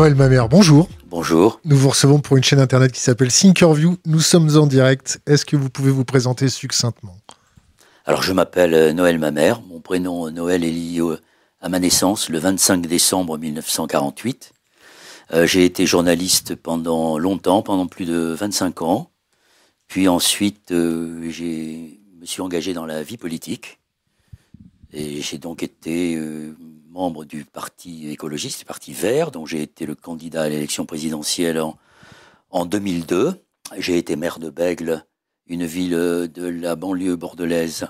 Noël Mamère, bonjour. Bonjour. Nous vous recevons pour une chaîne internet qui s'appelle Thinkerview. Nous sommes en direct. Est-ce que vous pouvez vous présenter succinctement? Alors, je m'appelle euh, Noël Mamère. Mon prénom euh, Noël est lié à ma naissance, le 25 décembre 1948. Euh, j'ai été journaliste pendant longtemps, pendant plus de 25 ans. Puis ensuite, je me suis engagé dans la vie politique. Et j'ai donc été membre du Parti écologiste, le Parti vert, dont j'ai été le candidat à l'élection présidentielle en, en 2002. J'ai été maire de Bègle, une ville de la banlieue bordelaise,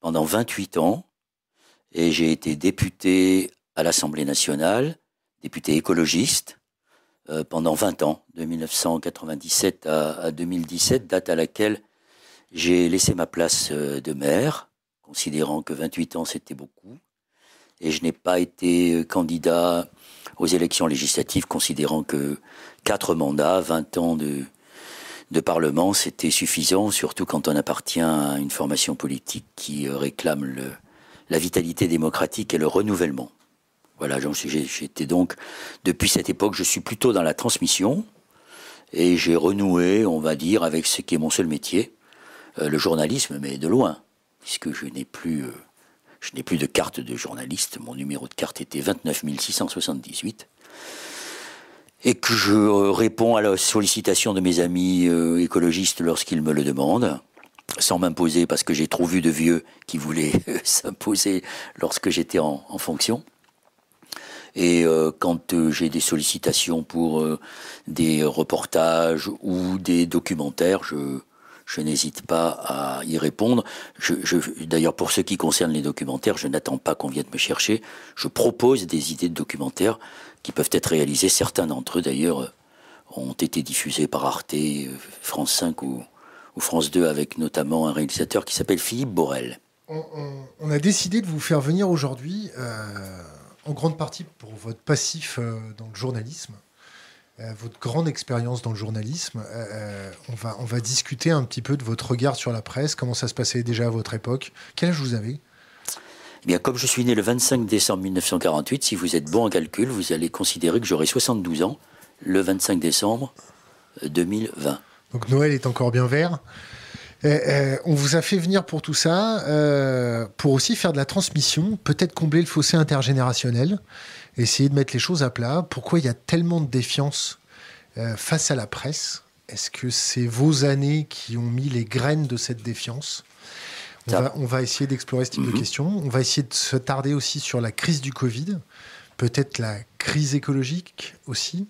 pendant 28 ans. Et j'ai été député à l'Assemblée nationale, député écologiste, euh, pendant 20 ans, de 1997 à, à 2017, date à laquelle j'ai laissé ma place euh, de maire, considérant que 28 ans c'était beaucoup et je n'ai pas été euh, candidat aux élections législatives, considérant que quatre mandats, 20 ans de, de Parlement, c'était suffisant, surtout quand on appartient à une formation politique qui euh, réclame la vitalité démocratique et le renouvellement. Voilà, j'étais donc, depuis cette époque, je suis plutôt dans la transmission, et j'ai renoué, on va dire, avec ce qui est mon seul métier, euh, le journalisme, mais de loin, puisque je n'ai plus... Je n'ai plus de carte de journaliste. Mon numéro de carte était 29 678. Et que je euh, réponds à la sollicitation de mes amis euh, écologistes lorsqu'ils me le demandent, sans m'imposer parce que j'ai trop vu de vieux qui voulaient s'imposer lorsque j'étais en, fonction. Et euh, quand j'ai des sollicitations pour des reportages ou des documentaires, je, je n'hésite pas à y répondre. D'ailleurs, pour ce qui concerne les documentaires, je n'attends pas qu'on vienne me chercher. Je propose des idées de documentaires qui peuvent être réalisés. Certains d'entre eux, d'ailleurs, ont été diffusés par Arte, euh, France 5 ou, France 2, avec notamment un réalisateur qui s'appelle Philippe Borel. On, a décidé de vous faire venir aujourd'hui, euh, en grande partie pour votre passif euh, dans le journalisme. Euh, votre grande expérience dans le journalisme. Euh, euh, on, va, on va discuter un petit peu de votre regard sur la presse, comment ça se passait déjà à votre époque. Quel âge vous avez? Eh bien, comme je suis né le 25 décembre 1948, si vous êtes bon en calcul, vous allez considérer que j'aurai 72 ans le 25 décembre 2020. Donc Noël est encore bien vert. on vous a fait venir pour tout ça, pour aussi faire de la transmission, peut-être combler le fossé intergénérationnel essayer de mettre les choses à plat. Pourquoi il y a tellement de défiance euh, face à la presse? Est-ce que c'est vos années qui ont mis les graines de cette défiance? On va, essayer d'explorer ce type de mhm. questions. On va essayer de se tarder aussi sur la crise du Covid, peut-être la crise écologique aussi,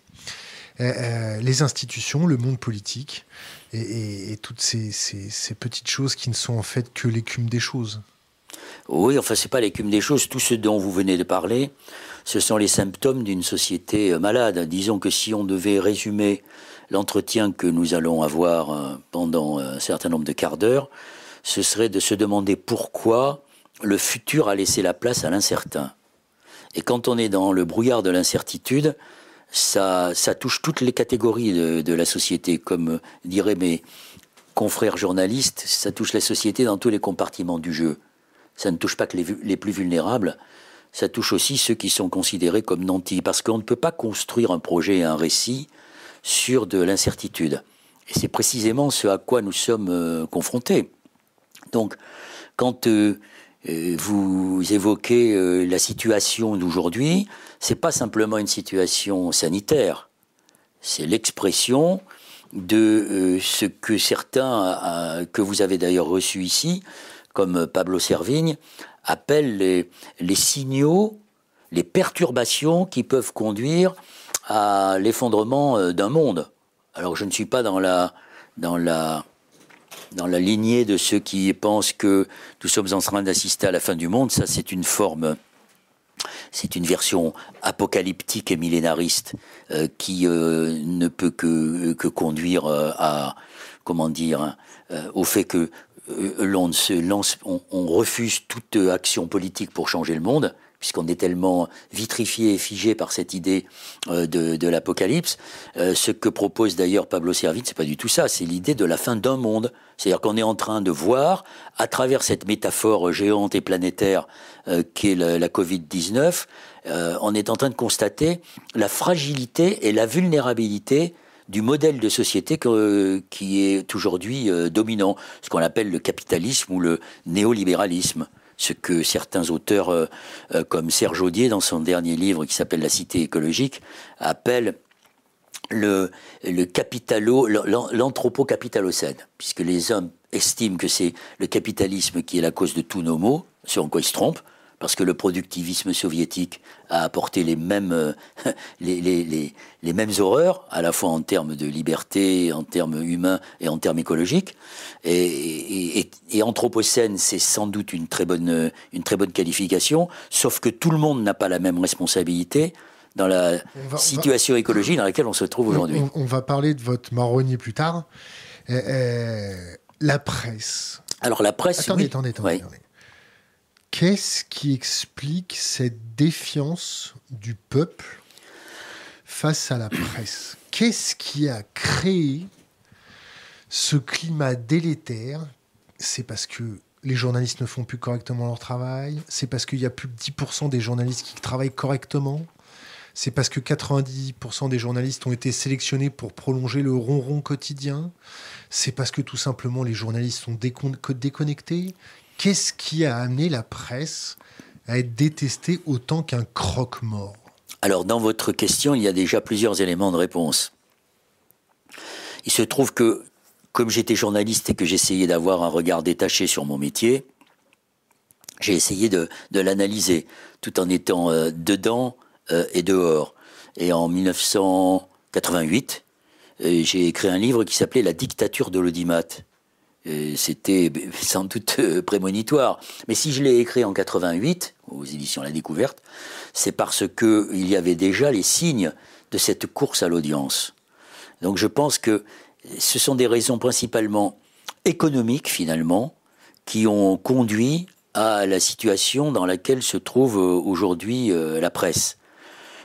euh, euh, les institutions, le monde politique et, toutes ces, ces, petites choses qui ne sont en fait que l'écume des choses. Oui, enfin, c'est pas l'écume des choses. Tout ce dont vous venez de parler, ce sont les symptômes d'une société euh, malade. Disons que si on devait résumer l'entretien que nous allons avoir euh, pendant un certain nombre de quarts d'heure, ce serait de se demander pourquoi le futur a laissé la place à l'incertain. Et quand on est dans le brouillard de l'incertitude, ça, touche toutes les catégories de la société. Comme diraient mes confrères journalistes, ça touche la société dans tous les compartiments du jeu ça ne touche pas que les, plus vulnérables, ça touche aussi ceux qui sont considérés comme nantis, parce qu'on ne peut pas construire un projet et un récit sur de l'incertitude. Et c'est précisément ce à quoi nous sommes euh, confrontés. Donc, quand euh, euh, vous évoquez la situation d'aujourd'hui, c'est pas simplement une situation sanitaire, c'est l'expression de ce que certains, que vous avez d'ailleurs reçu ici, comme Pablo Servigne, appelle les, signaux, les perturbations qui peuvent conduire à l'effondrement euh, d'un monde. Alors je ne suis pas dans la, dans la, dans la lignée de ceux qui pensent que nous sommes en train d'assister à la fin du monde. Ça, c'est une forme, c'est une version apocalyptique et millénariste euh, qui euh, ne peut que, que conduire à, comment dire, au fait que l'on se lance, on, refuse toute action politique pour changer le monde, puisqu'on est tellement vitrifié et figé par cette idée euh, de, l'apocalypse. Euh, ce que propose d'ailleurs Pablo Servigne, c'est pas du tout ça, c'est l'idée de la fin d'un monde. C'est-à-dire qu'on est en train de voir, à travers cette métaphore géante et planétaire euh, qu'est la, la Covid-19, on est en train de constater la fragilité et la vulnérabilité du modèle de société qui est aujourd'hui dominant, ce qu'on appelle le capitalisme ou le néolibéralisme. Ce que certains auteurs euh, euh, comme Serge Audier, dans son dernier livre qui s'appelle La cité écologique, appellent le, le capitalo, l'anthropocapitalocène, puisque les hommes estiment que c'est le capitalisme qui est la cause de tous nos maux, sur quoi ils se trompent, parce que le productivisme soviétique a apporté les mêmes, euh, les, les, les, mêmes horreurs, à la fois en termes de liberté, en termes humains et en termes écologiques. Et, et, et anthropocène, c'est sans doute une très, bonne, une très bonne qualification, sauf que tout le monde n'a pas la même responsabilité dans la situation écologique dans laquelle on se trouve aujourd'hui. On, va parler de votre marronnier plus tard. Euh, euh, la presse. Alors la presse. Attendez, attendez, attendez. Qu'est-ce qui explique cette défiance du peuple face à la presse? Qu'est-ce qui a créé ce climat délétère? C'est parce que les journalistes ne font plus correctement leur travail, c'est parce qu'il y a plus de 10% des journalistes qui travaillent correctement, c'est parce que 90% des journalistes ont été sélectionnés pour prolonger le ronron quotidien, c'est parce que tout simplement les journalistes sont déconnectés, Qu'est-ce qui a amené la presse à être détestée autant qu'un croque-mort? Alors, dans votre question, il y a déjà plusieurs éléments de réponse. Il se trouve que, comme j'étais journaliste et que j'essayais d'avoir un regard détaché sur mon métier, j'ai essayé de, l'analyser, tout en étant euh, dedans euh, et dehors. Et en 1988, euh, j'ai écrit un livre qui s'appelait La dictature de l'audimat c'était sans doute euh, prémonitoire. Mais si je l'ai écrit en 88, aux éditions La Découverte, c'est parce que il y avait déjà les signes de cette course à l'audience. Donc je pense que ce sont des raisons principalement économiques finalement qui ont conduit à la situation dans laquelle se trouve euh, aujourd'hui euh, la presse.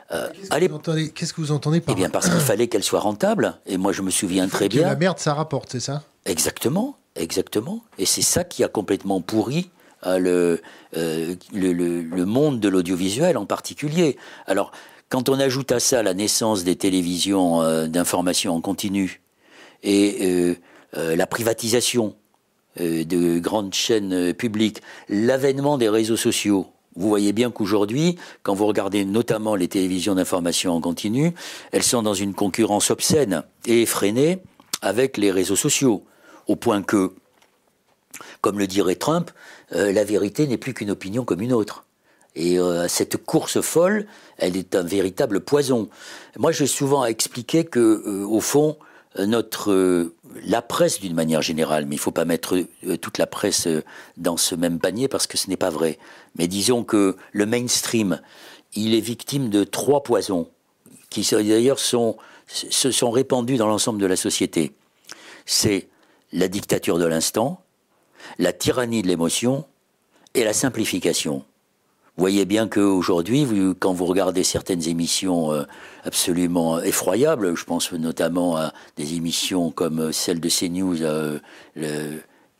Qu'est-ce que, vous entendez par Eh bien, parce qu'il fallait qu'elle soit rentable. Et moi, je me souviens très bien. la merde, ça rapporte, c'est ça? Exactement. Exactement. Et c'est ça qui a complètement pourri euh, euh, le, monde de l'audiovisuel en particulier. Alors, quand on ajoute à ça la naissance des télévisions euh, d'information en continu et la privatisation de grandes chaînes publiques, l'avènement des réseaux sociaux, vous voyez bien qu'aujourd'hui, quand vous regardez notamment les télévisions d'information en continu, elles sont dans une concurrence obscène et effrénée avec les réseaux sociaux au point que, comme le dirait Trump, euh, la vérité n'est plus qu'une opinion comme une autre. Et euh, cette course folle, elle est un véritable poison. Moi, j'ai souvent expliqué que, euh, au fond, la presse d'une manière générale, mais il ne faut pas mettre toute la presse dans ce même panier parce que ce n'est pas vrai. Mais disons que le mainstream, il est victime de trois poisons qui d'ailleurs se sont répandus dans l'ensemble de la société. C'est la dictature de l'instant, la tyrannie de l'émotion et la simplification. Vous voyez bien qu'aujourd'hui, quand vous regardez certaines émissions euh, absolument effroyables, je pense notamment à des émissions comme celle de CNews, euh,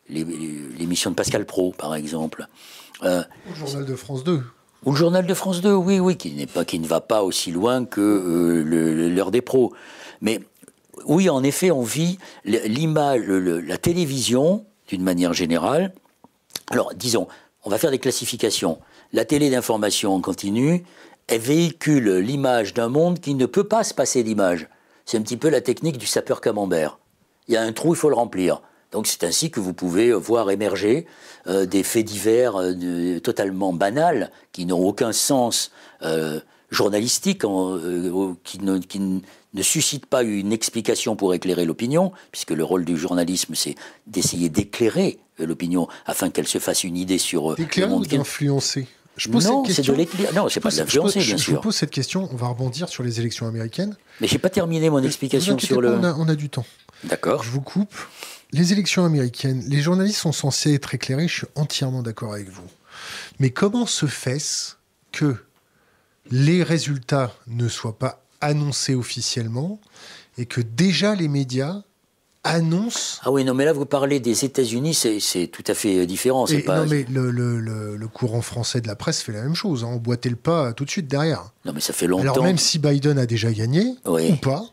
l'émission de Pascal Pro, par exemple. Euh, le journal de France 2. Ou le journal de France 2, oui, oui, qui, pas, qui ne va pas aussi loin que l'heure des pros. Mais oui, en effet, on vit l'image, la télévision, d'une manière générale. Alors, disons, on va faire des classifications. La télé d'information en continu, véhicule l'image d'un monde qui ne peut pas se passer d'image. C'est un petit peu la technique du sapeur camembert. Il y a un trou, il faut le remplir. Donc c'est ainsi que vous pouvez voir émerger euh, des faits divers euh, totalement banals, qui n'ont aucun sens euh, journalistique, qui, ne, qui, ne suscite pas une explication pour éclairer l'opinion, puisque le rôle du journalisme, c'est d'essayer d'éclairer l'opinion afin qu'elle se fasse une idée sur euh, le monde. d'influencer je pose non, c'est de l'éclairer. Non, c'est pas de l'influencer, bien sûr. Je pose cette question, on va rebondir sur les élections américaines. Mais j'ai pas terminé mon explication sur le. On a, on a du temps. D'accord. Je vous coupe. Les élections américaines, les journalistes sont censés être éclairés, je suis entièrement d'accord avec vous. Mais comment se fait-ce que les résultats ne soient pas annoncés officiellement et que déjà les médias annonce. Ah oui, non, mais là, vous parlez des États-Unis, c'est tout à fait euh, différent. Non, mais le, courant français de la presse fait la même chose. Hein. Boitait le pas tout de suite derrière. Non, mais ça fait longtemps. Alors, même si Biden a déjà gagné, ou pas,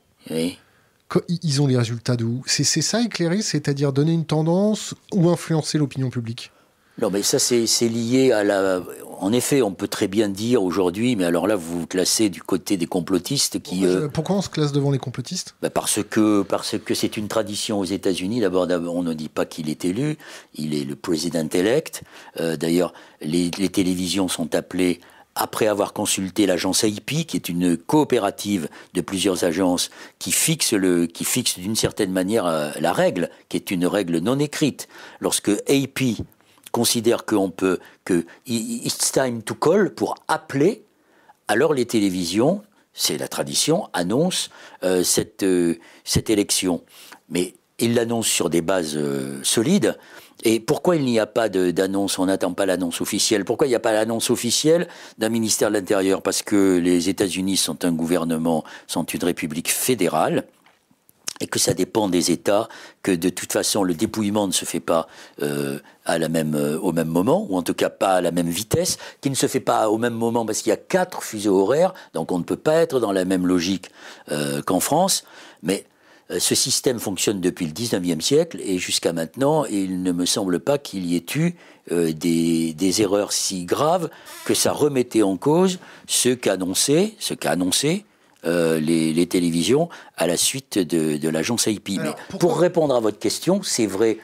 ils ont les résultats de où? C'est ça éclairer, c'est-à-dire donner une tendance ou influencer l'opinion publique? Non, mais ça, c'est lié à la. En effet, on peut très bien dire aujourd'hui, mais alors là, vous vous classez du côté des complotistes qui. Euh, pourquoi, on se classe devant les complotistes? Bah, Parce que parce que c'est une tradition aux États-Unis. D'abord, on ne dit pas qu'il est élu, il est le président elect. Euh, d'ailleurs, les, les télévisions sont appelées après avoir consulté l'agence AIP, qui est une coopérative de plusieurs agences qui fixe le, qui fixe d'une certaine manière euh, la règle, qui est une règle non écrite. Lorsque AP considère qu'on peut, que it's time to call pour appeler, alors les télévisions, c'est la tradition, annoncent euh, cette, euh, cette élection. Mais ils l'annoncent sur des bases euh, solides. Et pourquoi il n'y a pas d'annonce? On n'attend pas l'annonce officielle. Pourquoi il n'y a pas l'annonce officielle d'un ministère de l'Intérieur? Parce que les États-Unis sont un gouvernement, sont une république fédérale et que ça dépend des États, que de toute façon le dépouillement ne se fait pas euh, à la même, euh, au même moment, ou en tout cas pas à la même vitesse, qui ne se fait pas au même moment parce qu'il y a quatre fuseaux horaires, donc on ne peut pas être dans la même logique euh, qu'en France, mais ce système fonctionne depuis le 19e siècle et jusqu'à maintenant, il ne me semble pas qu'il y ait eu des, des, erreurs si graves que ça remettait en cause ce qu'annonçait, ce qu'a annoncé euh, les, télévisions à la suite de, l'agence IP. Mais pour répondre à votre question, c'est vrai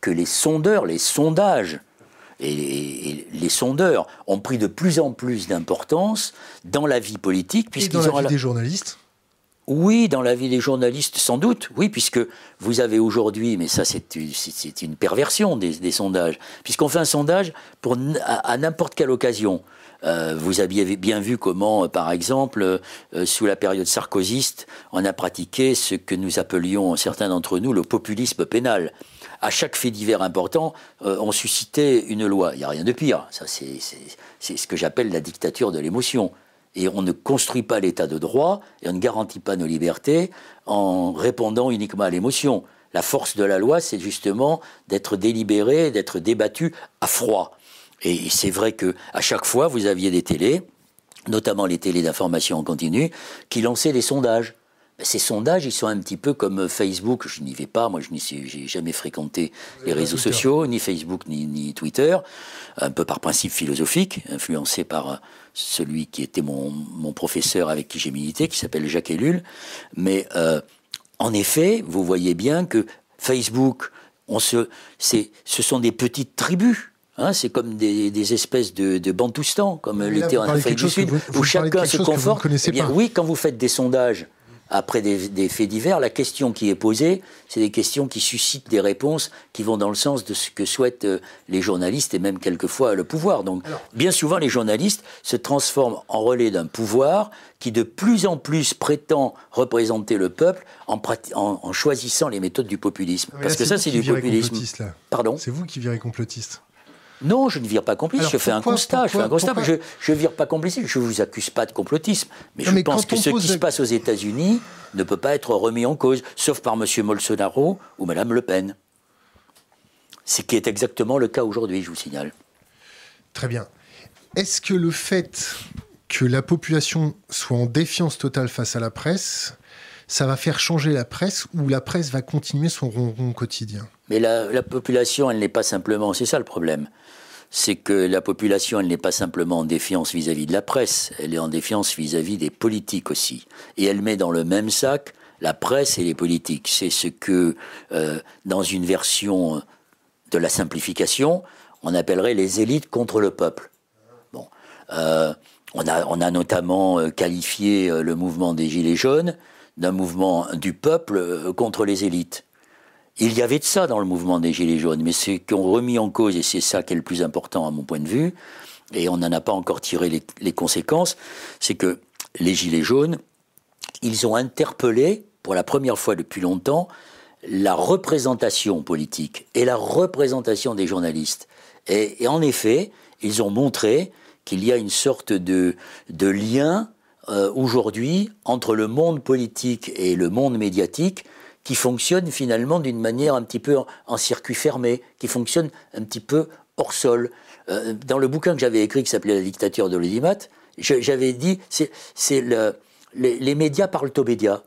que les sondeurs, les sondages et les, sondeurs ont pris de plus en plus d'importance dans la vie politique. Puisqu'ils dans la vie des journalistes? Oui, dans la vie des journalistes, sans doute, oui, puisque vous avez aujourd'hui, mais ça c'est une perversion des, sondages, puisqu'on fait un sondage pour, à n'importe quelle occasion. Euh, vous aviez bien vu comment, euh, par exemple, euh, sous la période sarkozyste, on a pratiqué ce que nous appelions, certains d'entre nous, le populisme pénal. À chaque fait divers important, on suscitait une loi. Il n'y a rien de pire. Ça, c'est ce que j'appelle la dictature de l'émotion. Et on ne construit pas l'état de droit et on ne garantit pas nos libertés en répondant uniquement à l'émotion. La force de la loi, c'est justement d'être délibéré, d'être débattu à froid. Et c'est vrai que à chaque fois, vous aviez des télés, notamment les télés d'information en continu, qui lançaient des sondages. Ces sondages, ils sont un petit peu comme Facebook. Je n'y vais pas, moi, je n'ai jamais fréquenté les réseaux sociaux, ni Facebook, ni, Twitter, un peu par principe philosophique, influencé par euh, celui qui était mon, professeur avec qui j'ai milité, qui s'appelle Jacques Ellul. Mais euh, en effet, vous voyez bien que Facebook, on se, ce sont des petites tribus. Hein, c'est comme des, espèces de, de bantoustans, comme l'était en Afrique du Sud, où chacun se conforte. Eh oui, quand vous faites des sondages après des, faits divers, la question qui est posée, c'est des questions qui suscitent des réponses qui vont dans le sens de ce que souhaitent euh, les journalistes et même quelquefois le pouvoir. Donc, bien souvent, les journalistes se transforment en relais d'un pouvoir qui de plus en plus prétend représenter le peuple en, en, choisissant les méthodes du populisme. Parce que ça, c'est du populisme. Pardon? C'est vous qui virez complotiste. Non, je ne vire pas compliciste. je fais un constat. je fais un constat. je ne vire pas compliciste. Je ne vous accuse pas de complotisme. Mais je pense que ce qui se passe aux États-Unis ne peut pas être remis en cause, sauf par M. Bolsonaro ou Mme Le Pen. Ce qui est exactement le cas aujourd'hui, je vous signale. Très bien. Est-ce que le fait que la population soit en défiance totale face à la presse, ça va faire changer la presse ou la presse va continuer son ronron quotidien? Mais la, la population, elle n'est pas simplement, c'est ça le problème c'est que la population, elle n'est pas simplement en défiance vis-à-vis de la presse, elle est en défiance vis-à-vis des politiques aussi. Et elle met dans le même sac la presse et les politiques. C'est ce que, euh, dans une version de la simplification, on appellerait les élites contre le peuple. Bon, euh, on, a, on a notamment euh, qualifié le mouvement des Gilets jaunes d'un mouvement du peuple contre les élites. Il y avait de ça dans le mouvement des Gilets jaunes, mais ce qu'on remis en cause, et c'est ça qui est le plus important à mon point de vue, et on n'en a pas encore tiré les, conséquences, c'est que les Gilets jaunes, ils ont interpellé, pour la première fois depuis longtemps, la représentation politique et la représentation des journalistes. Et, en effet, ils ont montré qu'il y a une sorte de lien euh, aujourd'hui entre le monde politique et le monde médiatique qui fonctionne finalement d'une manière un petit peu en, circuit fermé, qui fonctionne un petit peu hors sol. Euh, dans le bouquin que j'avais écrit qui s'appelait La dictature de l'audimat, j'avais dit c'est les, les médias parlent aux médias.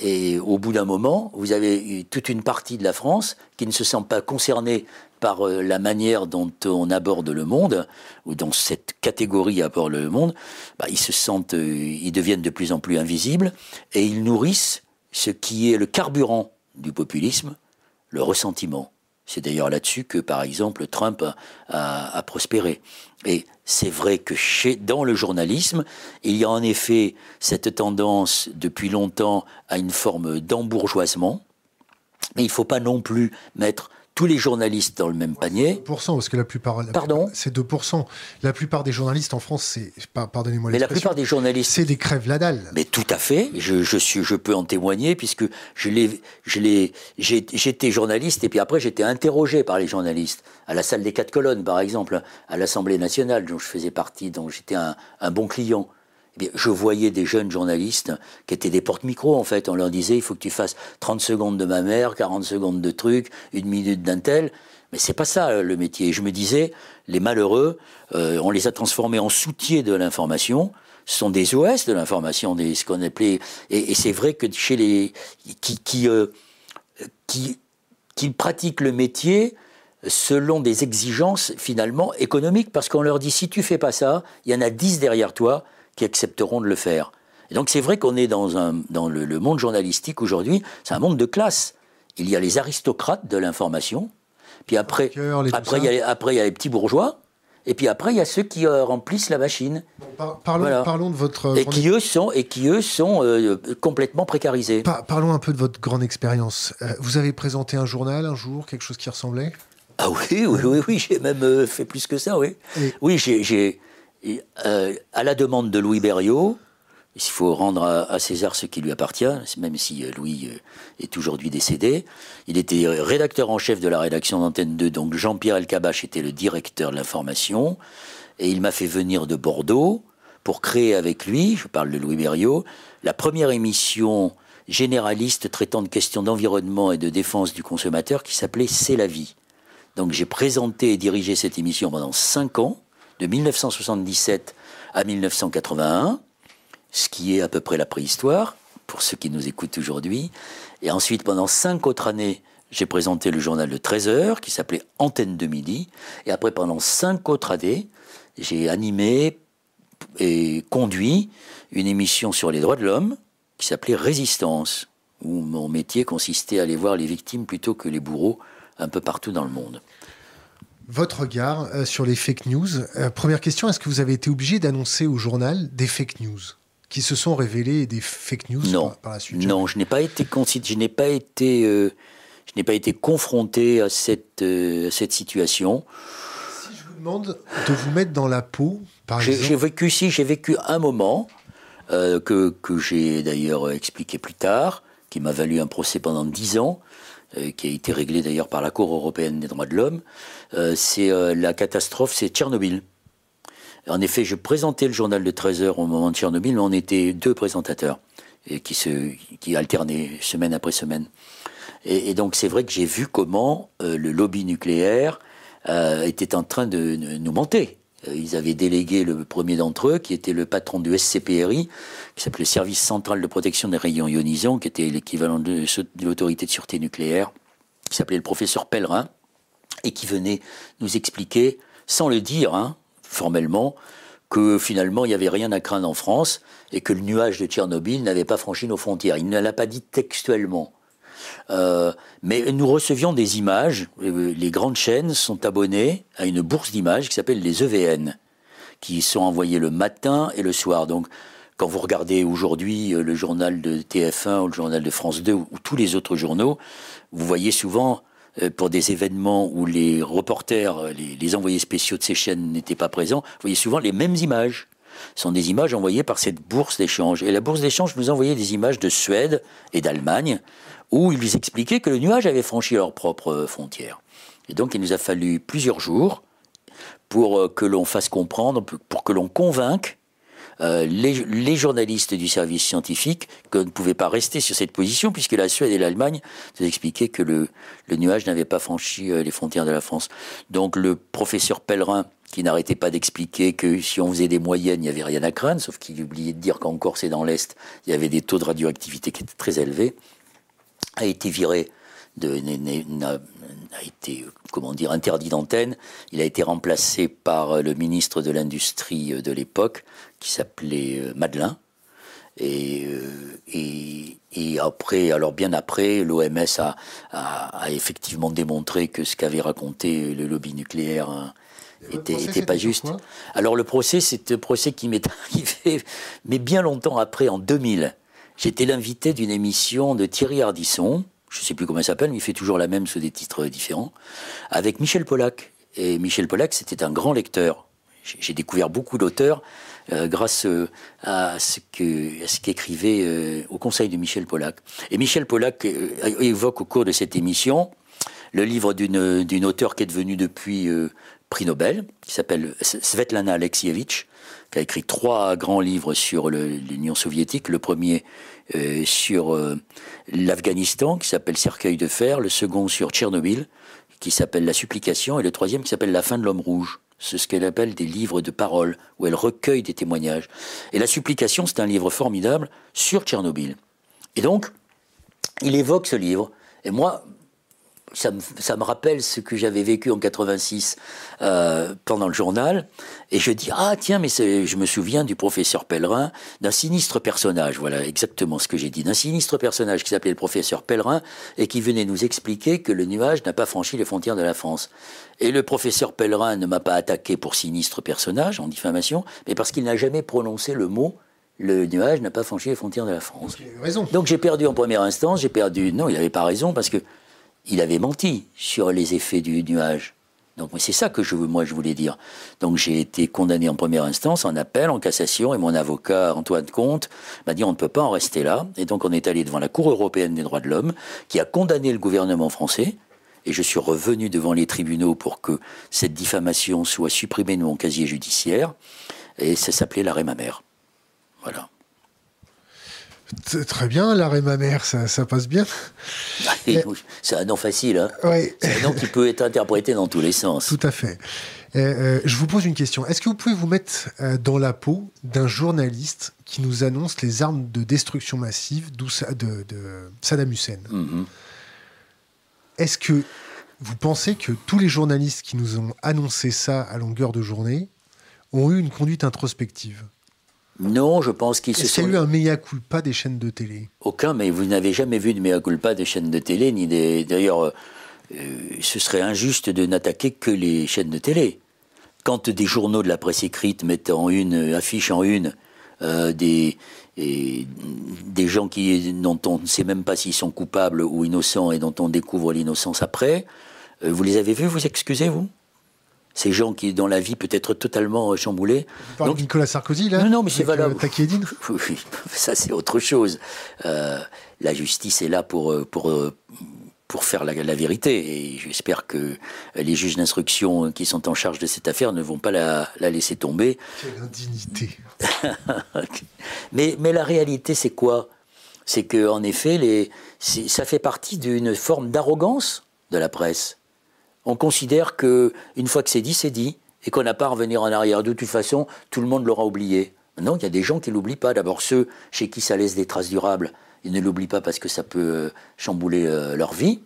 Et au bout d'un moment, vous avez toute une partie de la France qui ne se sent pas concernée par euh, la manière dont on aborde le monde, ou dont cette catégorie aborde le monde, bah, ils se sentent, euh, ils deviennent de plus en plus invisibles, et ils nourrissent ce qui est le carburant du populisme, le ressentiment. C'est d'ailleurs là-dessus que, par exemple, Trump a, prospéré. Et c'est vrai que dans le journalisme, il y a en effet cette tendance depuis longtemps à une forme d'embourgeoisement, mais il ne faut pas non plus mettre tous les journalistes dans le même panier. 2%, parce que la plupart. Pardon? C'est 2%. La plupart des journalistes en France, c'est. Pardonnez-moi Mais la plupart des journalistes. C'est des crèves la dalle. Mais tout à fait. Je, je, suis, je peux en témoigner, puisque je l'ai. J'étais journaliste, et puis après, j'étais interrogé par les journalistes. À la salle des quatre colonnes, par exemple, à l'Assemblée nationale, dont je faisais partie, dont j'étais un, un bon client. Je voyais des jeunes journalistes qui étaient des porte-micros, en fait. On leur disait, il faut que tu fasses 30 secondes de ma mère, 40 secondes de trucs, une minute d'un tel. Mais c'est pas ça le métier. Je me disais, les malheureux, euh, on les a transformés en soutiers de l'information. Ce sont des OS de l'information, des ce qu'on appelait. Et, c'est vrai que chez les qui qui, euh, qui qui pratiquent le métier selon des exigences finalement économiques, parce qu'on leur dit si tu fais pas ça, il y en a 10 derrière toi qui accepteront de le faire. Et donc c'est vrai qu'on est dans, un, dans le, monde journalistique aujourd'hui, c'est un monde de classe. Il y a les aristocrates de l'information, puis après, après, il y a, après il y a les petits bourgeois, et puis après, il y a ceux qui euh, remplissent la machine. parlons, parlons, de votre. Et qui eux sont, et qui, eux, sont euh, complètement précarisés. parlons un peu de votre grande expérience. Euh, vous avez présenté un journal un jour, quelque chose qui ressemblait? Ah oui, oui, oui, oui j'ai même fait plus que ça, oui. Oui, j'ai euh, à la demande de Louis Berriot, il faut rendre à, César ce qui lui appartient, même si euh, Louis euh, est aujourd'hui décédé. Il était rédacteur en chef de la rédaction d'Antenne 2, donc Jean-Pierre Elkabach était le directeur de l'information, et il m'a fait venir de Bordeaux pour créer avec lui, je parle de Louis Berriot, la première émission généraliste traitant de questions d'environnement et de défense du consommateur qui s'appelait C'est la vie. Donc j'ai présenté et dirigé cette émission pendant cinq ans de 1977 à 1981, ce qui est à peu près la préhistoire, pour ceux qui nous écoutent aujourd'hui. Et ensuite, pendant cinq autres années, j'ai présenté le journal de 13 heures, qui s'appelait Antenne de midi. Et après, pendant cinq autres années, j'ai animé et conduit une émission sur les droits de l'homme, qui s'appelait Résistance, où mon métier consistait à aller voir les victimes plutôt que les bourreaux un peu partout dans le monde. Votre regard euh, sur les fake news. Euh, première question, est-ce que vous avez été obligé d'annoncer au journal des fake news qui se sont révélées des fake news non. par, la suite? Non, je n'ai pas été je n'ai pas été euh, je n'ai pas été confronté à cette cette situation. Si je vous demande de vous mettre dans la peau, par exemple. J'ai vécu si j'ai vécu un moment que que j'ai d'ailleurs expliqué plus tard, qui m'a valu un procès pendant dix ans qui a été réglé d'ailleurs par la Cour européenne des droits de l'homme, c'est euh, la catastrophe, c'est Tchernobyl. En effet, je présentais le journal de 13 heures au moment de Tchernobyl, mais on était deux présentateurs qui, se, qui alternaient semaine après semaine. Et, donc c'est vrai que j'ai vu comment le lobby nucléaire était en train de, nous monter. Ils avaient délégué le premier d'entre eux, qui était le patron du SCPRI, qui s'appelait Service central de protection des rayons ionisants, qui était l'équivalent de, l'autorité de sûreté nucléaire, qui s'appelait le professeur Pellerin, et qui venait nous expliquer, sans le dire hein, formellement, que finalement il n'y avait rien à craindre en France et que le nuage de Tchernobyl n'avait pas franchi nos frontières. Il ne l'a pas dit textuellement. Euh, mais nous recevions des images. Les grandes chaînes sont abonnées à une bourse d'images qui s'appelle les EVN, qui sont envoyées le matin et le soir. Donc, quand vous regardez aujourd'hui euh, le journal de TF1 ou le journal de France 2 ou, tous les autres journaux, vous voyez souvent euh, pour des événements où les reporters, les, les envoyés spéciaux de ces chaînes n'étaient pas présents, vous voyez souvent les mêmes images. Ce sont des images envoyées par cette bourse d'échange. Et la bourse d'échange nous envoyait des images de Suède et d'Allemagne, où ils expliquaient que le nuage avait franchi leurs propres frontières. Et donc il nous a fallu plusieurs jours pour que l'on fasse comprendre, pour que l'on convainque euh, les, journalistes du service scientifique que ne pouvaient pas rester sur cette position puisque la Suède et l'Allemagne nous expliquaient que le, nuage n'avait pas franchi euh, les frontières de la France. Donc le professeur Pellerin, qui n'arrêtait pas d'expliquer que si on faisait des moyennes, il n'y avait rien à craindre, sauf qu'il oubliait de dire qu'en Corse et dans l'Est, il y avait des taux de radioactivité qui étaient très élevés, a été viré a été, comment dire, interdit d'antenne. Il a été remplacé par le ministre de l'Industrie de l'époque, qui s'appelait euh, Madelin. Et, euh, et, et, après, alors bien après, l'OMS a, a, effectivement démontré que ce qu'avait raconté le lobby nucléaire hein, était, était pas juste. Alors le procès, c'est un procès qui m'est arrivé, mais bien longtemps après, en 2000. J'étais l'invité d'une émission de Thierry Ardisson, je ne sais plus comment il s'appelle, mais il fait toujours la même sous des titres différents, avec Michel Pollack. Et Michel Pollack, c'était un grand lecteur. J'ai découvert beaucoup d'auteurs euh, grâce euh, à ce qu'écrivait euh, au conseil de Michel Pollack. Et Michel Pollack évoque au cours de cette émission le livre d'une auteure qui est devenue depuis prix Nobel, qui s'appelle Svetlana Alexievitch, qui a écrit trois grands livres sur l'Union soviétique. Le premier sur l'Afghanistan, qui s'appelle Cercueil de fer. Le second sur Tchernobyl, qui s'appelle La supplication. Et le troisième qui s'appelle La fin de l'homme rouge c'est ce qu'elle appelle des livres de parole, où elle recueille des témoignages. Et La Supplication, c'est un livre formidable sur Tchernobyl. Et donc, il évoque ce livre. Et moi, ça me, rappelle ce que j'avais vécu en 86 euh, pendant le journal. Et je dis, ah tiens, mais je me souviens du professeur Pellerin, d'un sinistre personnage, voilà exactement ce que j'ai dit, d'un sinistre personnage qui s'appelait le professeur Pellerin et qui venait nous expliquer que le nuage n'a pas franchi les frontières de la France. Et le professeur Pellerin ne m'a pas attaqué pour sinistre personnage en diffamation, mais parce qu'il n'a jamais prononcé le mot le nuage n'a pas franchi les frontières de la France. Donc j'ai perdu en première instance, j'ai perdu. Non, il n'avait pas raison parce que il avait menti sur les effets du nuage. Donc c'est ça que je, moi je voulais dire. Donc j'ai été condamné en première instance, en appel, en cassation, et mon avocat Antoine Comte m'a dit on ne peut pas en rester là. Et donc on est allé devant la Cour européenne des droits de l'homme, qui a condamné le gouvernement français. Et je suis revenu devant les tribunaux pour que cette diffamation soit supprimée de mon casier judiciaire. Et ça s'appelait l'arrêt ma mère. Voilà. Très bien, l'arrêt ma mère, ça, ça passe bien. C'est un nom facile. Hein C'est un nom qui peut être interprété dans tous les sens. Tout à fait. Euh, je vous pose une question. Est-ce que vous pouvez vous mettre euh, dans la peau d'un journaliste qui nous annonce les armes de destruction massive de, de Saddam Hussein? Mm-hmm. Est-ce que vous pensez que tous les journalistes qui nous ont annoncé ça à longueur de journée ont eu une conduite introspective? Non, je pense qu'ils se sont... Eu un mea culpa des chaînes de télé? Aucun, mais vous n'avez jamais vu de mea culpa des chaînes de télé, ni des... D'ailleurs, euh, ce serait injuste de n'attaquer que les chaînes de télé. Quand des journaux de la presse écrite mettent en une, affichent en une euh, des, des gens qui, dont on ne sait même pas s'ils sont coupables ou innocents et dont on découvre l'innocence après, euh, vous les avez vus, vous excusez, vous ces gens qui, dans la vie, peut être totalement chamboulés. Donc Nicolas Sarkozy, là Non, non, mais c'est valable. Euh, oui, ça c'est autre chose. Euh, la justice est là pour, euh, pour, pour faire la, vérité. Et j'espère que les juges d'instruction qui sont en charge de cette affaire ne vont pas la, la laisser tomber. Quelle indignité mais, mais la réalité, c'est quoi? C'est que, en effet, les, ça fait partie d'une forme d'arrogance de la presse. On considère que une fois que c'est dit, c'est dit, et qu'on n'a pas à revenir en arrière. De toute façon, tout le monde l'aura oublié. Non, il y a des gens qui l'oublient pas. D'abord, ceux chez qui ça laisse des traces durables, ils ne l'oublient pas parce que ça peut euh, chambouler euh, leur vie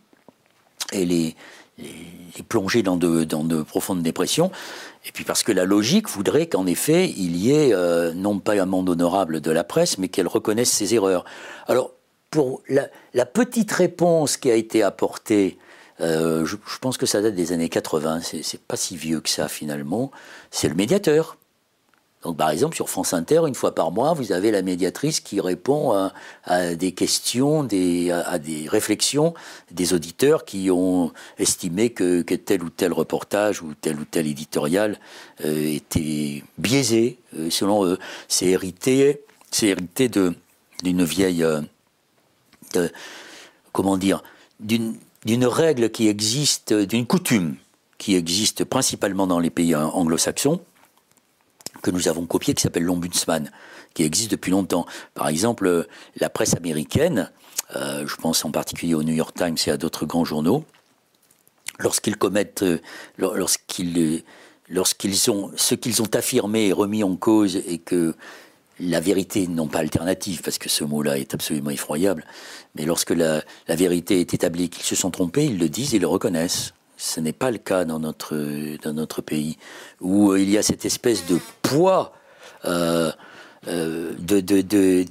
et les, plonger dans de, profondes dépressions. Et puis parce que la logique voudrait qu'en effet, il y ait euh, non pas un monde honorable de la presse, mais qu'elle reconnaisse ses erreurs. Alors, pour la petite réponse qui a été apportée euh, je, pense que ça date des années 80, c'est pas si vieux que ça finalement. C'est le médiateur. Donc, par exemple, sur France Inter, une fois par mois, vous avez la médiatrice qui répond à, des questions, à, des réflexions des auditeurs qui ont estimé que, tel ou tel reportage ou tel ou tel éditorial euh, était biaisé, euh, selon eux. C'est hérité, hérité d'une vieille, comment dire, d'une d'une règle qui existe, d'une coutume qui existe principalement dans les pays anglo-saxons, que nous avons copié, qui s'appelle l'Ombudsman, qui existe depuis longtemps. Par exemple, la presse américaine, euh, je pense en particulier au New York Times et à d'autres grands journaux, lorsqu'ils commettent, euh, lorsqu'ils, lorsqu'ils ont, ce qu'ils ont affirmé est remis en cause et que la vérité, non pas alternative, parce que ce mot-là est absolument effroyable, mais lorsque la, vérité est établie, qu'ils se sont trompés, ils le disent et le reconnaissent. Ce n'est pas le cas dans notre, dans notre pays, où il y a cette espèce de poids euh, euh, de, de, de,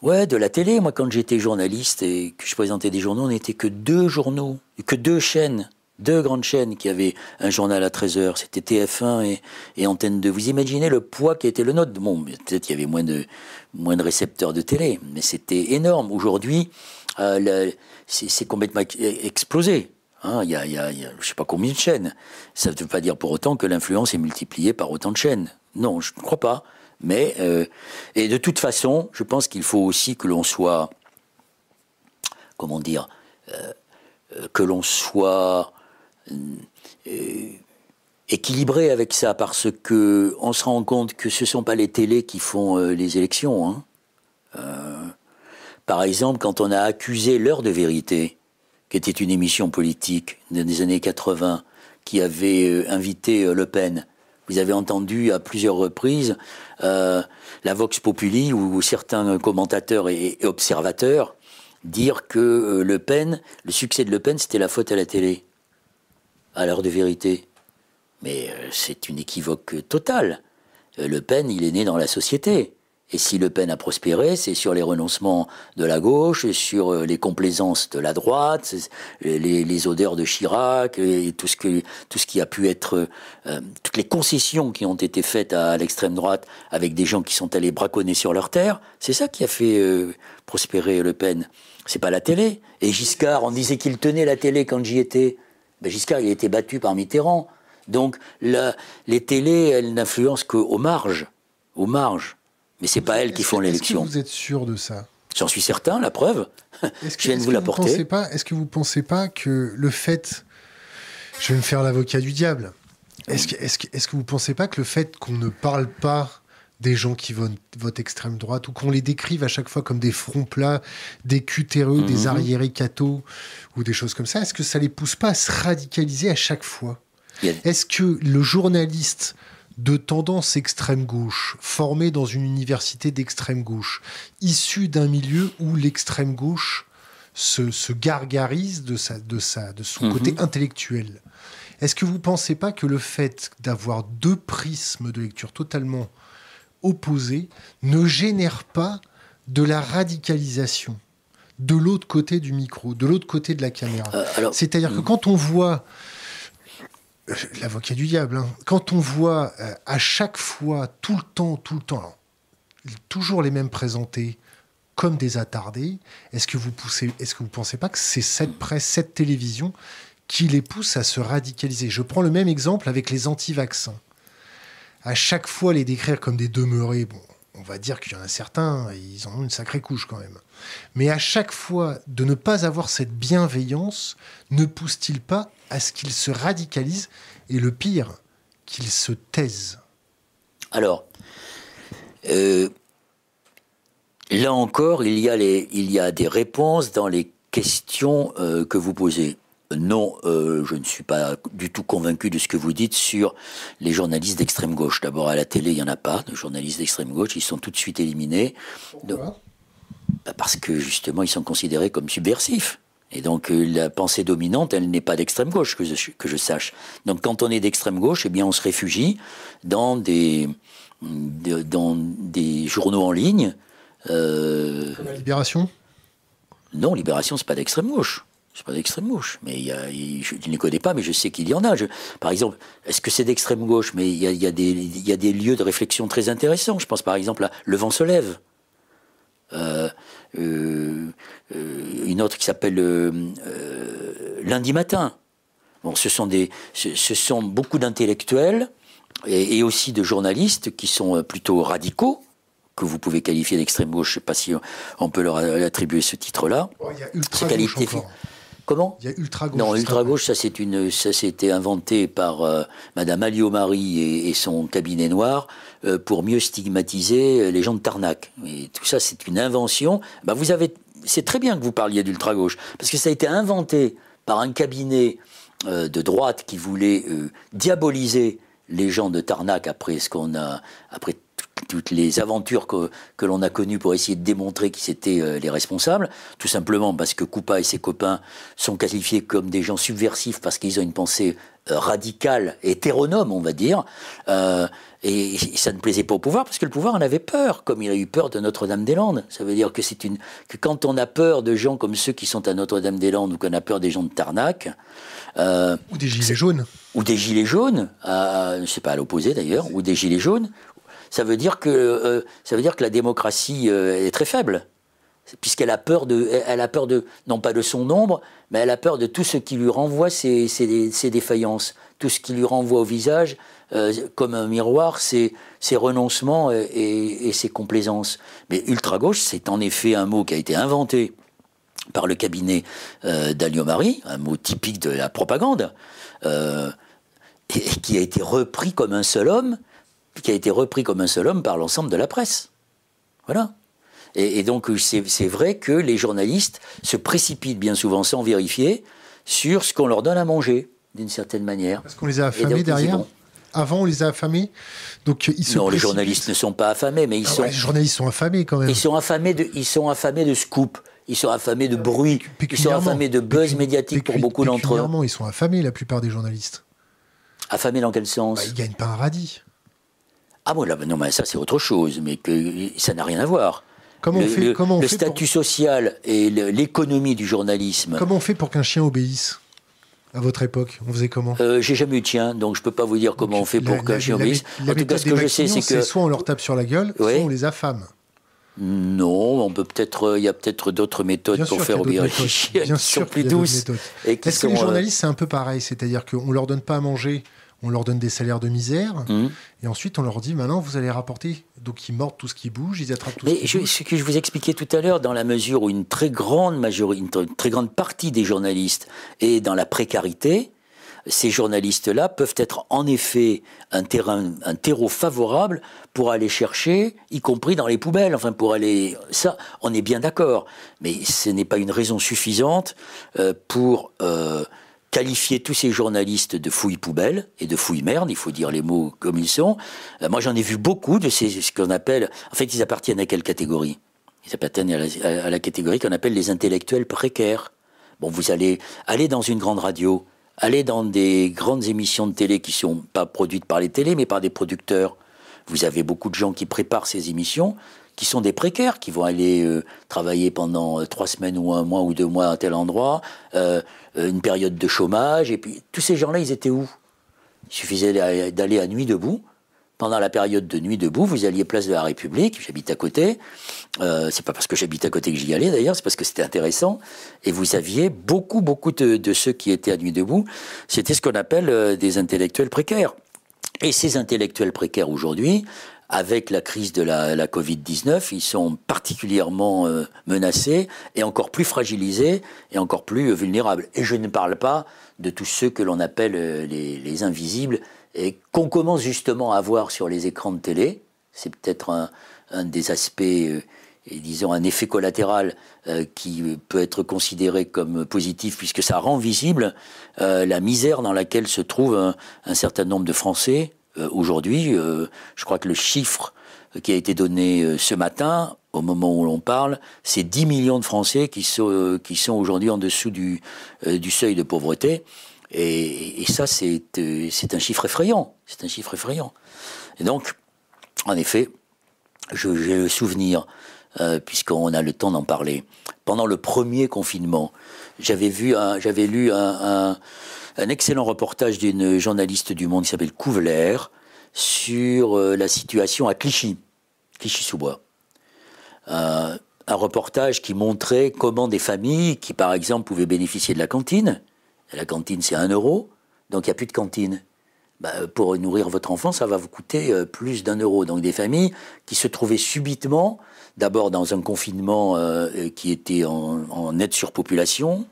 ouais, de la télé. Moi, quand j'étais journaliste et que je présentais des journaux, on n'était que deux journaux, que deux chaînes deux grandes chaînes qui avaient un journal à 13h, c'était TF1 et, Antenne 2. Vous imaginez le poids qui était le nôtre Bon, peut-être qu'il y avait moins de, récepteurs de télé, mais c'était énorme. Aujourd'hui, euh, c'est complètement explosé. Hein. il, y a, je ne sais pas combien de chaînes. Ça ne veut pas dire pour autant que l'influence est multipliée par autant de chaînes. Non, je ne crois pas. Mais, euh, et de toute façon, je pense qu'il faut aussi que l'on soit, comment dire, euh, que l'on soit équilibré avec ça parce que on se rend compte que ce sont pas les télés qui font euh, les élections. Hein. Euh, par exemple, quand on a accusé l'heure de vérité, qui était une émission politique des années 80, qui avait invité Le Pen, vous avez entendu à plusieurs reprises la Vox Populi ou certains commentateurs et observateurs dire que Le Pen, le succès de Le Pen, c'était la faute à la télé à l'heure de vérité. Mais euh, c'est une équivoque totale. Euh, le Pen, il est né dans la société. Et si Le Pen a prospéré, c'est sur les renoncements de la gauche, sur euh, les complaisances de la droite, les, odeurs de Chirac, et tout ce, que, tout ce qui a pu être, toutes les concessions qui ont été faites à, l'extrême droite avec des gens qui sont allés braconner sur leur terre. C'est ça qui a fait prospérer Le Pen. C'est pas la télé. Et Giscard, on disait qu'il tenait la télé quand j'y étais. Ben, Giscard, il a été battu par Mitterrand. Donc les télés, elles n'influencent qu'aux marges. Aux marges. Mais c'est pas elles qui font l'élection. Est-ce que vous êtes sûr de ça? J'en suis certain, la preuve. je viens de vous l'apporter. Est-ce que vous ne pensez pas que le fait. Je vais me faire l'avocat du diable. Est-ce que, est que, que vous ne pensez pas que le fait qu'on ne parle pas des gens qui votent, extrême droite ou qu'on les décrive à chaque fois comme des fronts plats, des cutéreux, des mhm. arriérés cathos ou des choses comme ça, est-ce que ça les pousse pas à se radicaliser à chaque fois? Est-ce que le journaliste de tendance extrême gauche, formé dans une université d'extrême gauche, issu d'un milieu où l'extrême gauche se, gargarise de, sa, de, sa, de son mhm. côté intellectuel, est-ce que vous ne pensez pas que le fait d'avoir deux prismes de lecture totalement opposés ne génère pas de la radicalisation de l'autre côté du micro, de l'autre côté de la caméra. Euh, C'est-à-dire que hmm. quand on voit euh, l'avocat du diable, hein, quand on voit euh, à chaque fois, tout le temps, tout le temps, toujours les mêmes présentés comme des attardés, est-ce que vous poussez, est-ce que vous pensez pas que c'est cette presse, cette télévision qui les pousse à se radicaliser? Je prends le même exemple avec les anti-vaccins à chaque fois les décrire comme des demeurés, bon, on va dire qu'il y en a certains, ils en ont une sacrée couche quand même. Mais à chaque fois, de ne pas avoir cette bienveillance ne pousse-t-il pas à ce qu'ils se radicalisent et le pire, qu'ils se taisent Alors, euh, là encore, il y, a des réponses dans les questions euh, que vous posez non, euh, je ne suis pas du tout convaincu de ce que vous dites sur les journalistes d'extrême gauche. D'abord, à la télé, il n'y en a pas de journalistes d'extrême gauche, ils sont tout de suite éliminés. Pourquoi bah, Parce que justement, ils sont considérés comme subversifs. Et donc, euh, la pensée dominante, elle n'est pas d'extrême gauche, que je, que je sache. Donc, quand on est d'extrême gauche, eh bien, on se réfugie dans des, dans des journaux en ligne. Euh... la Libération? Non, Libération, c'est pas d'extrême gauche. C'est pas d'extrême gauche, mais il y a, je ne les connais pas, mais je sais qu'il y en a. par exemple, est-ce que c'est d'extrême gauche Mais il y, a, il, y a des, il y, a, des, lieux de réflexion très intéressants. Je pense par exemple à Le vent se lève. Euh, euh, euh une autre qui s'appelle euh, Lundi matin. Bon, ce sont, des, ce, ce sont beaucoup d'intellectuels et, et, aussi de journalistes qui sont plutôt radicaux, que vous pouvez qualifier d'extrême gauche. Je ne sais pas si on peut leur attribuer ce titre-là. Oh, il y a ultra gauche Comment Il y a ultra gauche. Non, ultra gauche, ça c'est une, ça c'était inventé par euh, Madame Alliot-Marie et, et, son cabinet noir euh, pour mieux stigmatiser les gens de Tarnac. Et tout ça, c'est une invention. Bah, vous avez, c'est très bien que vous parliez d'ultra gauche parce que ça a été inventé par un cabinet euh, de droite qui voulait euh, diaboliser les gens de Tarnac après ce qu'on a, après toutes les aventures que, que l'on a connues pour essayer de démontrer qui c'était euh, les responsables, tout simplement parce que Coupa et ses copains sont qualifiés comme des gens subversifs parce qu'ils ont une pensée euh, radicale, hétéronome, on va dire, euh, et, et ça ne plaisait pas au pouvoir parce que le pouvoir en avait peur, comme il a eu peur de Notre-Dame-des-Landes. Ça veut dire que c'est une que quand on a peur de gens comme ceux qui sont à Notre-Dame-des-Landes ou qu'on a peur des gens de Tarnac, euh, ou des gilets jaunes, ou des gilets jaunes, à, je sais pas à l'opposé d'ailleurs, ou des gilets jaunes, ça veut dire que euh, ça veut dire que la démocratie euh, est très faible, puisqu'elle a peur de, elle non pas de son nombre, mais elle a peur de tout ce qui lui renvoie ses, défaillances, tout ce qui lui renvoie au visage euh, comme un miroir, ses, renoncements et, ses complaisances. Mais ultra gauche, c'est en effet un mot qui a été inventé par le cabinet euh, d'Alliot-Marie, un mot typique de la propagande, et qui a été repris comme un seul homme qui a été repris comme un seul homme par l'ensemble de la presse. Voilà. Et, et donc c'est vrai que les journalistes se précipitent bien souvent sans vérifier sur ce qu'on leur donne à manger, d'une certaine manière. Parce qu'on les a affamés derrière. Avant, on les a affamés. Donc, ils se non, les journalistes ne sont pas affamés, mais ils ah sont. Ouais, les journalistes sont affamés quand même. Ils sont affamés de, ils sont affamés de scoop. Ils sont affamés de bruit. Ils sont affamés de buzz médiatique pour beaucoup d'entre eux. Ils sont affamés, la plupart des journalistes. Affamés dans quel sens? Bah, Ils gagnent pas un radis. Ah bon, là, non, mais ça c'est autre chose, mais que ça n'a rien à voir. Comment le, on fait, le, comment on le fait statut pour... social et l'économie du journalisme. Comment on fait pour qu'un chien obéisse à votre époque, on faisait comment? Euh, J'ai jamais eu de chien, donc je peux pas vous dire comment donc, on fait pour qu'un chien obéisse. En tout cas, ce que je sais, c'est que soit on leur tape sur la gueule, oui. soit on les affame. Non, on peut peut-être. Il y a peut-être d'autres méthodes Bien pour faire obéir les chiens Bien qui sûr sont plus douces. Est-ce que les journalistes c'est un peu pareil, c'est-à-dire qu'on leur donne pas à manger on leur donne des salaires de misère, mmh. et ensuite on leur dit maintenant vous allez rapporter. Donc ils mordent tout ce qui bouge, ils attrapent tout Mais ce qui je, bouge. Ce que je vous expliquais tout à l'heure, dans la mesure où une très grande majorité, une très grande partie des journalistes est dans la précarité, ces journalistes-là peuvent être en effet un terrain, un terreau favorable pour aller chercher, y compris dans les poubelles. Enfin, pour aller, ça, on est bien d'accord. Mais ce n'est pas une raison suffisante euh, pour euh, qualifier tous ces journalistes de fouilles poubelles et de fouilles merde, il faut dire les mots comme ils sont. Euh, moi, j'en ai vu beaucoup de ces, ce qu'on appelle, en fait, ils appartiennent à quelle catégorie? Ils appartiennent à la, catégorie qu'on appelle les intellectuels précaires. Bon, vous allez aller dans une grande radio, aller dans des grandes émissions de télé qui sont pas produites par les télés, mais par des producteurs. Vous avez beaucoup de gens qui préparent ces émissions, qui sont des précaires, qui vont aller euh, travailler pendant euh, trois semaines ou un mois ou deux mois à tel endroit, euh, une période de chômage, et puis tous ces gens-là, ils étaient où? Il suffisait d'aller à Nuit debout. Pendant la période de Nuit debout, vous alliez place de la République, j'habite à côté. Euh, c'est pas parce que j'habite à côté que j'y allais d'ailleurs, c'est parce que c'était intéressant. Et vous aviez beaucoup, beaucoup de, ceux qui étaient à Nuit debout. C'était ce qu'on appelle des intellectuels précaires. Et ces intellectuels précaires aujourd'hui, avec la crise de la, la Covid-19, ils sont particulièrement euh, menacés et encore plus fragilisés et encore plus euh, vulnérables. Et je ne parle pas de tous ceux que l'on appelle euh, les, les, invisibles et qu'on commence justement à voir sur les écrans de télé. C'est peut-être un, des aspects, disons un effet collatéral qui peut être considéré comme positif puisque ça rend visible la misère dans laquelle se trouve un certain nombre de Français euh, aujourd'hui, euh, je crois que le chiffre qui a été donné euh, ce matin, au moment où l'on parle, c'est 10 millions de Français qui sont, aujourd'hui en dessous du, seuil de pauvreté. Et, ça, c'est un chiffre effrayant. C'est un chiffre effrayant. Et donc, en effet, j'ai le souvenir, puisqu'on a le temps d'en parler, pendant le premier confinement, j'avais lu un un excellent reportage d'une journaliste du Monde qui s'appelle Couveler sur euh, la situation à Clichy, Clichy-sous-Bois. Euh, un reportage qui montrait comment des familles qui, par exemple, pouvaient bénéficier de la cantine, la cantine c'est un euro, donc il n'y a plus de cantine. bah, pour nourrir votre enfant, ça va vous coûter euh, plus d'un euro. Donc des familles qui se trouvaient subitement, d'abord dans un confinement euh, qui était en, en nette surpopulation,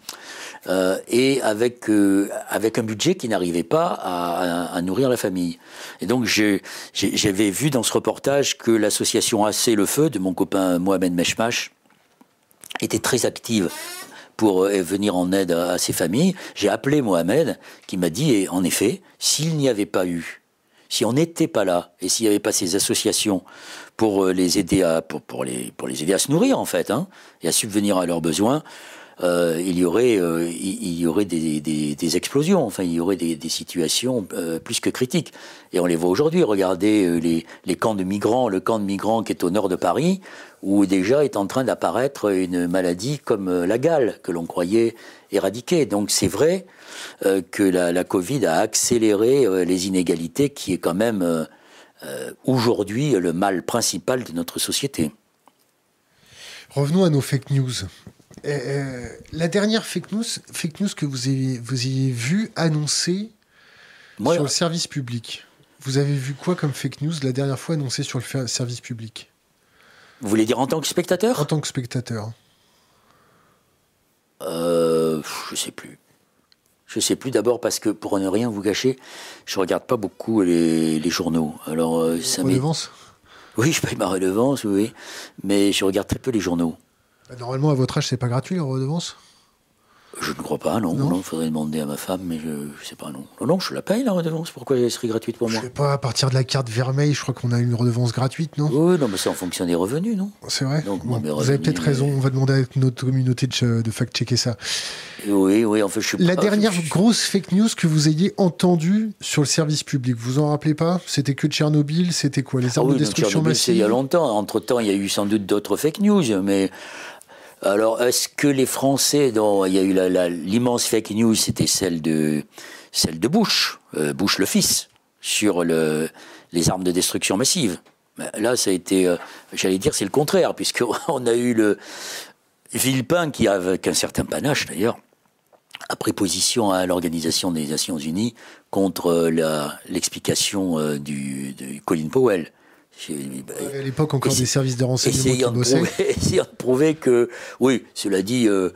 euh, et avec euh, avec un budget qui n'arrivait pas à, nourrir la famille. Et donc j'avais vu dans ce reportage que l'association AC Le Feu de mon copain Mohamed Meshmash était très active pour euh, venir en aide à, à ces familles. J'ai appelé Mohamed qui m'a dit, et en effet, s'il n'y avait pas eu, si on n'était pas là et s'il n'y avait pas ces associations pour les aider à pour, pour, les pour les aider à se nourrir en fait hein, et à subvenir à leurs besoins, euh, il y aurait, euh, il, y aurait des, explosions, enfin il y aurait des, situations euh, plus que critiques. Et on les voit aujourd'hui. Regardez les, les, camps de migrants, le camp de migrants qui est au nord de Paris, où déjà est en train d'apparaître une maladie comme la gale que l'on croyait éradiquée. Donc c'est vrai que la, Covid a accéléré les inégalités, qui est quand même aujourd'hui le mal principal de notre société. Revenons à nos fake news. Euh, la dernière fake news, fake news que vous avez, vous ayez vu annoncée sur le service public. Vous avez vu quoi comme fake news la dernière fois annoncée sur le service public? Vous voulez dire en tant que spectateur? En tant que spectateur. Euh, je sais plus. Je sais plus d'abord parce que pour ne rien vous gâcher, je regarde pas beaucoup les, les journaux. Alors euh, ça redevance Oui, je paye ma redevance, oui, mais je regarde très peu les journaux. Bah, normalement, à votre âge, c'est pas gratuit la redevance? Je ne crois pas, non. Il faudrait demander à ma femme, mais je ne sais pas, non. Non, non, je la paye la redevance. Pourquoi elle serait gratuite pour moi? Je sais pas, à partir de la carte Vermeil, je crois qu'on a une redevance gratuite, non? Oui, non, mais c'est en fonction des revenus, non? C'est vrai Donc, bon, Vous avez peut-être raison, on va demander à notre communauté de, de fact-checker ça. Oui, oui, en fait, je suis La pas, dernière je... grosse fake news que vous ayez entendue sur le service public, vous en rappelez pas? C'était que Tchernobyl C'était quoi? Les armes ah oui, de destruction massive il y a longtemps. Entre-temps, il y a eu sans doute d'autres fake news, mais alors, est-ce que les Français, dont il y a eu l'immense fake news, c'était celle de, Bush, euh, Bush le fils, sur le, les armes de destruction massive. Là, ça a été, euh, j'allais dire, c'est le contraire, puisqu'on a eu le Villepin, qui, avec un certain panache d'ailleurs, a pris position à l'Organisation des Nations Unies contre l'explication euh, du, de Colin Powell. À l'époque, encore des services de renseignement qui bossaient. Essayant de prouver que, oui, cela dit, euh,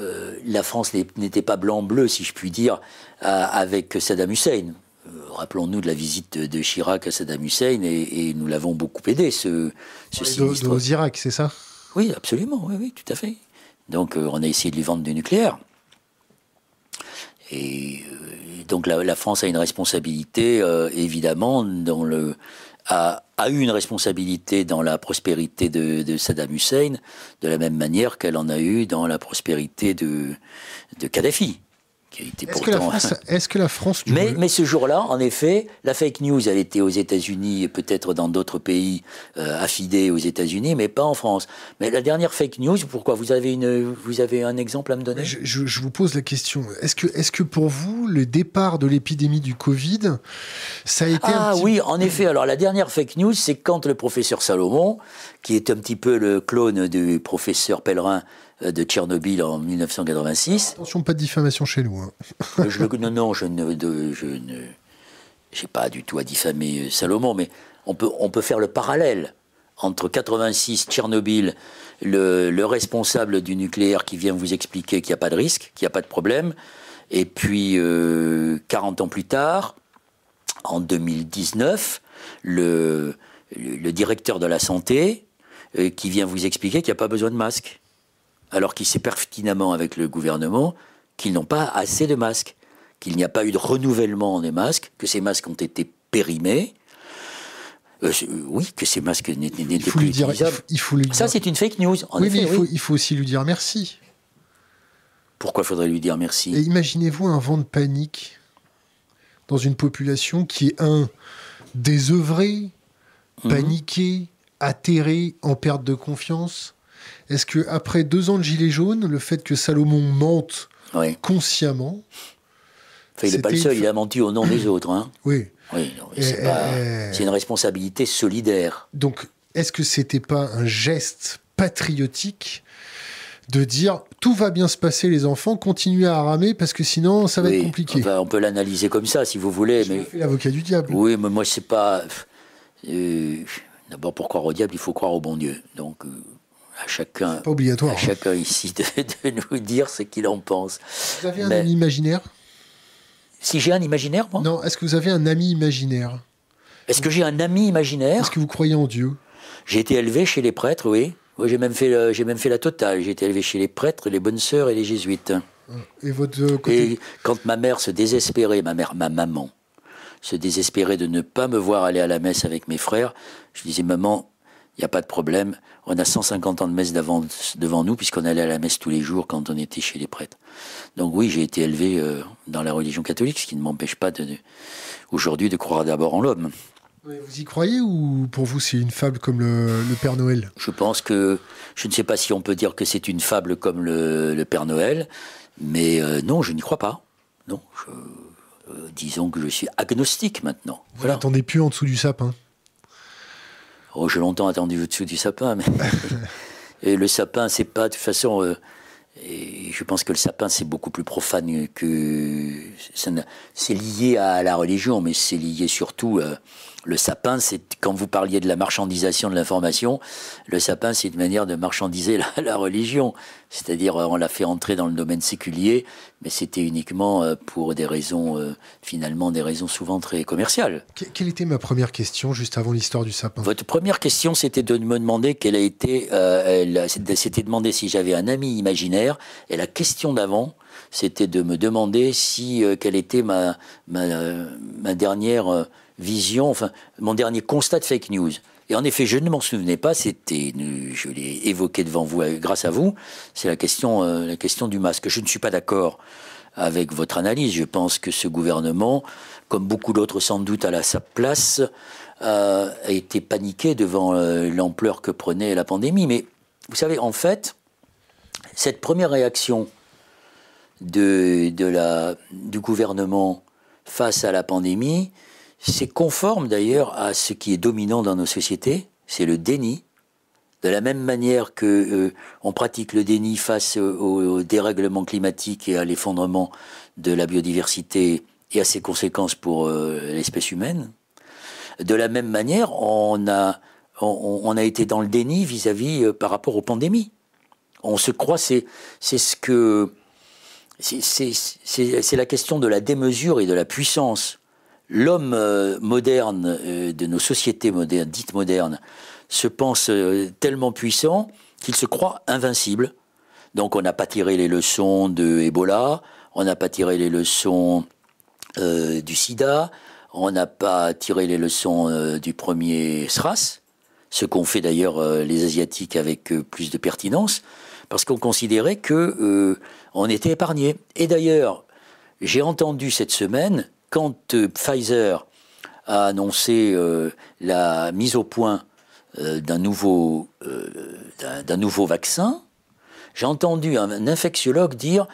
euh, la France n'était pas blanc-bleu, si je puis dire, à, avec Saddam Hussein. Euh, Rappelons-nous de la visite de Chirac à Saddam Hussein, et, et nous l'avons beaucoup aidé, ce, ce sinistre. Aux Irak, c'est ça? Oui, absolument, oui, oui, tout à fait. Donc, on a essayé de lui vendre du nucléaire. Et donc, la, la, France a une responsabilité, évidemment, dans le a, eu une responsabilité dans la prospérité de, de, Saddam Hussein, de la même manière qu'elle en a eu dans la prospérité de, de Kadhafi. Est-ce pourtant... que, la France, que la France mais, mais ce jour-là, en effet, la fake news, elle était aux États-Unis et peut-être dans d'autres pays euh, affidés aux États-Unis, mais pas en France. Mais la dernière fake news, pourquoi? Vous avez, une, vous avez un exemple à me donner? Je, je, je, vous pose la question. Est-ce que, est que pour vous, le départ de l'épidémie du Covid, ça a été Ah un petit... oui, en effet. Alors la dernière fake news, c'est quand le professeur Salomon, qui est un petit peu le clone du professeur Pellerin, de Tchernobyl en 1986. Attention, pas de diffamation chez nous. Hein. je, non, non, je ne, de, je ne, j'ai pas du tout à diffamer Salomon, mais on peut, on peut faire le parallèle entre 86, Tchernobyl, le, le responsable du nucléaire qui vient vous expliquer qu'il n'y a pas de risque, qu'il n'y a pas de problème, et puis euh, 40 ans plus tard, en 2019, le, le, le directeur de la santé euh, qui vient vous expliquer qu'il n'y a pas besoin de masque alors qu'il sait pertinemment avec le gouvernement qu'ils n'ont pas assez de masques, qu'il n'y a pas eu de renouvellement des masques, que ces masques ont été périmés. Euh, oui, que ces masques n'étaient plus dire, utilisables. Il faut, il faut lui dire... Ça, c'est une fake news. En oui, effet, mais il faut, oui. il faut, aussi lui dire merci. Pourquoi faudrait lui dire merci? Et imaginez-vous un vent de panique dans une population qui est, un, désœuvrée, mmh. paniquée, atterrée, en perte de confiance est-ce que après deux ans de gilets jaunes, le fait que Salomon mente oui. consciemment, enfin, il n'est pas le seul, il a menti au nom des autres. Hein. Oui. Oui, c'est euh... une responsabilité solidaire. Donc, est-ce que c'était pas un geste patriotique de dire tout va bien se passer, les enfants, continuez à ramer parce que sinon ça va être compliqué. on peut l'analyser comme ça si vous voulez. Je mais l'avocat du diable. Oui, mais moi c'est pas. Euh, d'abord, pour croire au diable, il faut croire au bon Dieu. Donc. Euh, à chacun, pas obligatoire, à hein. chacun ici de, nous dire ce qu'il en pense. Vous avez un ami imaginaire? Si j'ai un imaginaire, moi? Non, est-ce que vous avez un ami imaginaire? Est-ce que j'ai un ami imaginaire? Est-ce que vous croyez en Dieu? J'ai été élevé chez les prêtres, oui. Oui, j'ai même fait, j'ai même fait la totale. J'ai été élevé chez les prêtres, les bonnes sœurs et les jésuites. Et votre côté... Et quand ma mère se désespérait, ma mère, ma maman, se désespérait de ne pas me voir aller à la messe avec mes frères, je disais maman, il n'y a pas de problème. On a 150 ans de messe devant nous, puisqu'on allait à la messe tous les jours quand on était chez les prêtres. Donc oui, j'ai été élevé euh, dans la religion catholique, ce qui ne m'empêche pas de, aujourd'hui de croire d'abord en l'homme. Vous y croyez ou pour vous c'est une fable comme le, Père Noël? Je pense que je ne sais pas si on peut dire que c'est une fable comme le, Père Noël, mais euh, non, je n'y crois pas. Non, euh, disons que je suis agnostique maintenant. Vous voilà. n'attendez plus en dessous du sapin? Oh, j'ai longtemps attendu au-dessous du sapin, mais et le sapin, c'est pas de toute façon. Euh, et je pense que le sapin, c'est beaucoup plus profane que. C'est lié à la religion, mais c'est lié surtout le sapin, c'est quand vous parliez de la marchandisation de l'information, le sapin, c'est une manière de marchandiser la, religion. C'est-à-dire, euh, on l'a fait entrer dans le domaine séculier, mais c'était uniquement euh, pour des raisons, euh, finalement, des raisons souvent très commerciales. quelle était ma première question juste avant l'histoire du sapin? Votre première question, c'était de me demander quelle a été, c'était de demander si j'avais un ami imaginaire, et la question d'avant, c'était de me demander si quelle était ma, ma, ma dernière vision, enfin, mon dernier constat de fake news. Et en effet, je ne m'en souvenais pas, c'était, je l'ai évoqué devant vous euh, grâce à vous, c'est la question, euh, la question du masque. Je ne suis pas d'accord avec votre analyse. Je pense que ce gouvernement, comme beaucoup d'autres sans doute à sa place, euh, a été paniqué devant l'ampleur que prenait la pandémie. Mais vous savez, en fait, cette première réaction du gouvernement face à la pandémie, c'est conforme d'ailleurs à ce qui est dominant dans nos sociétés, c'est le déni. De la même manière que euh, on pratique le déni face au, dérèglement climatique et à l'effondrement de la biodiversité et à ses conséquences pour euh, l'espèce humaine, de la même manière, on a, été dans le déni vis-à-vis euh, par rapport aux pandémies. On se croit, c'est ce que, c'est la question de la démesure et de la puissance l'homme euh, moderne euh, de nos sociétés modernes, dites modernes, se pense euh, tellement puissant qu'il se croit invincible. Donc on n'a pas tiré les leçons de Ebola, on n'a pas tiré les leçons du sida, on n'a pas tiré les leçons du premier SRAS, ce qu'ont fait d'ailleurs les Asiatiques avec plus de pertinence, parce qu'on considérait que on était épargné. Et d'ailleurs, j'ai entendu cette semaine quand euh, Pfizer a annoncé euh, la mise au point euh, d'un nouveau, d'un nouveau vaccin, j'ai entendu un, infectiologue dire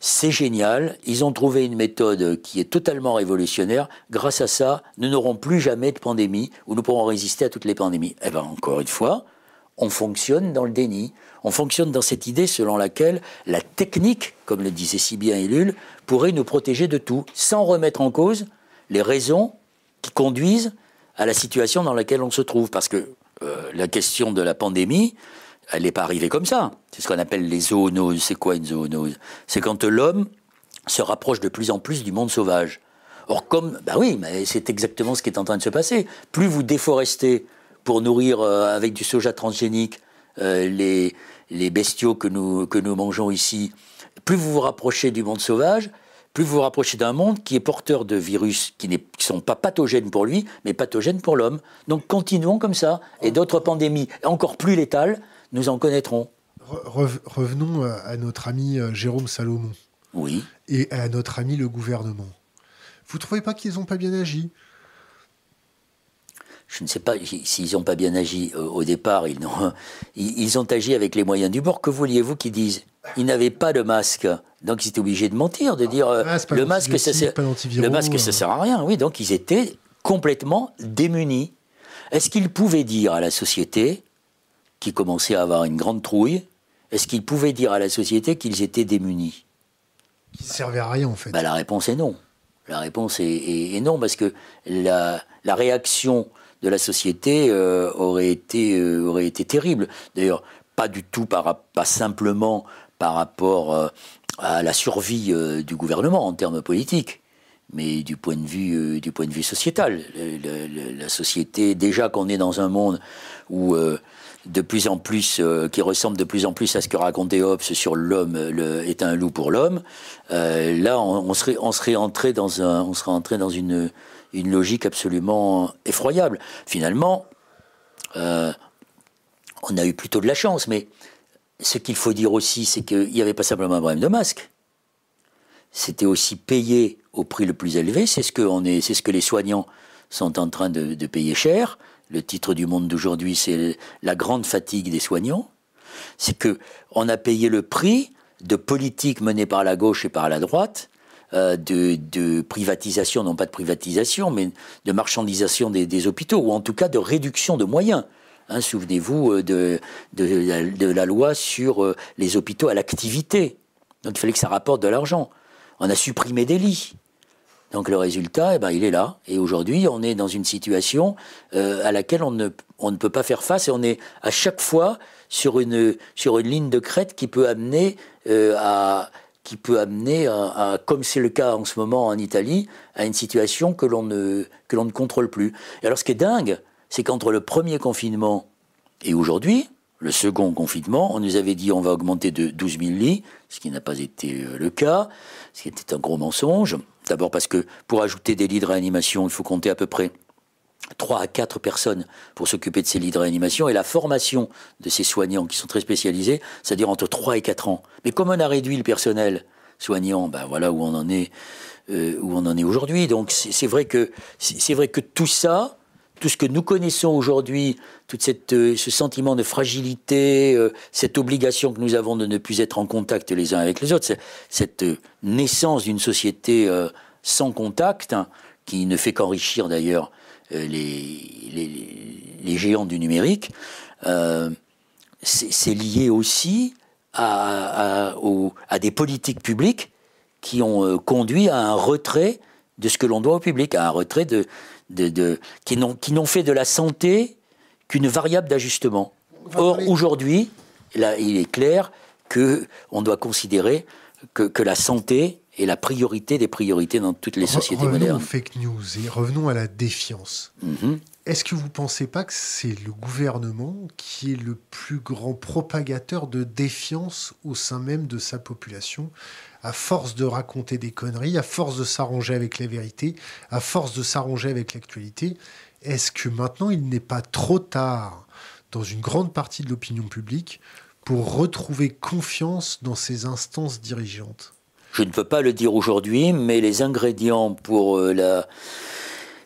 c'est génial, ils ont trouvé une méthode qui est totalement révolutionnaire. Grâce à ça, nous n'aurons plus jamais de pandémie ou nous pourrons résister à toutes les pandémies. Eh bien, encore une fois, on fonctionne dans le déni. On fonctionne dans cette idée selon laquelle la technique, comme le disait si bien Ellul, pourrait nous protéger de tout, sans remettre en cause les raisons qui conduisent à la situation dans laquelle on se trouve. Parce que euh, la question de la pandémie, elle n'est pas arrivée comme ça. C'est ce qu'on appelle les zoonoses. C'est quoi une zoonose? C'est quand l'homme se rapproche de plus en plus du monde sauvage. Or, comme, ben oui, mais c'est exactement ce qui est en train de se passer. Plus vous déforestez pour nourrir euh, avec du soja transgénique euh, les, les bestiaux que nous, que nous mangeons ici, plus vous vous rapprochez du monde sauvage, plus vous vous rapprochez d'un monde qui est porteur de virus qui ne sont pas pathogènes pour lui, mais pathogènes pour l'homme. Donc continuons comme ça. Et d'autres pandémies encore plus létales, nous en connaîtrons. revenons à notre ami euh, Jérôme Salomon. Oui. Et à notre ami le gouvernement. Vous ne trouvez pas qu'ils n'ont pas bien agi? Je ne sais pas s'ils n'ont pas bien agi euh, au départ. Ils ont, ils ont agi avec les moyens du bord. Que vouliez-vous qu'ils disent? Ils n'avaient pas de masque. Donc ils étaient obligés de mentir, de dire euh, le masque, ça sert, le masque, ça sert à rien. Oui, donc ils étaient complètement démunis. Est-ce qu'ils pouvaient dire à la société, qui commençait à avoir une grande trouille, est-ce qu'ils pouvaient dire à la société qu'ils étaient démunis? Qui ne servaient à rien en fait. Bah, la réponse est non. La réponse est, non, parce que la, réaction de la société euh, aurait, été, euh, aurait été terrible. D'ailleurs, pas du tout, par, pas simplement par rapport euh, à la survie du gouvernement en termes politiques, mais du point de vue, du point de vue sociétal. la société, déjà qu'on est dans un monde où de plus en plus, qui ressemble de plus en plus à ce que racontait Hobbes sur l'homme est un loup pour l'homme. Là, on, serait, on serait entré dans un, on serait entré dans une, une logique absolument effroyable. Finalement, euh, on a eu plutôt de la chance, mais ce qu'il faut dire aussi, c'est qu'il n'y avait pas simplement un problème de masque. C'était aussi payé au prix le plus élevé. C'est ce que on est, c'est ce que les soignants sont en train de, de payer cher le titre du monde d'aujourd'hui, c'est la grande fatigue des soignants. C'est que on a payé le prix de politiques menées par la gauche et par la droite, euh, de, privatisation, non pas de privatisation, mais de marchandisation des, hôpitaux, ou en tout cas de réduction de moyens. Hein, souvenez-vous euh, de, de, la loi sur euh, les hôpitaux à l'activité. Donc il fallait que ça rapporte de l'argent. On a supprimé des lits. Donc le résultat, eh ben, il est là. Et aujourd'hui, on est dans une situation à laquelle on ne, on ne peut pas faire face et on est à chaque fois sur une, sur une ligne de crête qui peut amener à qui peut amener, à, comme c'est le cas en ce moment en Italie, à une situation que l'on ne, que l'on ne contrôle plus. Et alors ce qui est dingue, c'est qu'entre le premier confinement et aujourd'hui, le second confinement, on nous avait dit on va augmenter de 12 000 lits, ce qui n'a pas été euh, le cas, ce qui était un gros mensonge. D'abord parce que pour ajouter des lits de réanimation, il faut compter à peu près 3 à 4 personnes pour s'occuper de ces lits de réanimation et la formation de ces soignants qui sont très spécialisés, c'est-à-dire entre 3 et 4 ans. Mais comme on a réduit le personnel soignant, ben voilà où on en est, euh, où on en est aujourd'hui. Donc c'est vrai que c'est vrai que tout ça, tout ce que nous connaissons aujourd'hui, tout euh, ce sentiment de fragilité, euh, cette obligation que nous avons de ne plus être en contact les uns avec les autres, cette naissance d'une société sans contact, hein, qui ne fait qu'enrichir d'ailleurs les, les, géants du numérique, c'est lié aussi à, à, des politiques publiques qui ont conduit à un retrait de ce que l'on doit au public, à un retrait de, de, qui n'ont fait de la santé qu'une variable d'ajustement. Or, aujourd'hui, il est clair qu'on doit considérer que, la santé est la priorité des priorités dans toutes les sociétés revenons modernes. Revenons aux fake news et revenons à la défiance. Mhm. Est-ce que vous ne pensez pas que c'est le gouvernement qui est le plus grand propagateur de défiance au sein même de sa population à force de raconter des conneries, à force de s'arranger avec la vérité, à force de s'arranger avec l'actualité, est-ce que maintenant il n'est pas trop tard dans une grande partie de l'opinion publique pour retrouver confiance dans ces instances dirigeantes? Je ne peux pas le dire aujourd'hui, mais les ingrédients pour euh, la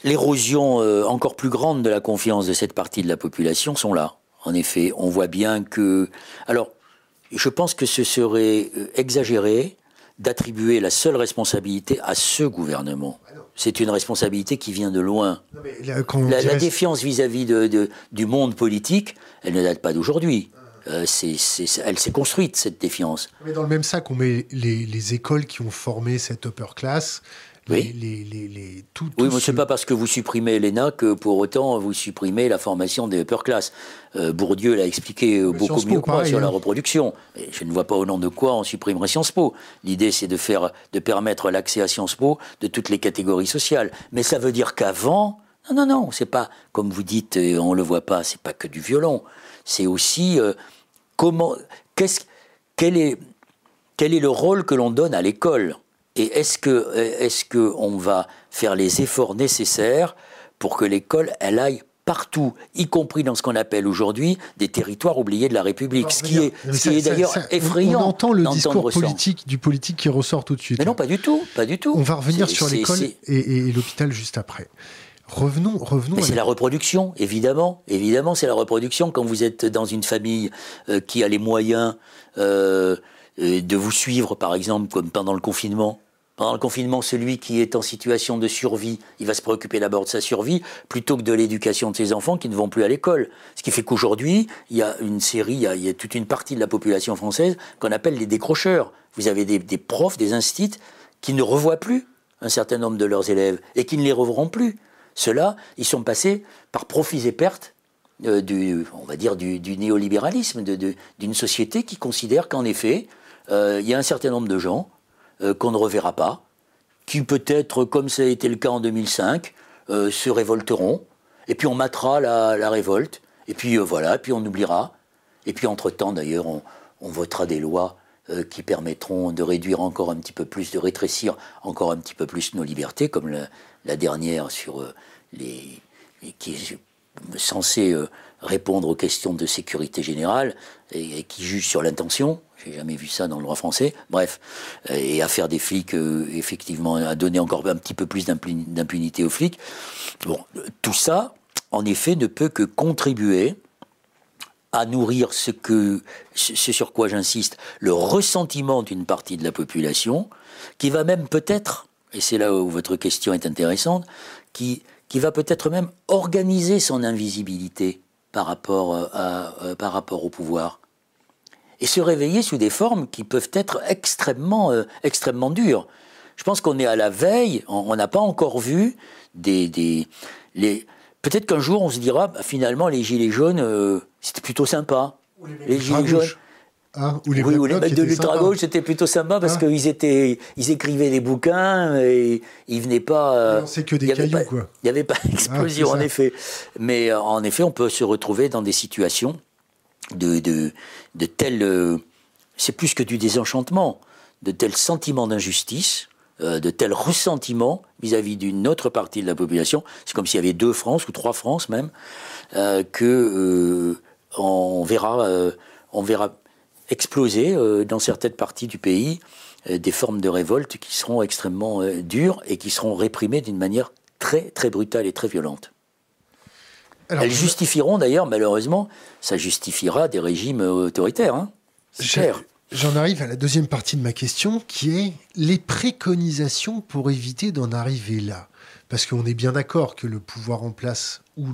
l'érosion euh, encore plus grande de la confiance de cette partie de la population sont là. En effet, on voit bien que... Alors, je pense que ce serait euh, exagéré d'attribuer la seule responsabilité à ce gouvernement. C'est une responsabilité qui vient de loin. la, défiance vis-à-vis de, du monde politique, elle ne date pas d'aujourd'hui. Euh, elle s'est construite, cette défiance. Mais dans le même sac, on met les, les écoles qui ont formé cette upper class, oui. Les, oui, mais ce n'est pas parce que vous supprimez l'ENA que pour autant vous supprimez la formation des upper class. Euh, Bourdieu l'a expliqué euh, beaucoup mieux que moi sur la hein. reproduction. je ne vois pas au nom de quoi on supprimerait Sciences Po. L'idée, c'est de, faire, de permettre l'accès à Sciences Po de toutes les catégories sociales. Mais ça veut dire qu'avant, non, non, non, c'est pas, comme vous dites, on ne le voit pas, c'est pas que du violon. C'est aussi euh, comment, qu'est-ce, quel est, quel est le rôle que l'on donne à l'école? Et est-ce que, est-ce que on va faire les efforts nécessaires pour que l'école, elle aille partout, y compris dans ce qu'on appelle aujourd'hui des territoires oubliés de la République, ce qui est, est d'ailleurs effrayant. On entend le discours politique du politique qui ressort tout de suite. Mais non, pas du tout, pas du tout. On va revenir sur l'école et, l'hôpital juste après. Revenons, revenons. c'est la reproduction, évidemment, évidemment, c'est la reproduction. Quand vous êtes dans une famille euh, qui a les moyens euh, euh, de vous suivre, par exemple, comme pendant le confinement, Pendant le confinement, celui qui est en situation de survie, il va se préoccuper d'abord de sa survie plutôt que de l'éducation de ses enfants qui ne vont plus à l'école. Ce qui fait qu'aujourd'hui, il y a une série, il y a, toute une partie de la population française qu'on appelle les décrocheurs. Vous avez des, profs, des instituts qui ne revoient plus un certain nombre de leurs élèves et qui ne les reverront plus. Ceux-là, ils sont passés par profits et pertes euh, du, on va dire, du, néolibéralisme, d'une société qui considère qu'en effet, euh, il y a un certain nombre de gens euh, qu'on ne reverra pas, qui peut-être, comme ça a été le cas en 2005, euh, se révolteront, et puis on matera la, révolte, et puis voilà, puis on oubliera. Et puis entre-temps, d'ailleurs, on, votera des lois qui permettront de réduire encore un petit peu plus, de rétrécir encore un petit peu plus nos libertés, comme la, dernière sur les, qui est censée répondre aux questions de sécurité générale et qui juge sur l'intention. J'ai jamais vu ça dans le droit français. Bref, et à faire des flics, euh, effectivement, à donner encore un petit peu plus d'impunité aux flics. Bon, tout ça, en effet, ne peut que contribuer à nourrir ce que, ce sur quoi j'insiste, le ressentiment d'une partie de la population, qui va même peut-être, et c'est là où votre question est intéressante, qui, qui va peut-être même organiser son invisibilité par rapport, euh, à, euh, par rapport au pouvoir et se réveiller sous des formes qui peuvent être extrêmement, euh, extrêmement dures. Je pense qu'on est à la veille, on n'a pas encore vu des... des les... Peut-être qu'un jour on se dira, bah, finalement les gilets jaunes, euh, c'était plutôt sympa. Les, gilets jaunes. Ah, ou les, oui, ou les mecs de l'ultra-gauche, c'était plutôt sympa parce ah. qu'ils étaient, ils écrivaient des bouquins et ils venaient pas. c'est que des cailloux, quoi. Il n'y avait pas d'explosion, en effet. Mais euh, en effet, on peut se retrouver dans des situations de, de, de tel, euh, c'est plus que du désenchantement, de tels sentiments d'injustice, euh, de tels ressentiments vis-à-vis d'une autre partie de la population. C'est comme s'il y avait deux France ou trois France même, euh, que on verra, on verra exploser dans certaines parties du pays des formes de révolte qui seront extrêmement dures et qui seront réprimées d'une manière très très brutale et très violente. Elles justifieront d'ailleurs, malheureusement, ça justifiera des régimes autoritaires. Hein. J'en arrive à la deuxième partie de ma question, qui est les préconisations pour éviter d'en arriver là. Parce qu'on est bien d'accord que le pouvoir en place ou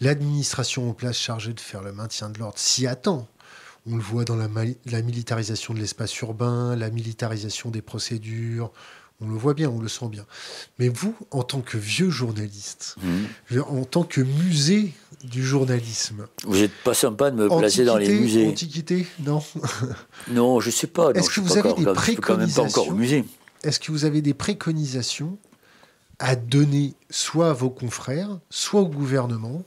l'administration en place chargée de faire le maintien de l'ordre s'y attend. On le voit dans la, la militarisation de l'espace urbain, la militarisation des procédures, on le voit bien, on le sent bien. Mais vous, en tant que vieux journaliste, mmh. en tant que musée du journalisme. Vous n'êtes pas sympa de me placer dans les musées. Antiquité, non Non, je ne sais pas. Est-ce que vous avez des préconisations Est-ce que vous avez des préconisations à donner soit à vos confrères, soit au gouvernement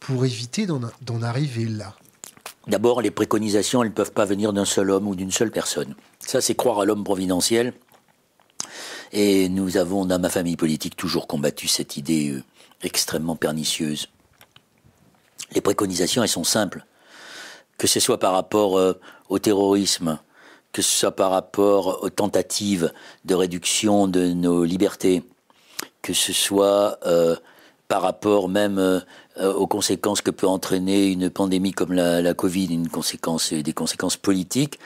pour éviter d'en arriver là? D'abord, les préconisations, elles ne peuvent pas venir d'un seul homme ou d'une seule personne. Ça, c'est croire à l'homme providentiel et nous avons, dans ma famille politique, toujours combattu cette idée euh, extrêmement pernicieuse. Les préconisations, elles sont simples. Que ce soit par rapport euh, au terrorisme, que ce soit par rapport aux tentatives de réduction de nos libertés, que ce soit euh, par rapport même aux conséquences que peut entraîner une pandémie comme la, Covid, une conséquence, des conséquences politiques,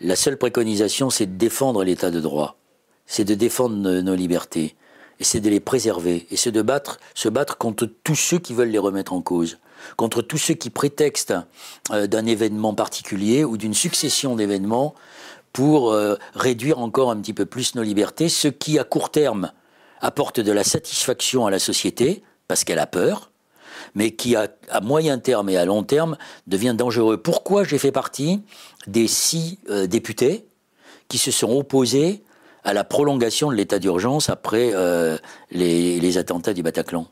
la seule préconisation, c'est de défendre l'état de droit. C'est de défendre nos, libertés, et c'est de les préserver, et c'est de se battre contre tous ceux qui veulent les remettre en cause, contre tous ceux qui prétextent euh, d'un événement particulier ou d'une succession d'événements pour euh, réduire encore un petit peu plus nos libertés, ce qui à court terme apporte de la satisfaction à la société, parce qu'elle a peur, mais qui à, moyen terme et à long terme devient dangereux. Pourquoi j'ai fait partie des six euh, députés qui se sont opposés à la prolongation de l'état d'urgence après euh, les, attentats du Bataclan?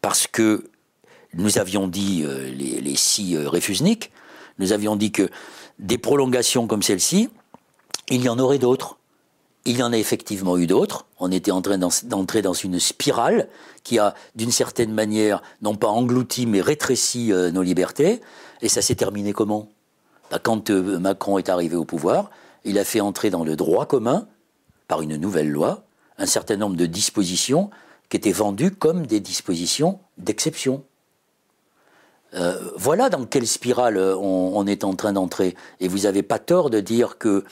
Parce que nous avions dit, euh, les, six euh, réfusniques, nous avions dit que des prolongations comme celle-ci, il y en aurait d'autres. Il y en a effectivement eu d'autres. On était en train d'entrer dans une spirale qui a, d'une certaine manière, non pas englouti, mais rétréci nos libertés. Et ça s'est terminé comment? Bah, Quand Macron est arrivé au pouvoir, il a fait entrer dans le droit commun par une nouvelle loi un certain nombre de dispositions qui étaient vendues comme des dispositions d'exception. Euh, voilà dans quelle spirale on, est en train d'entrer. Et vous n'avez pas tort de dire que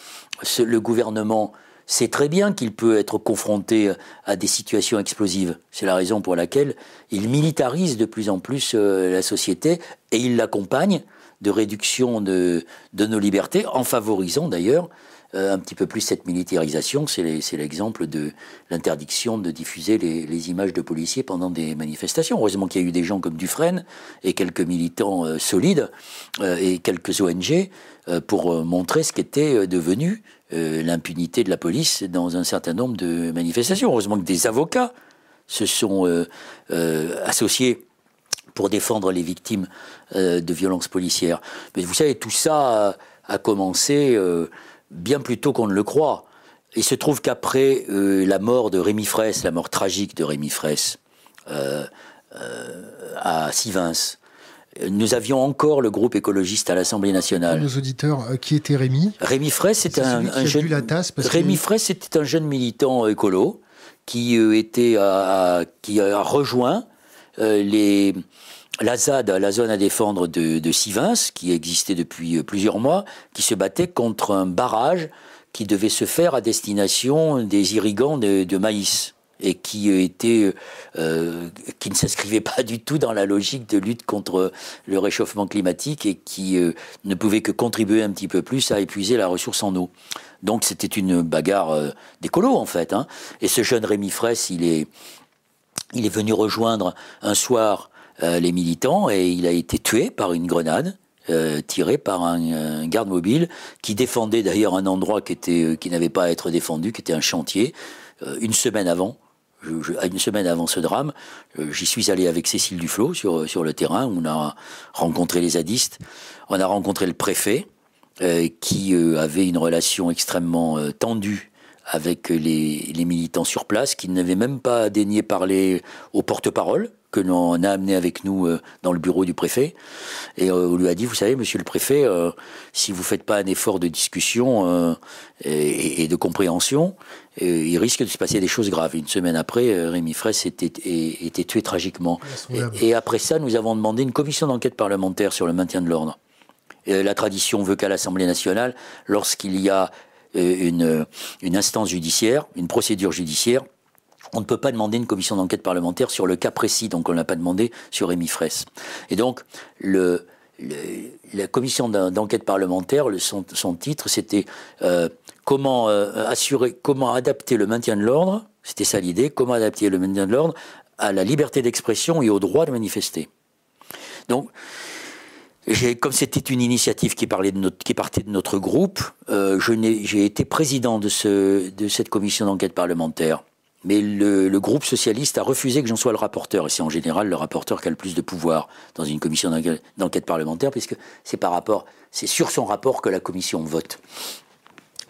le gouvernement sait très bien qu'il peut être confronté à des situations explosives. C'est la raison pour laquelle il militarise de plus en plus euh, la société et il l'accompagne de réduction de, nos libertés, en favorisant d'ailleurs euh, un petit peu plus cette militarisation. C'est l'exemple de l'interdiction de diffuser les, images de policiers pendant des manifestations. Heureusement qu'il y a eu des gens comme Dufresne et quelques militants euh, solides et quelques ONG pour montrer ce qu'était devenu euh, l'impunité de la police dans un certain nombre de manifestations. Heureusement que des avocats se sont euh, euh, associés pour défendre les victimes de violences policières. Mais vous savez, tout ça a, commencé bien plus tôt qu'on ne le croit. Il se trouve qu'après la mort de Rémi Fraisse, la mort tragique de Rémi Fraisse, à Sivins, nous avions encore le groupe écologiste à l'Assemblée nationale. Nos auditeurs, euh, qui était Rémi? Rémi Fraisse, c'était un, jeune. La tasse Rémi Fraisse, c'était un jeune militant écolo qui euh, était qui a rejoint euh, les la ZAD, la zone à défendre de, de Sivins, qui existait depuis plusieurs mois, qui se battait contre un barrage qui devait se faire à destination des irrigants de maïs et qui était euh, qui ne s'inscrivait pas du tout dans la logique de lutte contre le réchauffement climatique et qui euh, ne pouvait que contribuer un petit peu plus à épuiser la ressource en eau. Donc c'était une bagarre euh, d'écolo en fait. Hein. Et ce jeune Rémi Fraisse, il est il est venu rejoindre un soir les militants et il a été tué par une grenade. tirée par un, garde mobile qui défendait d'ailleurs un endroit qui était qui n'avait pas à être défendu, qui était un chantier. une semaine avant, une semaine avant ce drame, euh, j'y suis allé avec Cécile Duflot sur, sur le terrain. On a rencontré les zadistes, on a rencontré le préfet, euh, qui euh, avait une relation extrêmement tendue avec les, les, militants sur place, qui n'avaient même pas daigné parler au porte-parole, que l'on a amené avec nous dans le bureau du préfet. Et on lui a dit, vous savez, monsieur le préfet, si vous faites pas un effort de discussion et, de compréhension, il risque de se passer des choses graves. Une semaine après, euh, Rémi Fraisse était, était tué tragiquement. Et, après ça, nous avons demandé une commission d'enquête parlementaire sur le maintien de l'ordre. La tradition veut qu'à l'Assemblée nationale, lorsqu'il y a euh, une, une instance judiciaire, une procédure judiciaire, on ne peut pas demander une commission d'enquête parlementaire sur le cas précis, donc on ne l'a pas demandé sur Rémi Fraisse. Et donc, la commission d'enquête parlementaire, son, titre, c'était euh, comment euh, assurer, comment adapter le maintien de l'ordre, c'était ça l'idée, comment adapter le maintien de l'ordre à la liberté d'expression et au droit de manifester. Donc, comme c'était une initiative qui, parlait de partait de notre groupe, euh, j'ai été président de cette commission d'enquête parlementaire. Mais le, groupe socialiste a refusé que j'en sois le rapporteur. Et c'est en général le rapporteur qui a le plus de pouvoir dans une commission d'enquête parlementaire, puisque c'est par rapport, c'est sur son rapport que la commission vote.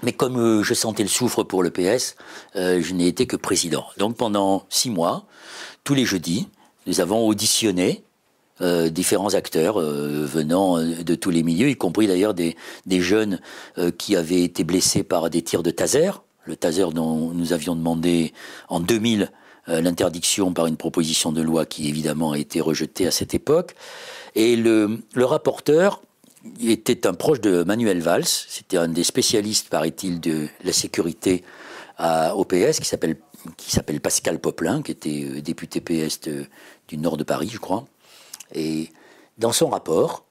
Mais comme euh, je sentais le souffre pour le PS, euh, je n'ai été que président. Donc pendant six mois, tous les jeudis, nous avons auditionné euh, différents acteurs venant de tous les milieux, y compris d'ailleurs des, des, jeunes qui avaient été blessés par des tirs de taser, le taser dont nous avions demandé en 2000 euh, l'interdiction par une proposition de loi qui évidemment a été rejetée à cette époque. Et le, rapporteur était un proche de Manuel Valls, c'était un des spécialistes, paraît-il, de la sécurité à OPS, qui s'appelle qui s'appelle Pascal Poplin, qui était euh, député PS du nord de Paris, je crois. Et dans son rapport,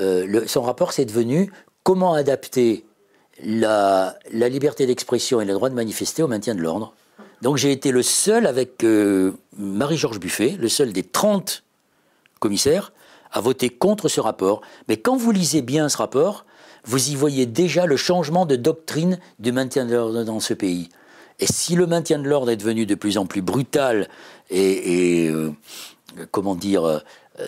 euh, son rapport, c'est devenu comment adapter la, liberté d'expression et le droit de manifester au maintien de l'ordre. Donc j'ai été le seul avec euh, Marie-Georges Buffet, le seul des 30 commissaires, à voter contre ce rapport. Mais quand vous lisez bien ce rapport, vous y voyez déjà le changement de doctrine du maintien de l'ordre dans ce pays. Et si le maintien de l'ordre est devenu de plus en plus brutal et, euh, comment dire, euh,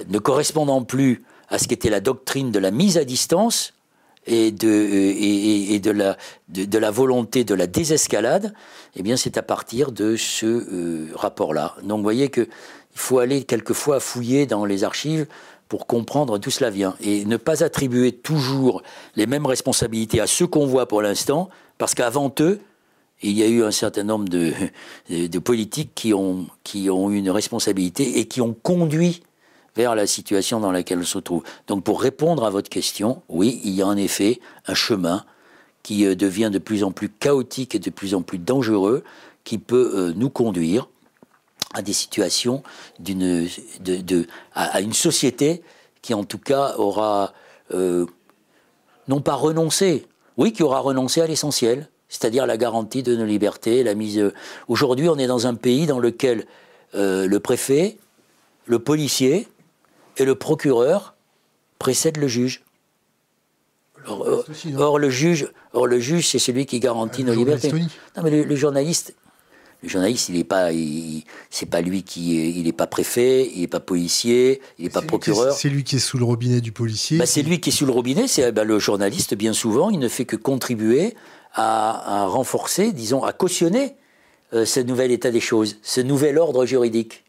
ne correspondant plus à ce qu'était la doctrine de la mise à distance, et de, et, de, la, de, la volonté de la désescalade, eh bien, c'est à partir de ce euh, rapport-là. Donc, vous voyez qu'il faut aller quelquefois fouiller dans les archives pour comprendre d'où cela vient et ne pas attribuer toujours les mêmes responsabilités à ceux qu'on voit pour l'instant, parce qu'avant eux, il y a eu un certain nombre de, de politiques qui ont, qui ont une responsabilité et qui ont conduit vers la situation dans laquelle on se trouve. Donc pour répondre à votre question, oui, il y a en effet un chemin qui devient de plus en plus chaotique et de plus en plus dangereux, qui peut nous conduire à des situations d'une, de, à, une société qui en tout cas aura non pas renoncé, oui, qui aura renoncé à l'essentiel, c'est-à-dire la garantie de nos libertés, la mise. Aujourd'hui, on est dans un pays dans lequel le préfet, le policier et le procureur précèdent le juge. Or, le juge, or le juge, c'est celui qui garantit nos libertés. Non, mais le, journaliste, le journaliste, il n'est pas, c'est pas lui qui, il n'est pas préfet, il n'est pas policier, il n'est pas procureur. C'est lui qui est sous le robinet du policier. Bah, c'est lui qui est sous le robinet. C'est bah, le journaliste, bien souvent, il ne fait que contribuer à, renforcer, disons, à cautionner euh, ce nouvel état des choses, ce nouvel ordre juridique.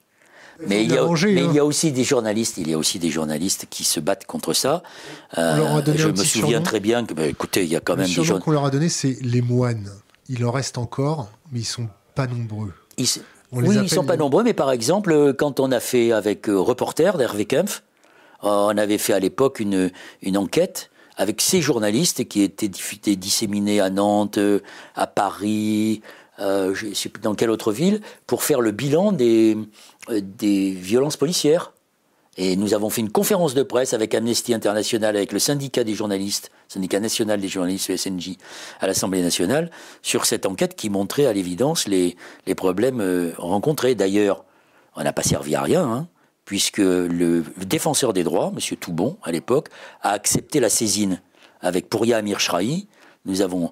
Mais, il y, a, mais il y, a, aussi des journalistes, il y a aussi des journalistes qui se battent contre ça. Euh, je me souviens très bien que, bah, écoutez, il y a quand même des gens. qu'on leur a donné, c'est les moines. Il en reste encore, mais ils sont pas nombreux. Ils, oui, ils sont pas nombreux, mais par exemple, quand on a fait avec euh, Reporter d'Hervé Kempf, on avait fait à l'époque une, une enquête avec ces journalistes qui étaient disséminés à Nantes, à Paris, euh, je ne sais plus dans quelle autre ville, pour faire le bilan des, euh, des violences policières. Et nous avons fait une conférence de presse avec Amnesty International, avec le syndicat des journalistes, syndicat national des journalistes, le SNJ, à l'Assemblée nationale, sur cette enquête qui montrait à l'évidence les, les problèmes euh, rencontrés. D'ailleurs, on n'a pas servi à rien, hein, puisque le, défenseur des droits, M. Toubon, à l'époque, a accepté la saisine. Avec Pouria Amir nous avons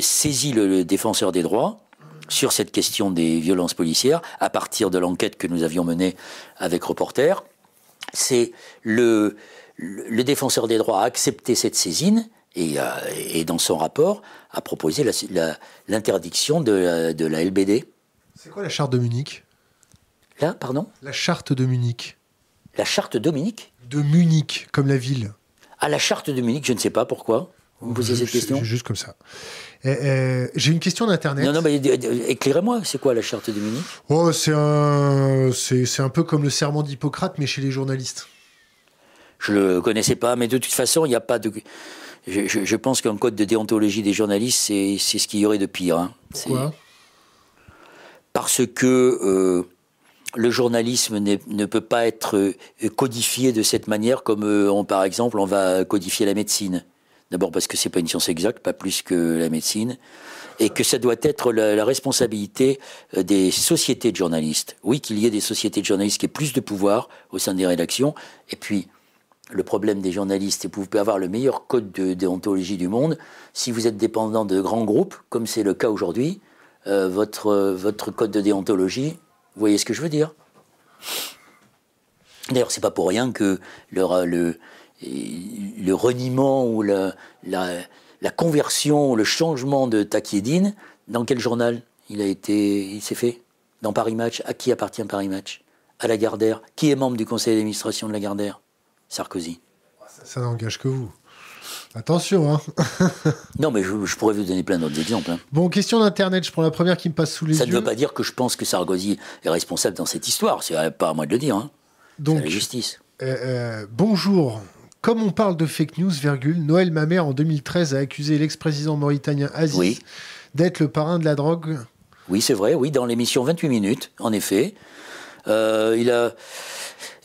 saisi le défenseur des droits, sur cette question des violences policières à partir de l'enquête que nous avions menée avec Reporter. C'est le, le défenseur des droits a accepté cette saisine et, euh, et dans son rapport a proposé l'interdiction de, de, la LBD. C'est quoi la charte de Munich? Là, pardon? La charte de Munich. La charte de Munich? De Munich, comme la ville. Ah, la charte de Munich, je ne sais pas pourquoi. Vous me posez cette question? Juste comme ça. Eh, eh, j'ai une question d'Internet. Non, non, mais éclairez-moi, c'est quoi la charte de Munich? Oh, C'est un, c'est, un peu comme le serment d'Hippocrate, mais chez les journalistes. Je ne le connaissais pas, mais de toute façon, il n'y a pas de. Je, pense qu'un code de déontologie des journalistes, c'est, ce qu'il y aurait de pire. Hein. Pourquoi? Parce que euh, le journalisme ne peut pas être euh, codifié de cette manière comme, euh, on, par exemple, on va codifier la médecine. D'abord parce que c'est pas une science exacte, pas plus que la médecine, et que ça doit être la, responsabilité euh, des sociétés de journalistes. Oui, qu'il y ait des sociétés de journalistes qui aient plus de pouvoir au sein des rédactions, et puis le problème des journalistes, c'est que vous pouvez avoir le meilleur code de déontologie du monde. Si vous êtes dépendant de grands groupes, comme c'est le cas aujourd'hui, euh, votre, votre code de déontologie, vous voyez ce que je veux dire? D'ailleurs, c'est pas pour rien que le, le reniement ou la, la, conversion, le changement de Takiedine, dans quel journal il a été, il s'est fait? Dans Paris Match. À qui appartient Paris Match? À la Gardère. Qui est membre du conseil d'administration de la Gardère Sarkozy. Ça, n'engage que vous. Attention, hein Non, mais je, pourrais vous donner plein d'autres exemples. Hein. Bon, question d'Internet, je prends la première qui me passe sous les yeux. Ça ne veut pas dire que je pense que Sarkozy est responsable dans cette histoire, c'est pas à moi de le dire. Hein. Donc, la justice. Euh, euh, bonjour, comme on parle de fake news, virgule, Noël Mamère en 2013 a accusé l'ex-président mauritanien Aziz d'être le parrain de la drogue. Oui, c'est vrai, oui, dans l'émission 28 minutes, en effet. Euh, il, a,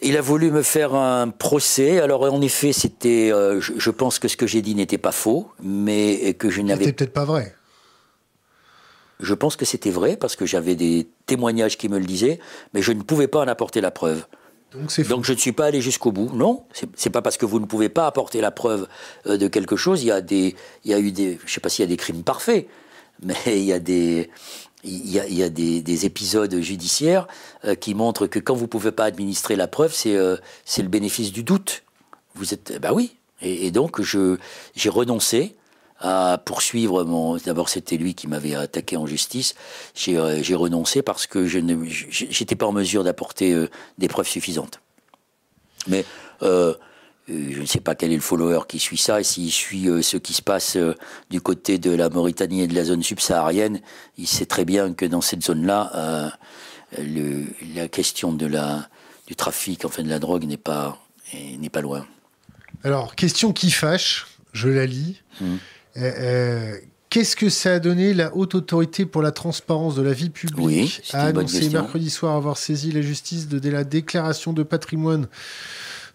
il a voulu me faire un procès. Alors, en effet, c'était. Euh, je, pense que ce que j'ai dit n'était pas faux, mais que je n'avais. C'était peut-être pas vrai. Je pense que c'était vrai parce que j'avais des témoignages qui me le disaient, mais je ne pouvais pas en apporter la preuve. Donc, je ne suis pas allé jusqu'au bout. Non, c'est pas parce que vous ne pouvez pas apporter la preuve euh, de quelque chose. Il y a des, il y a eu des, je sais pas s'il y a des crimes parfaits, mais il y a des, il épisodes judiciaires euh, qui montrent que quand vous pouvez pas administrer la preuve, c'est euh, c'est le bénéfice du doute. Vous êtes, bah oui. Et, et donc je j'ai renoncé à poursuivre mon. D'abord, c'était lui qui m'avait attaqué en justice. J'ai euh, renoncé parce que je n'étais pas en mesure d'apporter euh, des preuves suffisantes. Mais euh, je ne sais pas quel est le follower qui suit ça, et s'il suit ce qui se passe du côté de la Mauritanie et de la zone subsaharienne, il sait très bien que dans cette zone-là, la question de la, du trafic, enfin de la drogue, n'est pas, n'est pas loin. Alors, question qui fâche, je la lis. Mmh. Euh, euh, Qu'est-ce que ça a donné La Haute Autorité pour la Transparence de la Vie Publique a annoncé mercredi soir avoir saisi la justice de la déclaration de patrimoine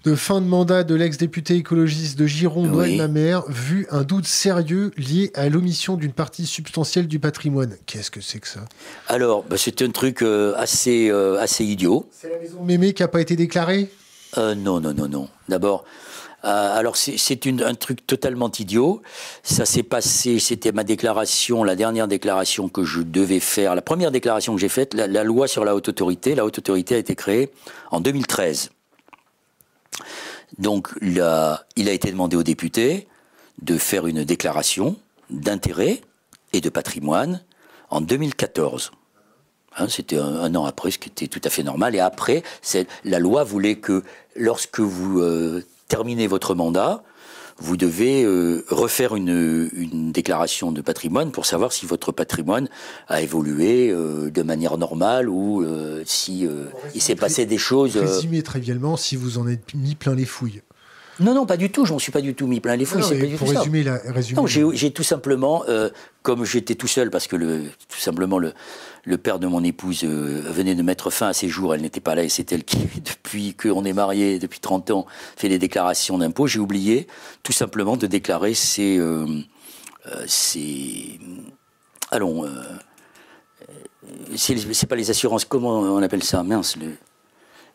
de fin de mandat de l'ex-député écologiste de Gironde, Noël Mamère, vu un doute sérieux lié à l'omission d'une partie substantielle du patrimoine. Qu'est-ce que c'est que ça? Alors, bah, c'est un truc euh, assez, euh, assez idiot. C'est la maison Mémé qui n'a pas été déclarée? Euh, Non, non, non, non. D'abord, alors c'est un truc totalement idiot. Ça s'est passé, c'était ma déclaration, la dernière déclaration que je devais faire, la première déclaration que j'ai faite, la, la, loi sur la haute autorité. La haute autorité a été créée en 2013. Donc il a, été demandé aux députés de faire une déclaration d'intérêt et de patrimoine en 2014. Hein, c'était un, an après, ce qui était tout à fait normal. Et après, la loi voulait que lorsque vous euh, terminez votre mandat, vous devez euh, refaire une, déclaration de patrimoine pour savoir si votre patrimoine a évolué euh, de manière normale ou euh, si il s'est passé des choses. Résumez trivialement si vous en êtes mis plein les fouilles. Non, non, pas du tout. Je m'en suis pas du tout mis plein les fouilles. Non, pour résumer, la, non, j'ai tout simplement, comme j'étais tout seul, parce que le, tout simplement le, le père de mon épouse euh, venait de mettre fin à ses jours, elle n'était pas là et c'est elle qui, depuis qu'on est mariés, depuis 30 ans, fait les déclarations d'impôts. J'ai oublié tout simplement de déclarer ses... Euh, euh, allons... c'est pas les assurances, comment on appelle ça Mince, le...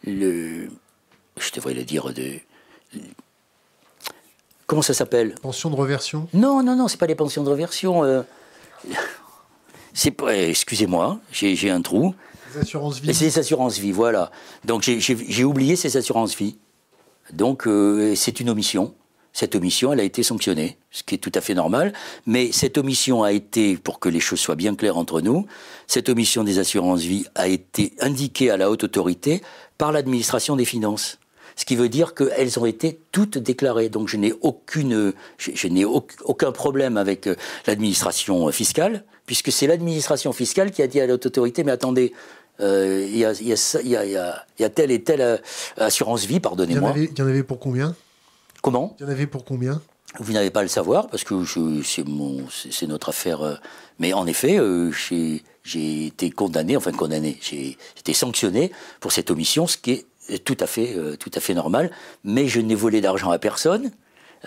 le je devrais le dire de... Comment ça s'appelle? Pension de reversion? Non, non, non, c'est pas les pensions de reversion. C'est excusez-moi, j'ai un trou. Les assurances vie. C'est les assurances vie, voilà. Donc j'ai oublié ces assurances vie. Donc euh, c'est une omission. Cette omission, elle a été sanctionnée, ce qui est tout à fait normal. Mais cette omission a été, pour que les choses soient bien claires entre nous, cette omission des assurances vie a été indiquée à la haute autorité par l'administration des finances ce qui veut dire qu'elles ont été toutes déclarées. Donc je n'ai aucune, je, n'ai aucun problème avec euh, l'administration fiscale, puisque c'est l'administration fiscale qui a dit à l'autorité, mais attendez, il y, a, telle et telle euh, assurance vie, pardonnez-moi. Il y en avait pour combien? Comment? Il y en avait pour combien? Vous n'avez pas à le savoir, parce que c'est notre affaire. Euh, mais en effet, j'ai été condamné, enfin condamné, j'ai été sanctionné pour cette omission, ce qui est tout à fait, euh, tout à fait normal. Mais je n'ai volé d'argent à personne,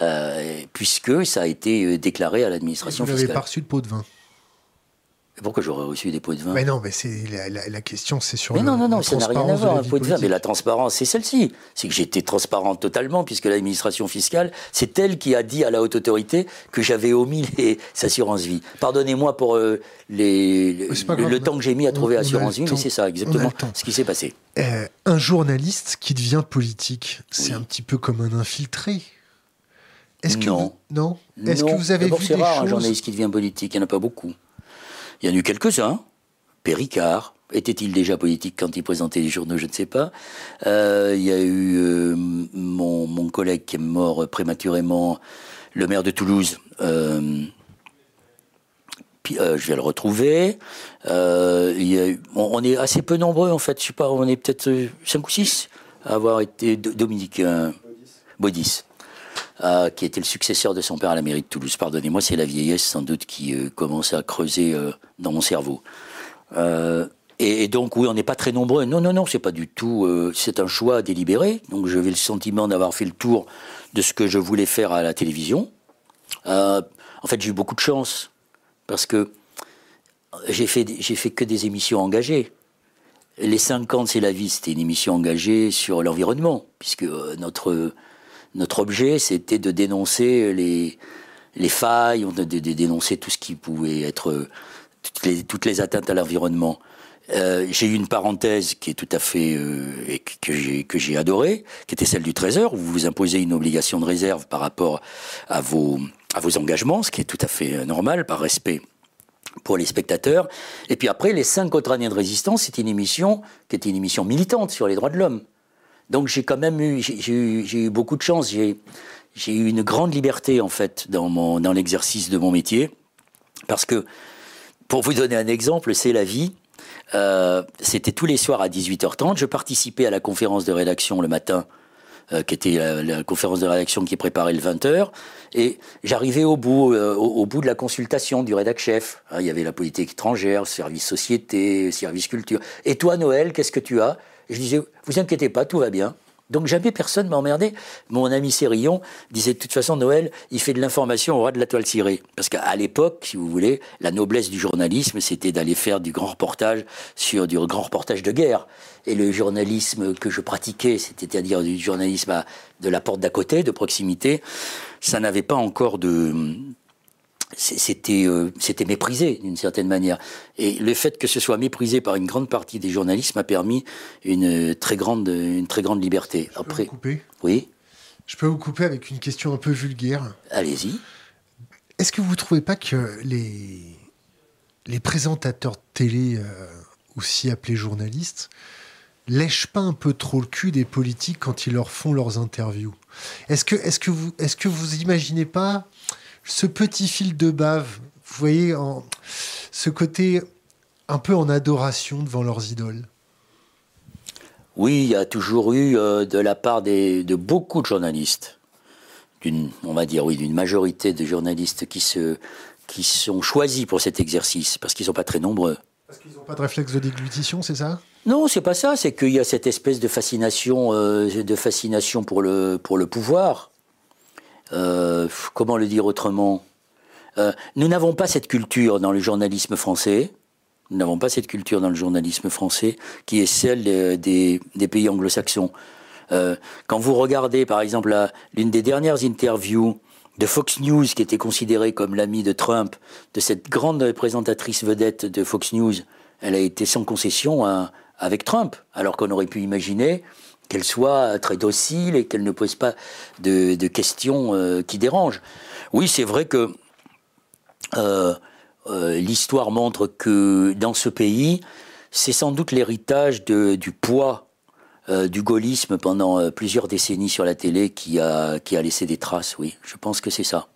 euh, puisque ça a été euh, déclaré à l'administration fiscale. Vous n'avez pas reçu de pot de vin pourquoi j'aurais reçu des pots de vin Mais non, mais c'est la, question, c'est sur. Mais non, non, non, ça n'a rien à voir. Un pot de vin, mais la transparence, c'est celle-ci. C'est que j'étais transparent totalement, puisque l'administration fiscale, c'est elle qui a dit à la haute autorité que j'avais omis les assurances vie. Pardonnez-moi pour les, le, temps que j'ai mis à trouver assurance vie, mais c'est ça exactement ce qui s'est passé. Euh, un journaliste qui devient politique, c'est un petit peu comme un infiltré. Est-ce que non. non Est-ce que vous avez vu des rare, un journaliste qui devient politique. Il n'y en a pas beaucoup. Il y en a eu quelques-uns. Péricard. Était-il déjà politique quand il présentait les journaux Je ne sais pas. Euh, il y a eu euh, mon, collègue qui est mort prématurément, le maire de Toulouse. Puis, je vais le retrouver. Il on, est assez peu nombreux en fait. Je sais pas, on est peut-être 5 ou 6 à avoir été Dominique Baudis. Euh, qui était le successeur de son père à la mairie de Toulouse. Pardonnez-moi, c'est la vieillesse sans doute qui euh, commence à creuser euh, dans mon cerveau. Et, donc oui, on n'est pas très nombreux. Non, non, non, c'est pas du tout. c'est un choix délibéré. Donc j'avais le sentiment d'avoir fait le tour de ce que je voulais faire à la télévision. en fait, j'ai eu beaucoup de chance parce que j'ai fait, j'ai fait que des émissions engagées. Les 50, c'est la vie, c'était une émission engagée sur l'environnement, puisque notre notre objet, c'était de dénoncer les, les failles, de, dénoncer tout ce qui pouvait être toutes les, atteintes à l'environnement. Euh, j'ai eu une parenthèse qui est tout à fait euh, que j'ai que adorée, qui était celle du Trésor, où vous vous imposez une obligation de réserve par rapport à vos à vos engagements, ce qui est tout à fait euh, normal par respect pour les spectateurs. Et puis après, les cinq autres années de résistance, c'était une émission qui était une émission militante sur les droits de l'homme. Donc j'ai quand même eu, j'ai eu, beaucoup de chance. J'ai eu une grande liberté en fait dans, mon, dans l'exercice de mon métier, parce que pour vous donner un exemple, c'est la vie. Euh, c'était tous les soirs à 18h30. Je participais à la conférence de rédaction le matin euh, qui était la, conférence de rédaction qui préparait le 20h. Et j'arrivais au bout, euh, au, bout de la consultation du rédac chef. Hein, il y avait la politique étrangère, service société, service culture. Et toi, Noël, qu'est-ce que tu as? Je disais, vous inquiétez pas, tout va bien. Donc jamais personne m'a emmerdé. Mon ami Sérillon disait de toute façon Noël, il fait de l'information au ras de la toile cirée. Parce qu'à l'époque, si vous voulez, la noblesse du journalisme, c'était d'aller faire du grand reportage sur du grand reportage de guerre. Et le journalisme que je pratiquais, c'est-à-dire du journalisme de la porte d'à côté, de proximité, ça n'avait pas encore de, c'était euh, c'était méprisé d'une certaine manière. Et le fait que ce soit méprisé par une grande partie des journalistes m'a permis une très grande une très grande liberté. Je Après, peux vous couper? oui. Je peux vous couper avec une question un peu vulgaire. Allez-y. Est-ce que vous ne trouvez pas que les les présentateurs de télé, euh, aussi appelés journalistes, lèchent pas un peu trop le cul des politiques quand ils leur font leurs interviews? Est-ce que est-ce que vous est-ce que vous imaginez pas ce petit fil de bave, vous voyez, en, ce côté un peu en adoration devant leurs idoles Oui, il y a toujours eu euh, de la part de beaucoup de journalistes, d'une, on va dire oui, d'une majorité de journalistes qui se, qui sont choisis pour cet exercice, parce qu'ils ne sont pas très nombreux. Parce qu'ils n'ont pas de réflexe de déglutition, c'est ça? Non, c'est pas ça. C'est qu'il y a cette espèce de fascination, euh, de fascination pour le, pour le pouvoir, euh, comment le dire autrement euh, Nous n'avons pas cette culture dans le journalisme français. Nous n'avons pas cette culture dans le journalisme français qui est celle des, pays anglo-saxons. Euh, quand vous regardez, par exemple, l'une des dernières interviews de Fox News, qui était considérée comme l'amie de Trump, de cette grande présentatrice vedette de Fox News, elle a été sans concession hein, avec Trump, alors qu'on aurait pu imaginer qu'elle soit très docile et qu'elle ne pose pas de, questions euh, qui dérangent. Oui, c'est vrai que euh, euh, l'histoire montre que dans ce pays, c'est sans doute l'héritage du poids du gaullisme pendant plusieurs décennies sur la télé qui a, qui a laissé des traces, oui. Je pense que c'est ça.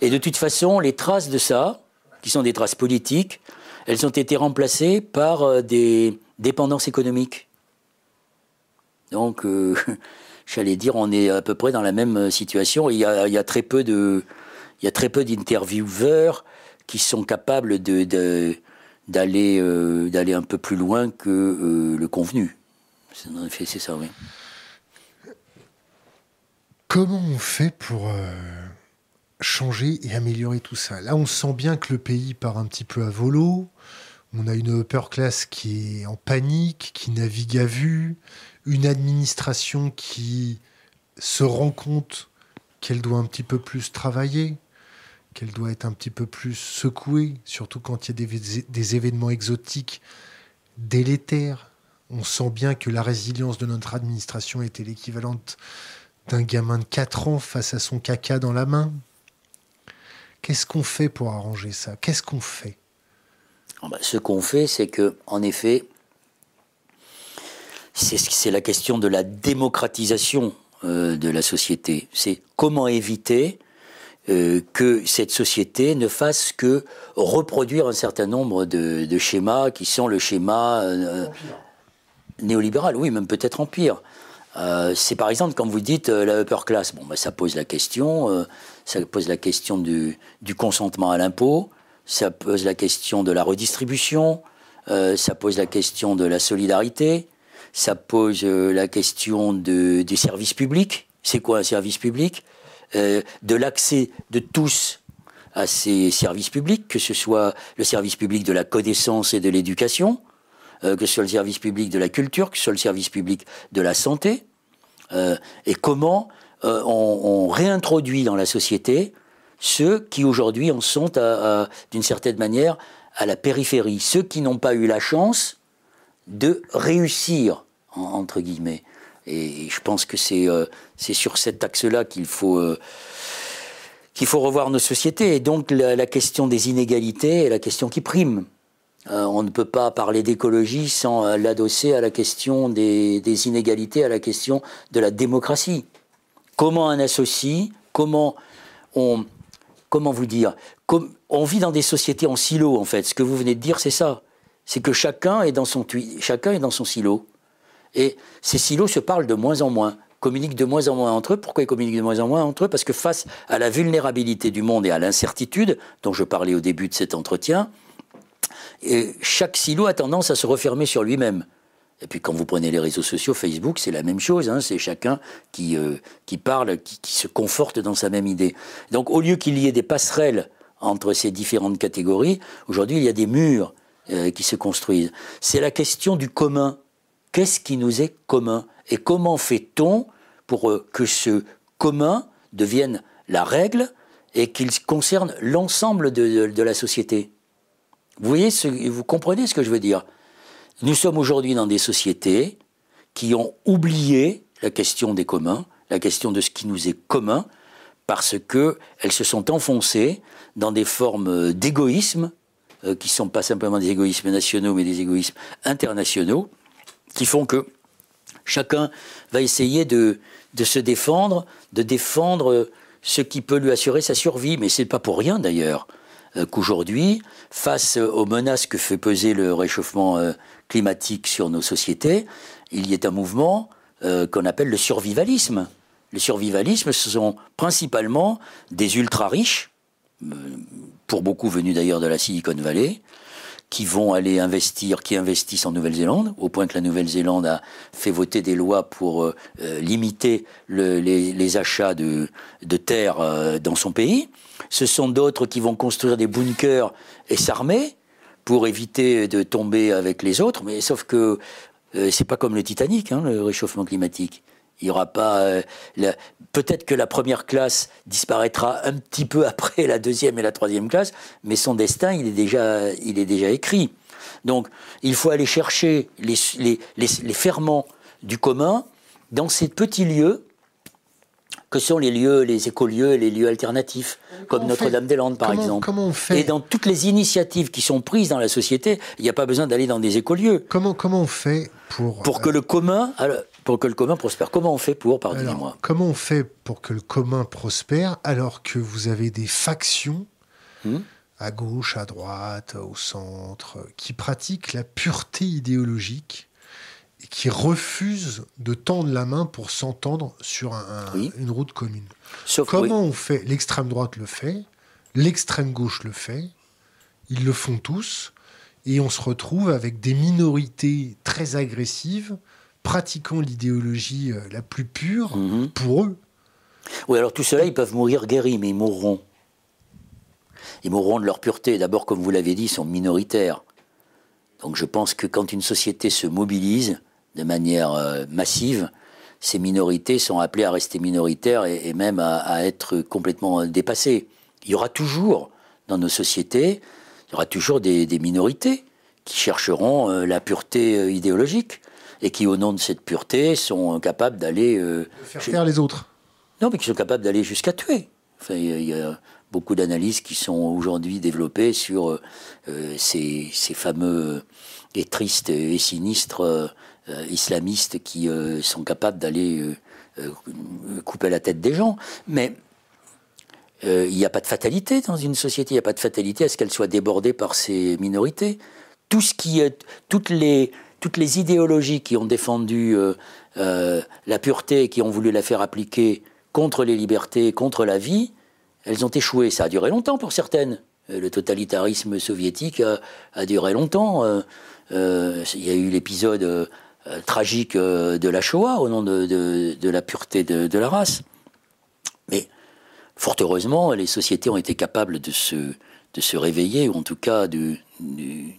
Et de toute façon, les traces de ça, qui sont des traces politiques, elles ont été remplacées par des dépendances économiques. Donc, euh, j'allais dire, on est à peu près dans la même situation. Il y a, très peu de, il y a très peu d'intervieweurs qui sont capables d'aller, euh, d'aller un peu plus loin que euh, le convenu. En effet, c'est ça, oui. Comment on fait pour changer et améliorer tout ça? Là, on sent bien que le pays part un petit peu à volo. On a une upper class qui est en panique, qui navigue à vue, une administration qui se rend compte qu'elle doit un petit peu plus travailler, qu'elle doit être un petit peu plus secouée, surtout quand il y a des, événements exotiques délétères. On sent bien que la résilience de notre administration était l'équivalente d'un gamin de 4 ans face à son caca dans la main. Qu'est-ce qu'on fait pour arranger ça? Qu'est-ce qu'on fait? Ah bah, Ce qu'on fait, c'est que, en effet, c'est la question de la démocratisation euh, de la société. C'est comment éviter euh, que cette société ne fasse que reproduire un certain nombre de, schémas qui sont le schéma euh, néolibéral, oui, même peut-être empire. c'est par exemple quand vous dites la upper class, bon, bah, ça pose la question, ça pose la question du, du consentement à l'impôt, ça pose la question de la redistribution, ça pose la question de la solidarité, ça pose euh, la question de, des services publics. C'est quoi un service public? Euh, De l'accès de tous à ces services publics, que ce soit le service public de la connaissance et de l'éducation, euh, que ce soit le service public de la culture, que ce soit le service public de la santé, et comment on, réintroduit dans la société ceux qui aujourd'hui en sont, d'une certaine manière, à la périphérie, ceux qui n'ont pas eu la chance de réussir, entre guillemets. Et je pense que c'est euh, sur cet axe-là qu'il faut, euh, qu'il faut revoir nos sociétés. Et donc la, question des inégalités est la question qui prime. Euh, on ne peut pas parler d'écologie sans l'adosser à la question des, des, inégalités, à la question de la démocratie. Comment on associe, comment on, comment vous dire, on vit dans des sociétés en silo en fait. Ce que vous venez de dire, c'est ça c'est que chacun est dans son chacun est dans son silo. Et ces silos se parlent de moins en moins, communiquent de moins en moins entre eux. Pourquoi ils communiquent de moins en moins entre eux? Parce que face à la vulnérabilité du monde et à l'incertitude, dont je parlais au début de cet entretien, et chaque silo a tendance à se refermer sur lui-même. Et puis quand vous prenez les réseaux sociaux, Facebook, c'est la même chose. Hein, c'est chacun qui, euh, qui parle, qui, se conforte dans sa même idée. Donc au lieu qu'il y ait des passerelles entre ces différentes catégories, aujourd'hui il y a des murs euh, qui se construisent. C'est la question du commun. Qu'est-ce qui nous est commun Et comment fait-on pour euh, que ce commun devienne la règle et qu'il concerne l'ensemble de, la société? Vous voyez, ce, vous comprenez ce que je veux dire? Nous sommes aujourd'hui dans des sociétés qui ont oublié la question des communs, la question de ce qui nous est commun, parce qu'elles se sont enfoncées dans des formes d'égoïsme, euh, qui sont pas simplement des égoïsmes nationaux, mais des égoïsmes internationaux, qui font que chacun va essayer de, se défendre, de défendre ce qui peut lui assurer sa survie. Mais ce n'est pas pour rien d'ailleurs euh, qu'aujourd'hui, face aux menaces que fait peser le réchauffement euh, climatique sur nos sociétés, il y a un mouvement euh, qu'on appelle le survivalisme. Le survivalisme, ce sont principalement des ultra-riches, pour beaucoup venus d'ailleurs de la Silicon Valley, qui vont aller investir, qui investissent en Nouvelle-Zélande, au point que la Nouvelle-Zélande a fait voter des lois pour limiter les, achats de, de terres dans son pays. Ce sont d'autres qui vont construire des bunkers et s'armer pour éviter de tomber avec les autres. Mais sauf que euh, c'est pas comme le Titanic, hein, le réchauffement climatique. Il y aura pas. Euh, peut-être que la première classe disparaîtra un petit peu après la deuxième et la troisième classe, mais son destin, il est déjà, il est déjà écrit. Donc, il faut aller chercher les, les, les, les ferments du commun dans ces petits lieux que sont les lieux, les écolieux et les lieux alternatifs, comme Notre-Dame-des-Landes par exemple. Comment on fait Et dans toutes les initiatives qui sont prises dans la société, il n'y a pas besoin d'aller dans des écolieux. Comment, comment on fait pour... Pour que le commun... pour que le commun prospère. Comment on fait pour, pardonnez-moi Comment on fait pour que le commun prospère alors que vous avez des factions hmm à gauche, à droite, au centre, qui pratiquent la pureté idéologique qui refusent de tendre la main pour s'entendre sur une route commune? Comment on fait? L'extrême droite le fait, l'extrême gauche le fait, ils le font tous, et on se retrouve avec des minorités très agressives pratiquant l'idéologie euh, la plus pure mhm. pour eux. Oui, alors tout cela, ils peuvent mourir guéris, mais ils mourront. Ils mourront de leur pureté. D'abord, comme vous l'avez dit, ils sont minoritaires. Donc je pense que quand une société se mobilise, de manière euh, massive, ces minorités sont appelées à rester minoritaires et, même à, être complètement dépassées. Il y aura toujours, dans nos sociétés, il y aura toujours des, minorités qui chercheront euh, la pureté euh, idéologique et qui, au nom de cette pureté, sont capables d'aller... faire taire les autres. Non, mais qui sont capables d'aller jusqu'à tuer. Enfin, il y a beaucoup d'analyses qui sont aujourd'hui développées sur ces, ces, fameux et tristes et sinistres euh, islamistes qui euh, sont capables d'aller euh, couper la tête des gens. Mais il n'y a pas de fatalité dans une société, il n'y a pas de fatalité à ce qu'elle soit débordée par ces minorités. Tout ce qui est, toutes les, toutes les idéologies qui ont défendu la pureté, qui ont voulu la faire appliquer contre les libertés, contre la vie, elles ont échoué. Ça a duré longtemps pour certaines. Le totalitarisme soviétique a, duré longtemps. Il y a eu l'épisode euh, tragique euh, de la Shoah au nom de, la pureté de, la race. Mais fort heureusement, les sociétés ont été capables de se, réveiller, ou en tout cas de,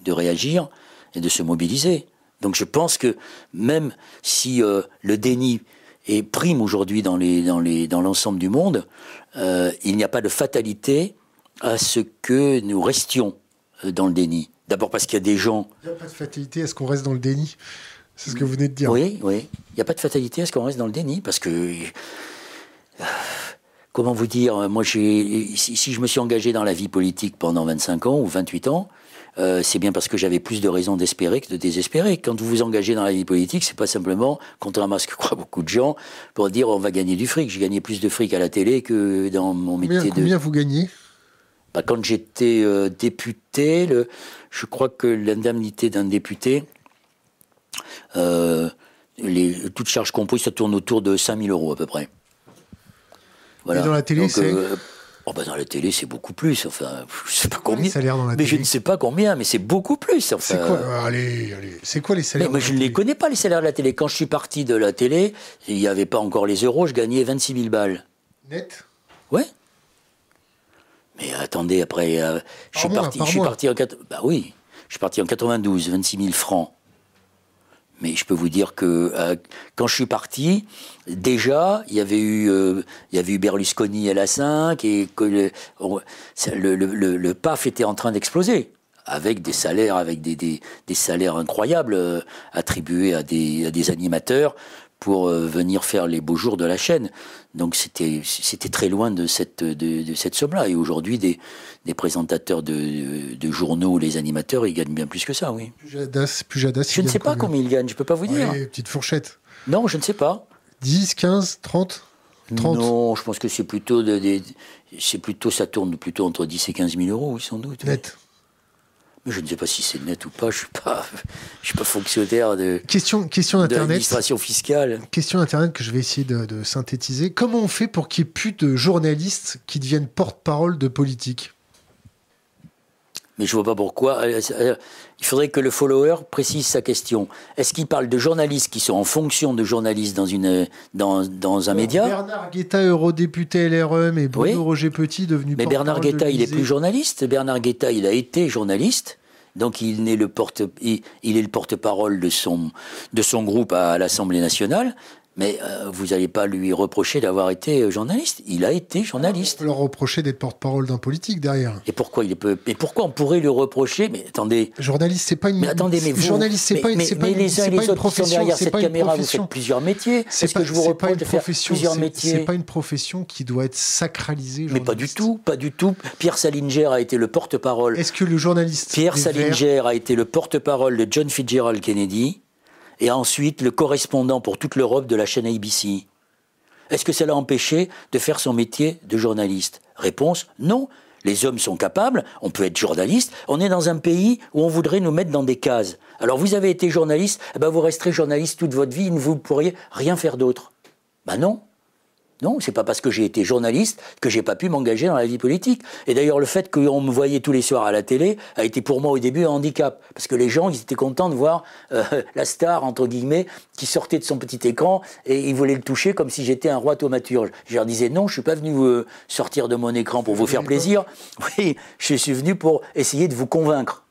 réagir et de se mobiliser. Donc je pense que même si euh, le déni est prime aujourd'hui dans l'ensemble dans dans du monde, il n'y a pas de fatalité à ce que nous restions dans le déni. D'abord parce qu'il y a des gens... Il n'y a pas de fatalité à ce qu'on reste dans le déni c'est ce que vous venez de dire. Oui, oui. Il n'y a pas de fatalité à ce qu'on reste dans le déni, parce que. Euh, comment vous dire Moi, si, si, je me suis engagé dans la vie politique pendant 25 ans ou 28 ans, euh, c'est bien parce que j'avais plus de raisons d'espérer que de désespérer. Quand vous vous engagez dans la vie politique, c'est pas simplement, contrairement à ce que croient beaucoup de gens, pour dire on va gagner du fric. J'ai gagné plus de fric à la télé que dans mon métier combien, de. Combien vous gagnez? Bah, Quand j'étais euh, député, le, je crois que l'indemnité d'un député, euh, les, toutes charges comprises, ça tourne autour de 5000 euros à peu près. Voilà. Et dans la télé, c'est Oh bah dans la télé, c'est beaucoup plus. Enfin, je sais pas combien. Les salaires dans la mais je ne sais pas combien, mais c'est beaucoup plus. Enfin, c'est quoi Allez, allez. C'est quoi les salaires mais, Je ne les connais pas les salaires de la télé. Quand je suis parti de la télé, il n'y avait pas encore les euros. Je gagnais 26 000 balles. Net? Ouais. Mais attendez, après, euh, je, suis parti, je suis parti en bah oui, je suis parti en 92, 26 000 francs. Mais je peux vous dire que euh, quand je suis parti, déjà, il y avait eu, euh, Berlusconi à la 5 et que le, PAF était en train d'exploser avec des salaires, avec des, salaires incroyables euh, attribués à des animateurs pour venir faire les beaux jours de la chaîne. Donc c'était c'était très loin de cette de, de cette somme-là. Et aujourd'hui, des, des présentateurs de, de, journaux, les animateurs, ils gagnent bien plus que ça, oui. Pujadas, Pujadas je ne sais pas combien ils gagnent, je ne peux pas vous dire. petite fourchette. Non, je ne sais pas. 10, 15, 30 30 Non, je pense que c'est plutôt, de, c'est plutôt, ça tourne plutôt entre 10 et 15 000 euros, oui, sans doute. Net. Je ne sais pas si c'est net ou pas. Je suis pas, je suis pas fonctionnaire de. Question, question. L'administration fiscale. Question internet que je vais essayer de, de synthétiser. Comment on fait pour qu'il n'y ait plus de journalistes qui deviennent porte-parole de politique? Mais je vois pas pourquoi. Euh, euh, il faudrait que le follower précise sa question. Est-ce qu'il parle de journalistes qui sont en fonction de journalistes dans, une, dans, dans un média Bernard Guetta, eurodéputé LREM, et Bruno Roger Petit, devenu Mais Bernard Guetta, il est plus journaliste. Bernard Guetta, il a été journaliste. Donc il est le porte, il, il est le porte-parole de son, de son groupe à l'Assemblée nationale. Mais euh, vous n'allez pas lui reprocher d'avoir été euh, journaliste. Il a été journaliste. On peut leur reprocher d'être porte-parole d'un politique derrière. Et pourquoi il peut Et pourquoi on pourrait lui reprocher? Mais attendez. Journaliste, c'est pas une. Mais attendez, mais vous. Journaliste, c'est pas une. Mais, mais les uns et les autres qui sont derrière cette caméra, vous faites plusieurs métiers. C'est que je vous reproche de faire plusieurs métiers? C'est pas une profession qui doit être sacralisée. Mais pas du tout, pas du tout. Pierre Salinger a été le porte-parole. Est-ce que le journaliste Pierre Salinger a été le porte-parole de John Fitzgerald Kennedy et ensuite le correspondant pour toute l'Europe de la chaîne ABC. Est-ce que ça l'a empêché de faire son métier de journaliste? Réponse non. Les hommes sont capables, on peut être journaliste. On est dans un pays où on voudrait nous mettre dans des cases. Alors vous avez été journaliste, eh ben vous resterez journaliste toute votre vie, vous ne pourriez rien faire d'autre. Ben non. Non, c'est pas parce que j'ai été journaliste que j'ai pas pu m'engager dans la vie politique. Et d'ailleurs, le fait qu'on me voyait tous les soirs à la télé a été pour moi au début un handicap. Parce que les gens, ils étaient contents de voir euh, la star, entre guillemets, qui sortait de son petit écran et ils voulaient le toucher comme si j'étais un roi thaumaturge. Je leur disais non, je suis pas venu euh, sortir de mon écran pour vous faire plaisir. Oui, je suis venu pour essayer de vous convaincre.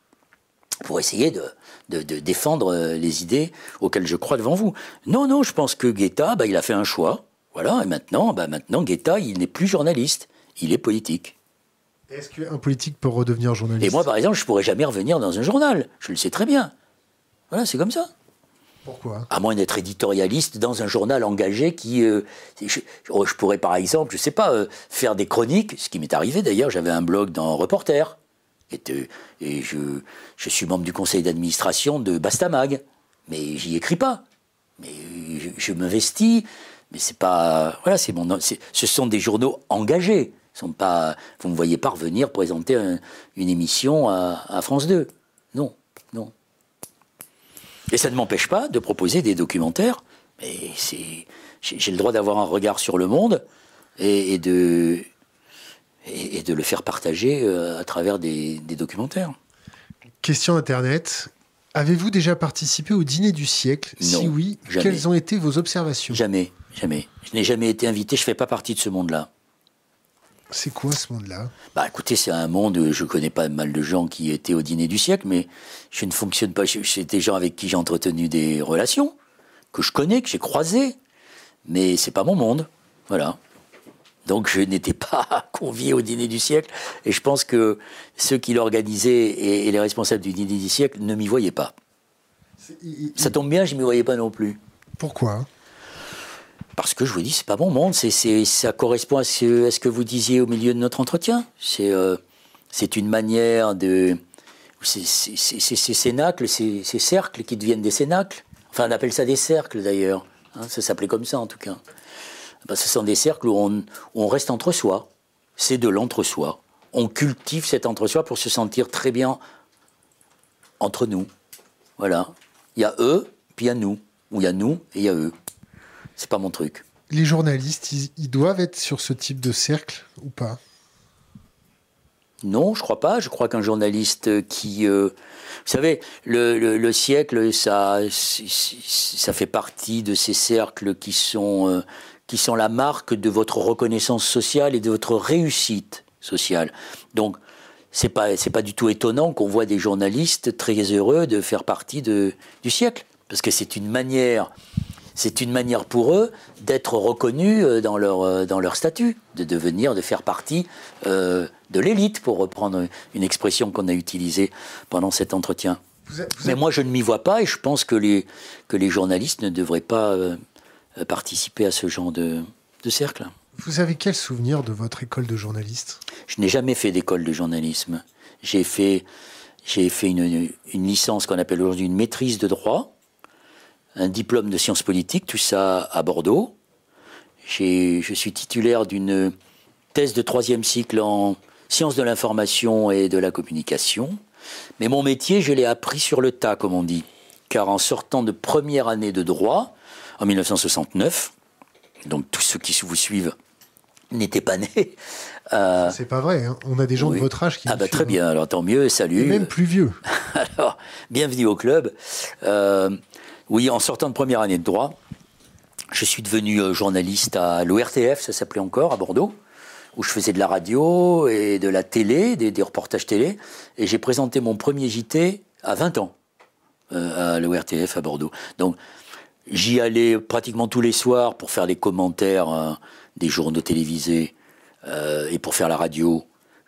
Pour essayer de, de, défendre euh, les idées auxquelles je crois devant vous. Non, non, je pense que Guetta, bah, il a fait un choix. Voilà, et maintenant, bah maintenant Guetta, il n'est plus journaliste, il est politique. Est-ce qu'un politique peut redevenir journaliste? Et moi, par exemple, je ne pourrais jamais revenir dans un journal. Je le sais très bien. Voilà, c'est comme ça. Pourquoi? À moins d'être éditorialiste dans un journal engagé qui. Euh, je, pourrais, par exemple, je ne sais pas, euh, faire des chroniques, ce qui m'est arrivé d'ailleurs, j'avais un blog dans Reporter. Et, et je, je, suis membre du conseil d'administration de Bastamag. Mais j'y écris pas. Mais je, je m'investis mais c'est pas. Voilà, c'est mon. Ce sont des journaux engagés. Sont pas, vous ne me voyez pas revenir présenter une émission à, France 2. Non, non. Et ça ne m'empêche pas de proposer des documentaires. Mais c'est, j'ai le droit d'avoir un regard sur le monde et, de, et, de le faire partager euh, à travers des, des documentaires. Question Internet. Avez-vous déjà participé au dîner du siècle? Si oui, quelles ont été vos observations? Jamais. Jamais. Je n'ai jamais été invité, je ne fais pas partie de ce monde-là. C'est quoi ce monde-là? Bah écoutez, c'est un monde, je connais pas mal de gens qui étaient au dîner du siècle, mais je ne fonctionne pas. C'est des gens avec qui j'ai entretenu des relations, que je connais, que j'ai croisés, mais c'est pas mon monde. Voilà. Donc je n'étais pas convié au dîner du siècle, et je pense que ceux qui l'organisaient et, les responsables du dîner du siècle ne m'y voyaient pas. Ça tombe bien, je ne m'y voyais pas non plus. Pourquoi? Parce que je vous dis, c'est pas mon monde. C'est, ça correspond à ce, que vous disiez au milieu de notre entretien. C'est, euh, une manière de. C'est, ces cénacles, ces, cercles qui deviennent des cénacles. Enfin, on appelle ça des cercles d'ailleurs. Hein, ça s'appelait comme ça en tout cas. Ce sont des cercles où on, on reste entre soi. C'est de l'entre-soi. On cultive cet entre-soi pour se sentir très bien entre nous. Voilà. Il y a eux, puis il y a nous. où il y a nous et il y a eux. C'est pas mon truc. Les journalistes, ils, doivent être sur ce type de cercle ou pas? Non, je crois pas. Je crois qu'un journaliste qui. Euh, vous savez, le, siècle, ça, ça fait partie de ces cercles qui sont, euh, qui sont la marque de votre reconnaissance sociale et de votre réussite sociale. Donc, c'est pas c'est pas du tout étonnant qu'on voit des journalistes très heureux de faire partie de, du siècle parce que c'est une manière c'est une manière pour eux d'être reconnus euh, dans leur euh, dans leur statut de devenir de faire partie euh, de l'élite pour reprendre une expression qu'on a utilisée pendant cet entretien. Mais moi je ne m'y vois pas et je pense que les que les journalistes ne devraient pas participer à ce genre de, de cercle. Vous avez quel souvenir de votre école de journaliste Je n'ai jamais fait d'école de journalisme. J'ai fait, j'ai fait une, une licence qu'on appelle aujourd'hui une maîtrise de droit, un diplôme de sciences politiques, tout ça à Bordeaux. Je suis titulaire d'une thèse de troisième cycle en sciences de l'information et de la communication. Mais mon métier, je l'ai appris sur le tas, comme on dit. Car en sortant de première année de droit, en 1969, donc tous ceux qui vous suivent n'était pas né. Euh, c'est pas vrai, hein. on a des gens de votre âge qui. Ah bah très bien, alors tant mieux, salut. Et même plus vieux. alors, bienvenue au club. Euh, oui, en sortant de première année de droit, je suis devenu euh, journaliste à l'ORTF, ça s'appelait encore, à Bordeaux, où je faisais de la radio et de la télé, des, reportages télé. Et j'ai présenté mon premier JT à 20 ans à l'ORTF à Bordeaux. Donc, j'y allais pratiquement tous les soirs pour faire des commentaires des journaux télévisés euh, et pour faire la radio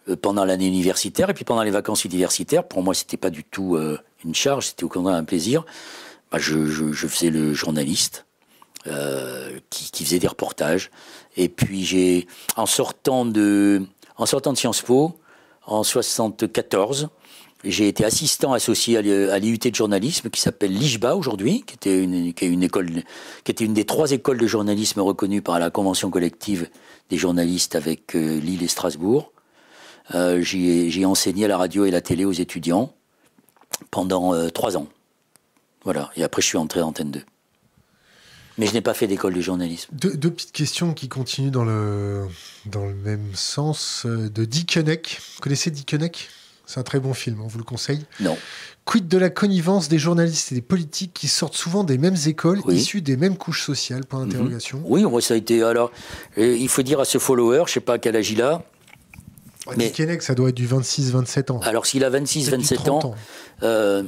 euh, pendant l'année universitaire et puis pendant les vacances universitaires, pour moi, c'était pas du tout euh, une charge, c'était au contraire un plaisir. Je, faisais le journaliste qui, qui, faisait des reportages. Et puis j'ai, en sortant de, en sortant de Sciences Po, en 74, j'ai été assistant associé à l'IUT de journalisme qui s'appelle l'IJBA aujourd'hui, qui était une, qui est une école, qui était une des trois écoles de journalisme reconnues par la convention collective des journalistes avec euh, Lille et Strasbourg. Euh, j'ai enseigné la radio et la télé aux étudiants pendant euh, trois ans. Voilà. Et après, je suis entré à Antenne 2. Mais je n'ai pas fait d'école de journalisme. Deux, petites questions qui continuent dans le, dans le même sens. De Dick Vous connaissez Dick c'est un très bon film, on vous le conseille. Non. Quid de la connivence des journalistes et des politiques qui sortent souvent des mêmes écoles, issus des mêmes couches sociales? Point mhm. d'interrogation. Oui, ça a été. Alors, euh, il faut dire à ce follower, je sais pas quel âge il a. mais ça doit être du 26-27 ans. Alors, s'il a 26-27 ans, euh,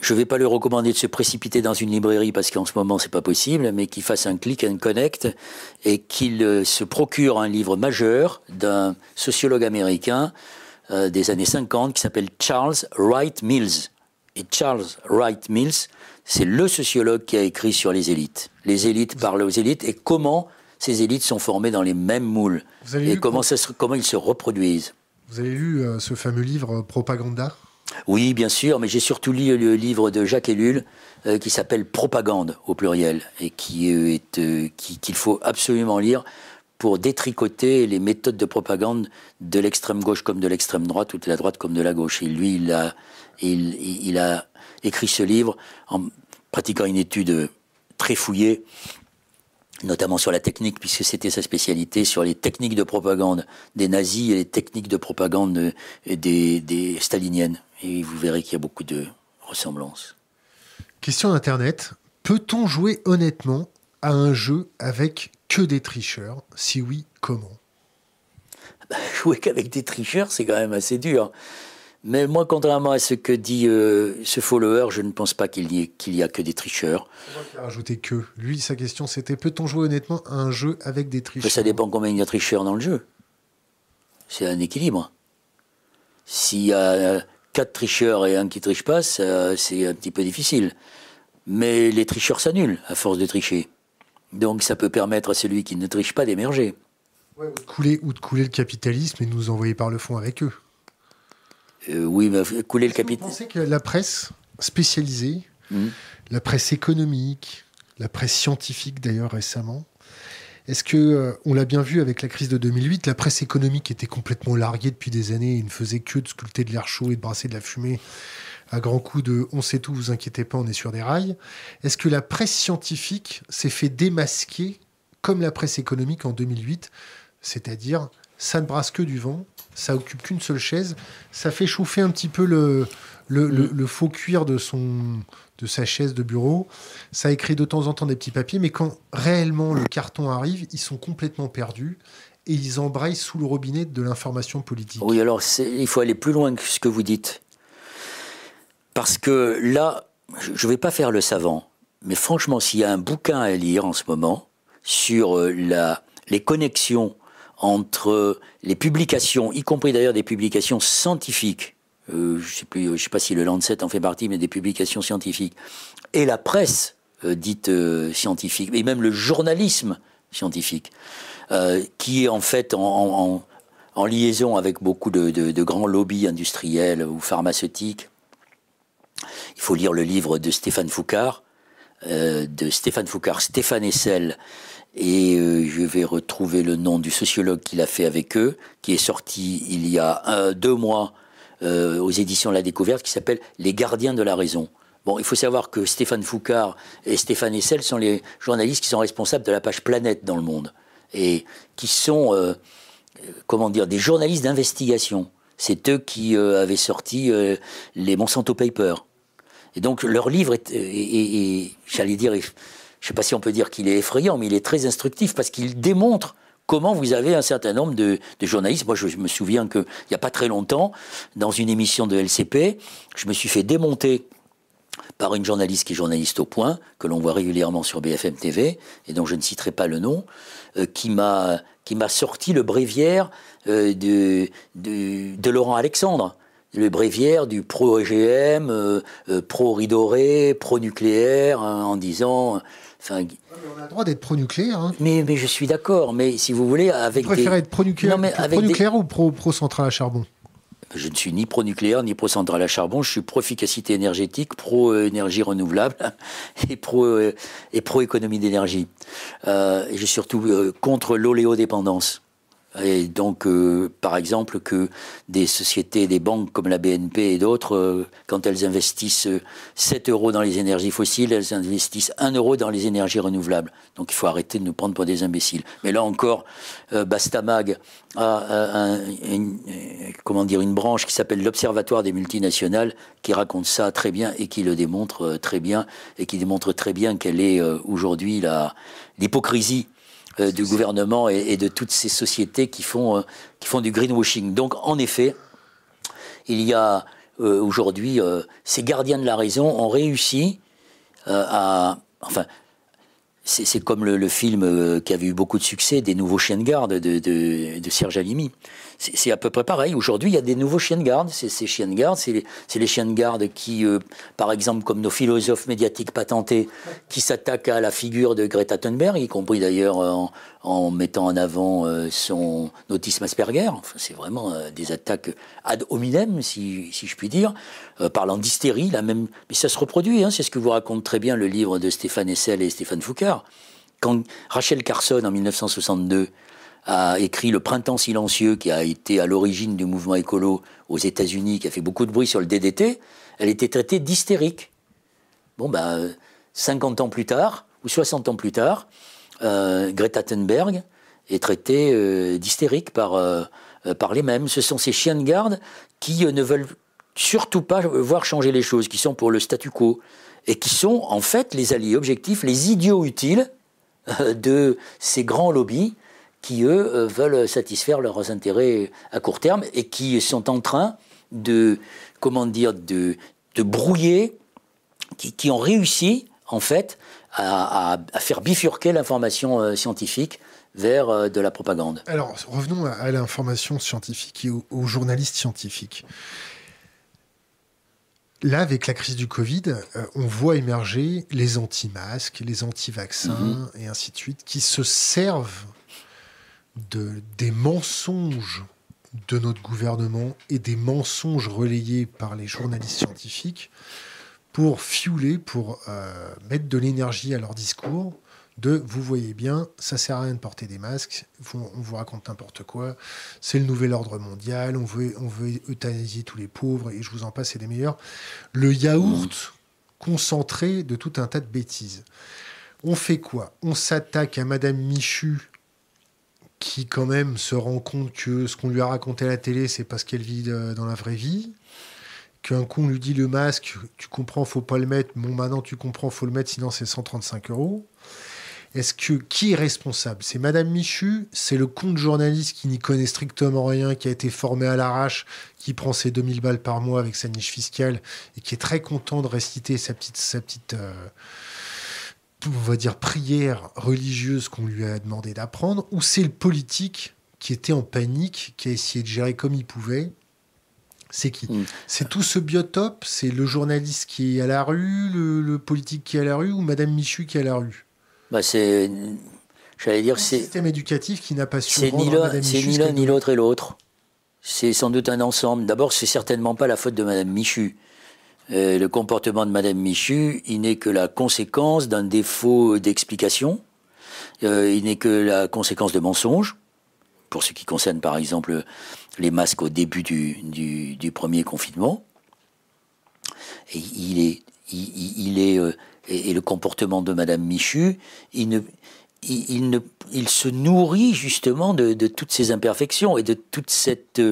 je ne vais pas lui recommander de se précipiter dans une librairie parce qu'en ce moment c'est pas possible, mais qu'il fasse un click and connect et qu'il euh, se procure un livre majeur d'un sociologue américain euh, des années 50 qui s'appelle Charles Wright Mills. Et Charles Wright Mills, c'est le sociologue qui a écrit sur les élites. Les élites parlent aux élites et comment ces élites sont formées dans les mêmes moules et comment, ça comment ils se reproduisent. Vous avez lu euh, ce fameux livre Propaganda? Oui, bien sûr, mais j'ai surtout lu le livre de Jacques Ellul qui s'appelle Propagande au pluriel et qui est qu'il faut absolument lire pour détricoter les méthodes de propagande de l'extrême gauche comme de l'extrême droite ou de la droite comme de la gauche. Et lui, il a, écrit ce livre en pratiquant une étude très fouillée, notamment sur la technique, puisque c'était sa spécialité, sur les techniques de propagande des nazis et les techniques de propagande des staliniennes. Et vous verrez qu'il y a beaucoup de ressemblances. Question d'Internet. Peut-on jouer honnêtement à un jeu avec que des tricheurs? Si oui, comment? Bah, Jouer qu'avec des tricheurs, c'est quand même assez dur. Mais moi, contrairement à ce que dit euh, ce follower, je ne pense pas qu'il y, qu'il y a que des tricheurs. Il a rajouté que. Lui, sa question, c'était peut-on jouer honnêtement à un jeu avec des tricheurs Ça dépend combien il y a de tricheurs dans le jeu. C'est un équilibre. S'il y a quatre tricheurs et un qui triche pas, c'est un petit peu difficile. Mais les tricheurs s'annulent à force de tricher. Donc ça peut permettre à celui qui ne triche pas d'émerger. ou, de couler, ou de couler le capitalisme et nous envoyer par le fond avec eux. Euh, oui, mais couler le capitalisme. Vous pensez que la presse spécialisée, hmm. la presse économique, la presse scientifique d'ailleurs récemment, Est-ce que, on l'a bien vu avec la crise de 2008, la presse économique était complètement larguée depuis des années et ne faisait que de sculpter de l'air chaud et de brasser de la fumée à grands coups de on sait tout, vous inquiétez pas, on est sur des rails. Est-ce que la presse scientifique s'est fait démasquer comme la presse économique en 2008 C'est-à-dire, ça ne brasse que du vent, ça occupe qu'une seule chaise, ça fait chauffer un petit peu le, le, mm. faux cuir de, son, de sa chaise de bureau, ça écrit de temps en temps des petits papiers, mais quand réellement le carton arrive, ils sont complètement perdus et ils embrayent sous le robinet de l'information politique. Oui, alors il faut aller plus loin que ce que vous dites. Parce que là, je ne vais pas faire le savant, mais franchement, s'il y a un bouquin à lire en ce moment sur euh, la, les connexions entre les publications, y compris d'ailleurs des publications scientifiques, euh, je ne sais, pas si le Lancet en fait partie, mais des publications scientifiques, et la presse euh, dite scientifique, et même le journalisme scientifique, qui est en fait en, liaison avec beaucoup de, grands lobbies industriels ou pharmaceutiques, il faut lire le livre de Stéphane Foucard, euh, de Stéphane Foucard, Stéphane Essel, et euh, je vais retrouver le nom du sociologue qu'il a fait avec eux, qui est sorti il y a deux mois euh, aux éditions La Découverte, qui s'appelle Les gardiens de la raison. Bon, il faut savoir que Stéphane Foucard et Stéphane Essel sont les journalistes qui sont responsables de la page Planète dans le monde, et qui sont, comment dire, des journalistes d'investigation. C'est eux qui avaient sorti les Monsanto Papers. Et donc leur livre est, j'allais dire, je ne sais pas si on peut dire qu'il est effrayant, mais il est très instructif parce qu'il démontre comment vous avez un certain nombre de, journalistes. Moi, je, me souviens qu'il n'y a pas très longtemps, dans une émission de LCP, je me suis fait démonter par une journaliste qui est journaliste au point, que l'on voit régulièrement sur BFM TV, et dont je ne citerai pas le nom, euh, qui m'a sorti le bréviaire euh, de, Laurent Alexandre le bréviaire du pro-EGM, euh, pro-ridoré, pro-nucléaire, hein, en disant... Enfin, on a le droit d'être pro-nucléaire. Hein. Mais, mais je suis d'accord, mais si vous voulez, avec vous préférez être pro-nucléaire pro ou pro-centrale à charbon? Je ne suis ni pro-nucléaire ni pro-centrale à charbon, je suis pro-efficacité énergétique, pro-énergie renouvelable et pro-économie d'énergie. Euh, je suis surtout contre l'oléodépendance. Et donc, euh, par exemple, que des sociétés, des banques comme la BNP et d'autres, euh, quand elles investissent 7 euros dans les énergies fossiles, elles investissent 1 euro dans les énergies renouvelables. Donc il faut arrêter de nous prendre pour des imbéciles. Mais là encore, euh, Bastamag a, comment dire, une branche qui s'appelle l'Observatoire des multinationales, qui raconte ça très bien et qui le démontre très bien, et qui démontre très bien quelle est aujourd'hui l'hypocrisie euh, du gouvernement et, de toutes ces sociétés qui font, euh, qui font du greenwashing. Donc, en effet, il y a euh, aujourd'hui, ces gardiens de la raison ont réussi à. Enfin, c'est comme le, film qui avait eu beaucoup de succès, des nouveaux chiens de garde de, de, de Serge Alimi c'est à peu près pareil. Aujourd'hui, il y a des nouveaux chiens de garde. Ces chiens de garde, c'est les, chiens de garde qui, euh, par exemple, comme nos philosophes médiatiques patentés, qui s'attaquent à la figure de Greta Thunberg, y compris d'ailleurs euh, en, mettant en avant euh, son autisme Asperger. c'est vraiment des attaques ad hominem, si, je puis dire, parlant d'hystérie, la même. Mais ça se reproduit. Hein. c'est ce que vous raconte très bien le livre de Stéphane Essel et Stéphane Foucard. Quand Rachel Carson, en 1962, a écrit Le Printemps silencieux, qui a été à l'origine du mouvement écolo aux États-Unis, qui a fait beaucoup de bruit sur le DDT, elle était traitée d'hystérique. Bon, ben, 50 ans plus tard, ou 60 ans plus tard, euh, Greta Thunberg est traitée euh, d'hystérique par, euh, par les mêmes. Ce sont ces chiens de garde qui ne veulent surtout pas voir changer les choses, qui sont pour le statu quo, et qui sont en fait les alliés objectifs, les idiots utiles de ces grands lobbies qui, eux, euh, veulent satisfaire leurs intérêts à court terme et qui sont en train de, comment dire, de, de brouiller, qui, ont réussi, en fait, à, faire bifurquer l'information euh, scientifique vers euh, de la propagande. Alors, revenons à, l'information scientifique et aux, journalistes scientifiques. Là, avec la crise du Covid, on voit émerger les anti-masques, les anti-vaccins mm-hmm. et ainsi de suite, qui se servent de, des mensonges de notre gouvernement et des mensonges relayés par les journalistes scientifiques pour fiouler, pour euh, mettre de l'énergie à leur discours, de vous voyez bien, ça sert à rien de porter des masques, on vous raconte n'importe quoi, c'est le nouvel ordre mondial, on veut, on veut euthanasier tous les pauvres, et je vous en passe, c'est les meilleurs. Le yaourt concentré de tout un tas de bêtises. On fait quoi? On s'attaque à Madame Michu, qui quand même se rend compte que ce qu'on lui a raconté à la télé, c'est parce qu'elle vit euh, dans la vraie vie qu'un con lui dit le masque, tu comprends, faut pas le mettre. Bon, maintenant tu comprends, faut le mettre, sinon c'est 135 euros. Est-ce que qui est responsable? C'est Madame Michu, c'est le compte journaliste qui n'y connaît strictement rien, qui a été formé à l'arrache, qui prend ses 2000 balles par mois avec sa niche fiscale et qui est très content de réciter sa petite, sa petite, euh, on va dire prière religieuse qu'on lui a demandé d'apprendre, ou c'est le politique qui était en panique, qui a essayé de gérer comme il pouvait? C'est qui? Mm. C'est tout ce biotope? C'est le journaliste qui est à la rue, le, politique qui est à la rue ou Madame Michu qui est à la rue? Bah C'est. J'allais dire, c'est. système éducatif qui n'a pas su. C'est ni l'un ni l'autre et l'autre. C'est sans doute un ensemble. D'abord, c'est certainement pas la faute de Madame Michu. Euh, le comportement de Madame Michu, il n'est que la conséquence d'un défaut d'explication. Euh, il n'est que la conséquence de mensonges. Pour ce qui concerne, par exemple, les masques au début du, premier confinement. Et il est, euh, et, le comportement de Madame Michu, il se nourrit justement de, toutes ces imperfections et de toute cette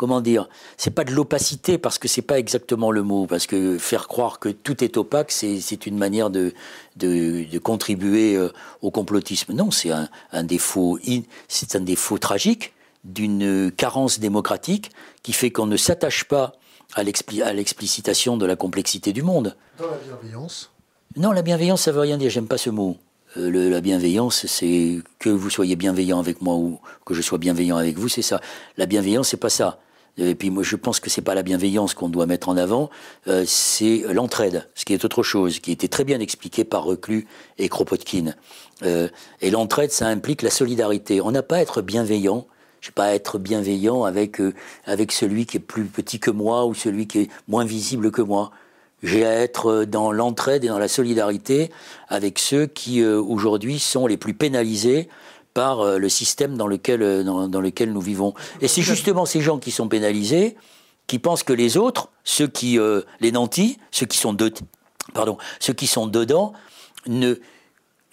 comment dire c'est pas de l'opacité parce que c'est pas exactement le mot parce que faire croire que tout est opaque c'est une manière de, de, de contribuer euh, au complotisme non c'est un, un défaut c'est un défaut tragique d'une carence démocratique qui fait qu'on ne s'attache pas à l'explicitation de la complexité du monde. Dans la bienveillance? Non, la bienveillance, ça veut rien dire, j'aime pas ce mot. Euh, la bienveillance, c'est que vous soyez bienveillant avec moi ou que je sois bienveillant avec vous, c'est ça. La bienveillance, c'est pas ça. Et puis moi, je pense que c'est pas la bienveillance qu'on doit mettre en avant, euh, c'est l'entraide, ce qui est autre chose, qui était très bien expliqué par Reclus et Kropotkin. Euh, et l'entraide, ça implique la solidarité. On n'a pas à être bienveillant je sais pas être bienveillant avec euh, avec celui qui est plus petit que moi ou celui qui est moins visible que moi. J'ai à être dans l'entraide et dans la solidarité avec ceux qui aujourd'hui sont les plus pénalisés par le système dans lequel dans, lequel nous vivons. Et c'est justement ces gens qui sont pénalisés qui pensent que les autres, ceux qui les nantis, ceux qui sont de, pardon, ceux qui sont dedans ne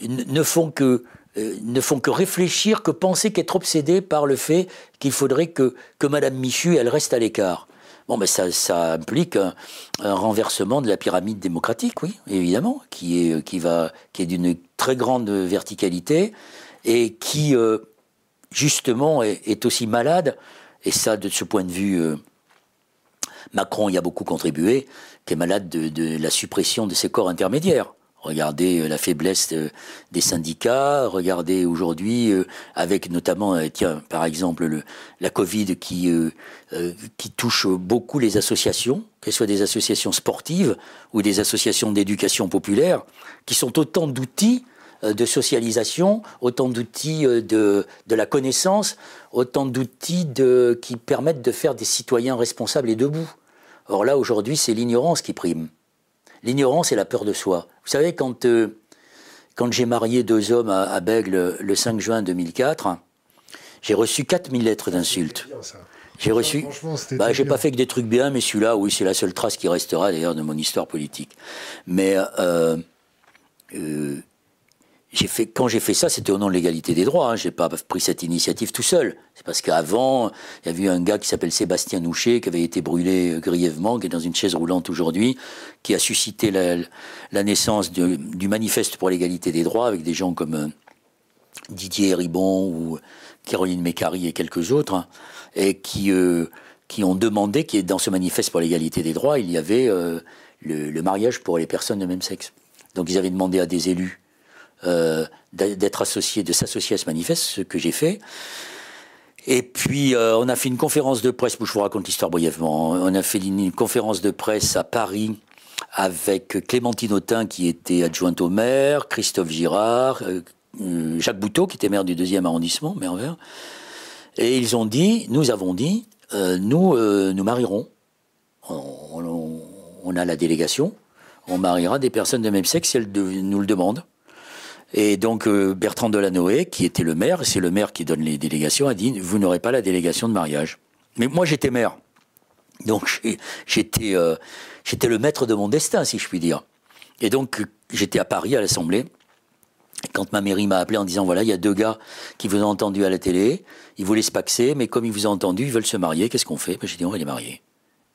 ne font que euh, ne font que réfléchir, que penser, qu'être obsédés par le fait qu'il faudrait que, que Madame Michu, elle reste à l'écart. Bon, ben ça, ça implique un, renversement de la pyramide démocratique, oui, évidemment, qui est, qui qui est d'une très grande verticalité et qui, euh, justement, est, aussi malade. Et ça, de ce point de vue, euh, Macron y a beaucoup contribué, qui est malade de, la suppression de ces corps intermédiaires. Regardez euh, la faiblesse des syndicats, regardez aujourd'hui avec notamment, tiens, par exemple, le, la Covid qui touche beaucoup les associations, qu'elles soient des associations sportives ou des associations d'éducation populaire, qui sont autant d'outils de socialisation, autant d'outils de, de la connaissance, autant d'outils qui permettent de faire des citoyens responsables et debout. Or là, aujourd'hui, c'est l'ignorance qui prime. L'ignorance et la peur de soi. Vous savez, quand, euh, quand j'ai marié deux hommes à, à, Bègle le 5 juin 2004, j'ai reçu 4000 lettres d'insultes. J'ai reçu. Bah, j'ai pas fait que des trucs bien, mais celui-là, oui, c'est la seule trace qui restera d'ailleurs de mon histoire politique. Mais euh, euh, quand j'ai fait ça, c'était au nom de l'égalité des droits. Hein. J'ai pas pris cette initiative tout seul. C'est parce qu'avant, il y avait eu un gars qui s'appelle Sébastien Nouchet, qui avait été brûlé euh, grièvement, qui est dans une chaise roulante aujourd'hui, qui a suscité la, naissance du manifeste pour l'égalité des droits avec des gens comme euh, Didier Ribon ou Caroline Mécari et quelques autres, hein, et euh, qui ont demandé que dans ce manifeste pour l'égalité des droits, il y avait le mariage pour les personnes de même sexe. Donc ils avaient demandé à des élus euh, d'être associé, de s'associer à ce manifeste, ce que j'ai fait. Et puis, euh, on a fait une conférence de presse, je vous raconte l'histoire brièvement. On a fait une, conférence de presse à Paris avec Clémentine Autain, qui était adjointe au maire, Christophe Girard, euh, Jacques Bouteau, qui était maire du deuxième arrondissement, maire vert. Et ils ont dit, nous avons dit, nous nous marierons. On, on, a la délégation, on mariera des personnes de même sexe si elles nous le demandent. Et donc Bertrand Delanoë, qui était le maire, c'est le maire qui donne les délégations, a dit vous n'aurez pas la délégation de mariage. Mais moi j'étais maire, donc j'étais j'étais le maître de mon destin, si je puis dire. Et donc j'étais à Paris à l'Assemblée quand ma mairie m'a appelé en disant voilà, il y a deux gars qui vous ont entendu à la télé, ils voulaient se paxer, mais comme ils vous ont entendu, ils veulent se marier, qu'est-ce qu'on fait? Ben, J'ai dit on va les marier.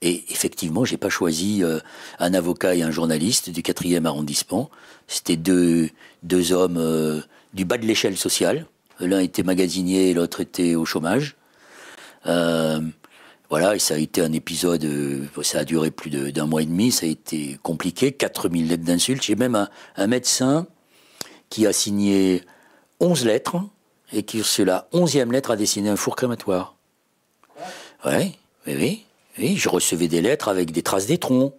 Et effectivement, j'ai pas choisi euh, un avocat et un journaliste du 4e arrondissement. C'était deux, deux hommes euh, du bas de l'échelle sociale. L'un était magasinier et l'autre était au chômage. Euh, voilà, et ça a été un épisode, ça a duré plus d'un mois et demi, ça a été compliqué, 4000 lettres d'insultes. J'ai même un, médecin qui a signé 11 lettres et qui, sur la 11e lettre, a dessiné un four crématoire. Ouais, oui, oui, oui. Je recevais des lettres avec des traces d'étrons.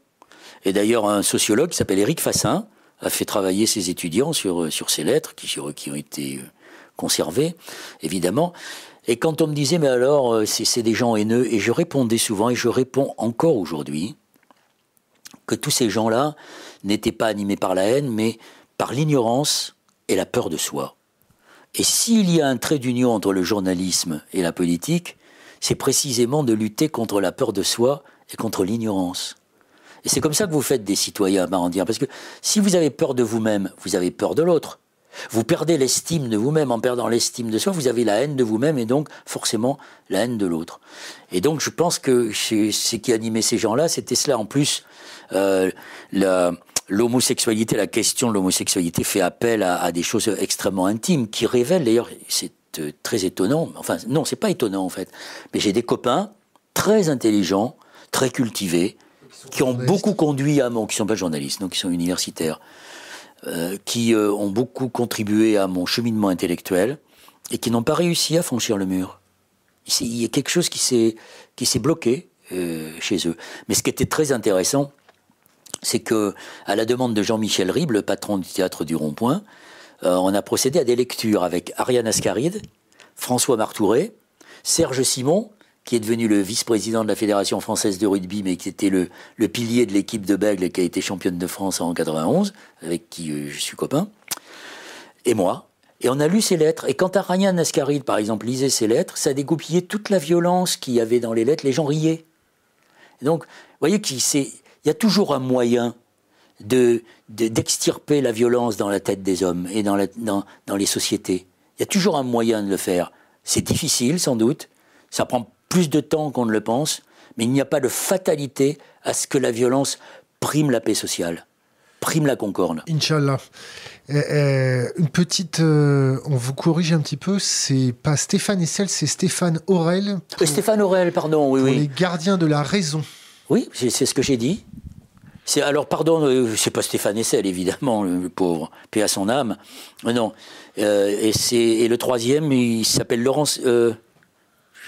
Et d'ailleurs, un sociologue qui s'appelle Éric Fassin a fait travailler ses étudiants sur, ces lettres qui, qui ont été conservées, évidemment. Et quand on me disait, mais alors, euh, c'est des gens haineux, et je répondais souvent, et je réponds encore aujourd'hui, que tous ces gens-là n'étaient pas animés par la haine, mais par l'ignorance et la peur de soi. Et s'il y a un trait d'union entre le journalisme et la politique, c'est précisément de lutter contre la peur de soi et contre l'ignorance. Et c'est comme ça que vous faites des citoyens marandiens, parce que si vous avez peur de vous-même, vous avez peur de l'autre. Vous perdez l'estime de vous-même. En perdant l'estime de soi, vous avez la haine de vous-même et donc forcément la haine de l'autre. Et donc je pense que ce qui animait ces gens-là, c'était cela. En plus, euh, l'homosexualité, la question de l'homosexualité fait appel à, des choses extrêmement intimes qui révèlent, d'ailleurs, c'est euh, très étonnant, enfin non, c'est pas étonnant en fait, mais j'ai des copains très intelligents, très cultivés, qui ont beaucoup conduit à mon, qui sont pas journalistes, donc qui sont universitaires, euh, qui euh, ont beaucoup contribué à mon cheminement intellectuel et qui n'ont pas réussi à franchir le mur. Il y a quelque chose qui s'est qui s'est bloqué chez eux. Mais ce qui était très intéressant, c'est que, à la demande de Jean-Michel Ribes, le patron du théâtre du Rond-Point, euh, on a procédé à des lectures avec Ariane Ascaride, François Martouré, Serge Simon, qui est devenu le vice-président de la Fédération française de rugby, mais qui était le, pilier de l'équipe de Bègle qui a été championne de France en 91, avec qui euh, je suis copain, et moi. Et on a lu ces lettres. Et quand Ariane Ascaride, par exemple, lisait ces lettres, ça dégoupillait toute la violence qu'il y avait dans les lettres. Les gens riaient. donc, vous voyez qu'il y a toujours un moyen de, d'extirper la violence dans la tête des hommes et dans, dans, dans les sociétés. Il y a toujours un moyen de le faire. C'est difficile, sans doute. Ça prend plus de temps qu'on ne le pense, mais il n'y a pas de fatalité à ce que la violence prime la paix sociale, prime la concorde. Inch'Allah. Eh, eh, une petite, euh, on vous corrige un petit peu, c'est pas Stéphane Essel, c'est Stéphane Aurel. Euh, Stéphane Aurel, pardon, oui, oui. Les gardiens de la raison. Oui, c'est ce que j'ai dit. C'est alors pardon, euh, c'est pas Stéphane Essel évidemment, le, pauvre, paix à son âme. Non, et c'est et le troisième, il s'appelle Laurence.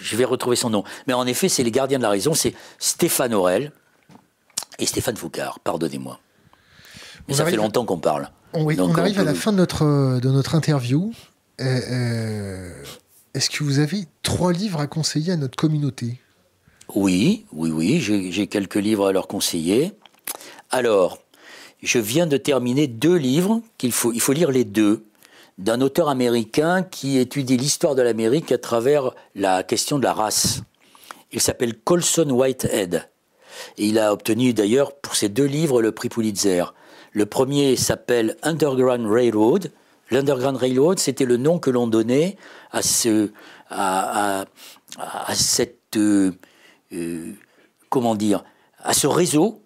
Je vais retrouver son nom. Mais en effet, c'est les gardiens de la raison, c'est Stéphane Aurel et Stéphane Foucard. Pardonnez-moi. Mais ça fait longtemps qu'on parle. On, on arrive à la fin de notre de notre interview. Est-ce que vous avez trois livres à conseiller à notre communauté? Oui, oui, oui, j'ai quelques livres à leur conseiller. Alors, je viens de terminer deux livres, qu'il faut, il faut lire les deux, d'un auteur américain qui étudie l'histoire de l'Amérique à travers la question de la race. Il s'appelle Colson Whitehead. Et il a obtenu d'ailleurs pour ces deux livres le prix Pulitzer. Le premier s'appelle Underground Railroad. L'Underground Railroad, c'était le nom que l'on donnait à, ce, à, cette, euh, euh, comment dire, à ce réseau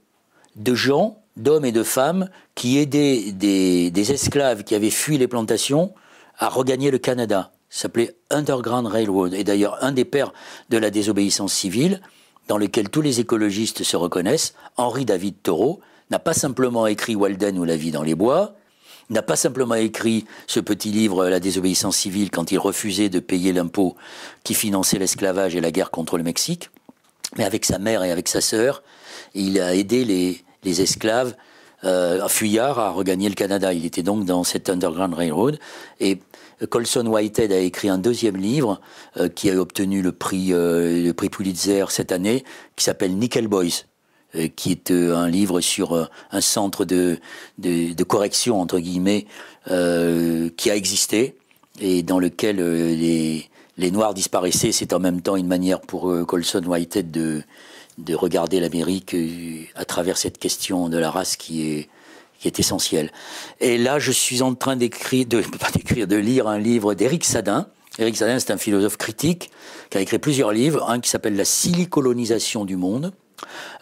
de gens, d'hommes et de femmes, qui aidaient des, esclaves qui avaient fui les plantations à regagner le Canada. Ça s'appelait Underground Railroad. Et d'ailleurs, un des pères de la désobéissance civile, dans lequel tous les écologistes se reconnaissent, Henri David Thoreau, n'a pas simplement écrit Walden ou La vie dans les bois, n'a pas simplement écrit ce petit livre La désobéissance civile quand il refusait de payer l'impôt qui finançait l'esclavage et la guerre contre le Mexique, mais avec sa mère et avec sa sœur, il a aidé les, les esclaves euh, fuyards à regagner le Canada. Il était donc dans cette Underground Railroad. Et Colson Whitehead a écrit un deuxième livre euh, qui a obtenu le prix, euh, le prix Pulitzer cette année, qui s'appelle Nickel Boys. qui est un livre sur un centre de, de, correction, entre guillemets, qui a existé et dans lequel les, les Noirs disparaissaient. C'est en même temps une manière pour Colson Whitehead de, de regarder l'Amérique à travers cette question de la race qui est qui est essentielle. Et là, je suis en train d'écrire, de pas d'écrire, de lire un livre d'Éric Sadin. Éric Sadin, c'est un philosophe critique qui a écrit plusieurs livres. Un qui s'appelle La silicolonisation du monde,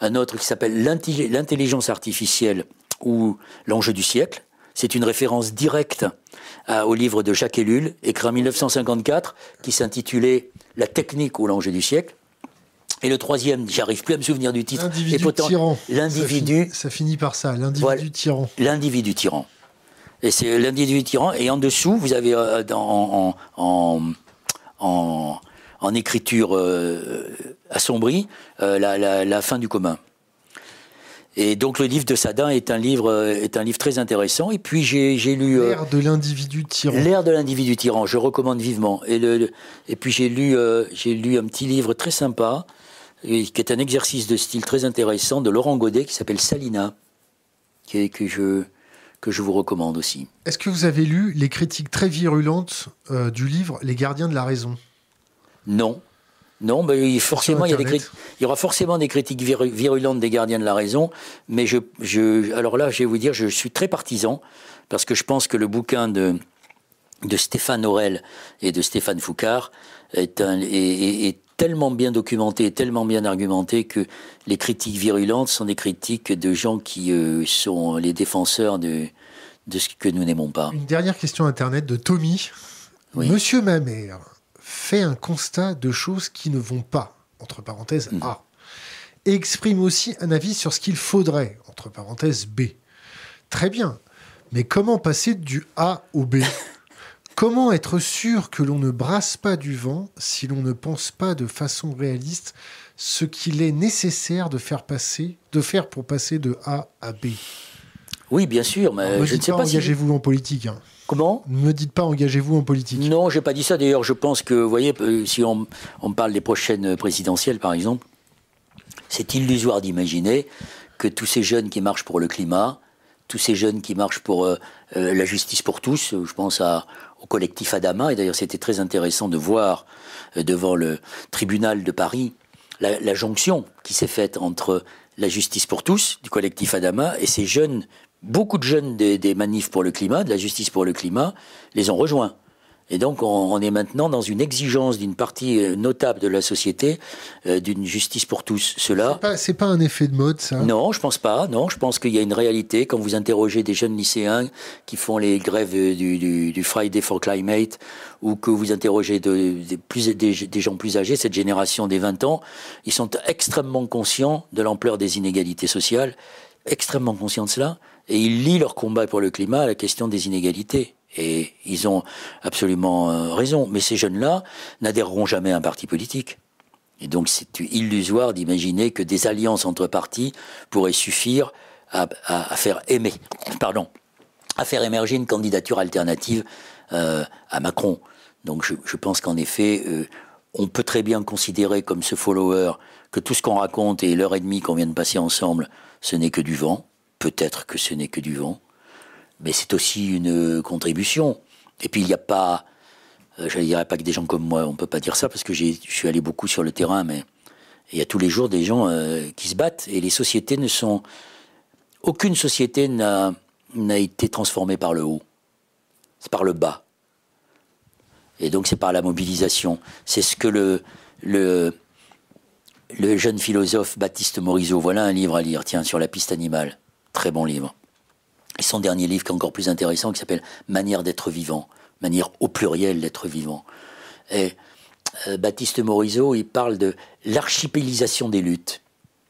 un autre qui s'appelle L'intelligence artificielle ou l'enjeu du siècle. C'est une référence directe au livre de Jacques Ellul, écrit en 1954, qui s'intitulait La technique ou l'enjeu du siècle. Et le troisième, j'arrive plus à me souvenir du titre. L'individu tyran. L'individu. Ça, finit par ça, l'individu tyran. L'individu tyran. Et c'est l'individu tyran. Et en dessous, vous avez euh, en, en, en, écriture euh, assombrie euh, la, la, fin du commun. Et donc le livre de Sadin est un livre, est un livre très intéressant. Et puis j'ai, lu... L'ère de l'individu tyran. L'ère de l'individu tyran, je recommande vivement. Et, le, et puis j'ai lu, j'ai lu un petit livre très sympa qui est un exercice de style très intéressant de Laurent Godet qui s'appelle Salina, qui que, je, que je vous recommande aussi. Est-ce que vous avez lu les critiques très virulentes euh, du livre Les gardiens de la raison? Non. Non, mais forcément, il y, a des il y aura forcément des critiques virulentes des gardiens de la raison, mais je, je, alors là, je vais vous dire, je suis très partisan, parce que je pense que le bouquin de, de Stéphane Aurel et de Stéphane Foucard est, un, est tellement bien documenté, tellement bien argumenté que les critiques virulentes sont des critiques de gens qui euh, sont les défenseurs de, de ce que nous n'aimons pas. Une dernière question Internet de Tommy. Monsieur Mamère fait un constat de choses qui ne vont pas, entre parenthèses mm. A, et exprime aussi un avis sur ce qu'il faudrait, entre parenthèses B. Très bien, mais comment passer du A au B? Comment être sûr que l'on ne brasse pas du vent si l'on ne pense pas de façon réaliste ce qu'il est nécessaire de faire passer, de faire pour passer de A à B? Oui, bien sûr, mais je ne sais pas. Engagez-vous en politique. Hein. Comment? Ne me dites pas engagez-vous en politique. Non, j'ai pas dit ça. D'ailleurs, je pense que, vous voyez, euh, si on, on parle des prochaines présidentielles, par exemple, c'est illusoire d'imaginer que tous ces jeunes qui marchent pour le climat, tous ces jeunes qui marchent pour euh, euh, la justice pour tous, je pense à, au collectif Adama, et d'ailleurs c'était très intéressant de voir euh, devant le tribunal de Paris la, jonction qui s'est faite entre la justice pour tous du collectif Adama et ces jeunes, beaucoup de jeunes des manifs pour le climat, de la justice pour le climat, les ont rejoints. Et donc, on, est maintenant dans une exigence d'une partie euh, notable de la société euh, d'une justice pour tous. Cela. C'est pas, pas un effet de mode, ça? Non, je pense pas. Non, je pense qu'il y a une réalité. Quand vous interrogez des jeunes lycéens qui font les grèves du, du, du Friday for Climate, ou que vous interrogez de, plus, des, des, gens plus âgés, cette génération des 20 ans, ils sont extrêmement conscients de l'ampleur des inégalités sociales, extrêmement conscients de cela, et ils lient leur combat pour le climat à la question des inégalités. Et ils ont absolument euh, raison. Mais ces jeunes-là n'adhéreront jamais à un parti politique. Et donc c'est illusoire d'imaginer que des alliances entre partis pourraient suffire à, faire aimer, pardon, à faire émerger une candidature alternative euh, à Macron. Donc je, pense qu'en effet, euh, on peut très bien considérer comme ce follower que tout ce qu'on raconte et l'heure et demie qu'on vient de passer ensemble, ce n'est que du vent. Peut-être que ce n'est que du vent mais c'est aussi une contribution. Et puis il n'y a pas, euh, je ne dirais pas que des gens comme moi, on ne peut pas dire ça parce que je suis allé beaucoup sur le terrain, mais il y a tous les jours des gens euh, qui se battent et les sociétés ne sont, aucune société n'a été transformée par le haut, c'est par le bas. Et donc c'est par la mobilisation. C'est ce que le, le, le jeune philosophe Baptiste Morisot, voilà un livre à lire, tiens, sur la piste animale. Très bon livre. Son dernier livre qui est encore plus intéressant, qui s'appelle Manière d'être vivant, manière au pluriel d'être vivant. Et euh, Baptiste Morisot, il parle de l'archipélisation des luttes.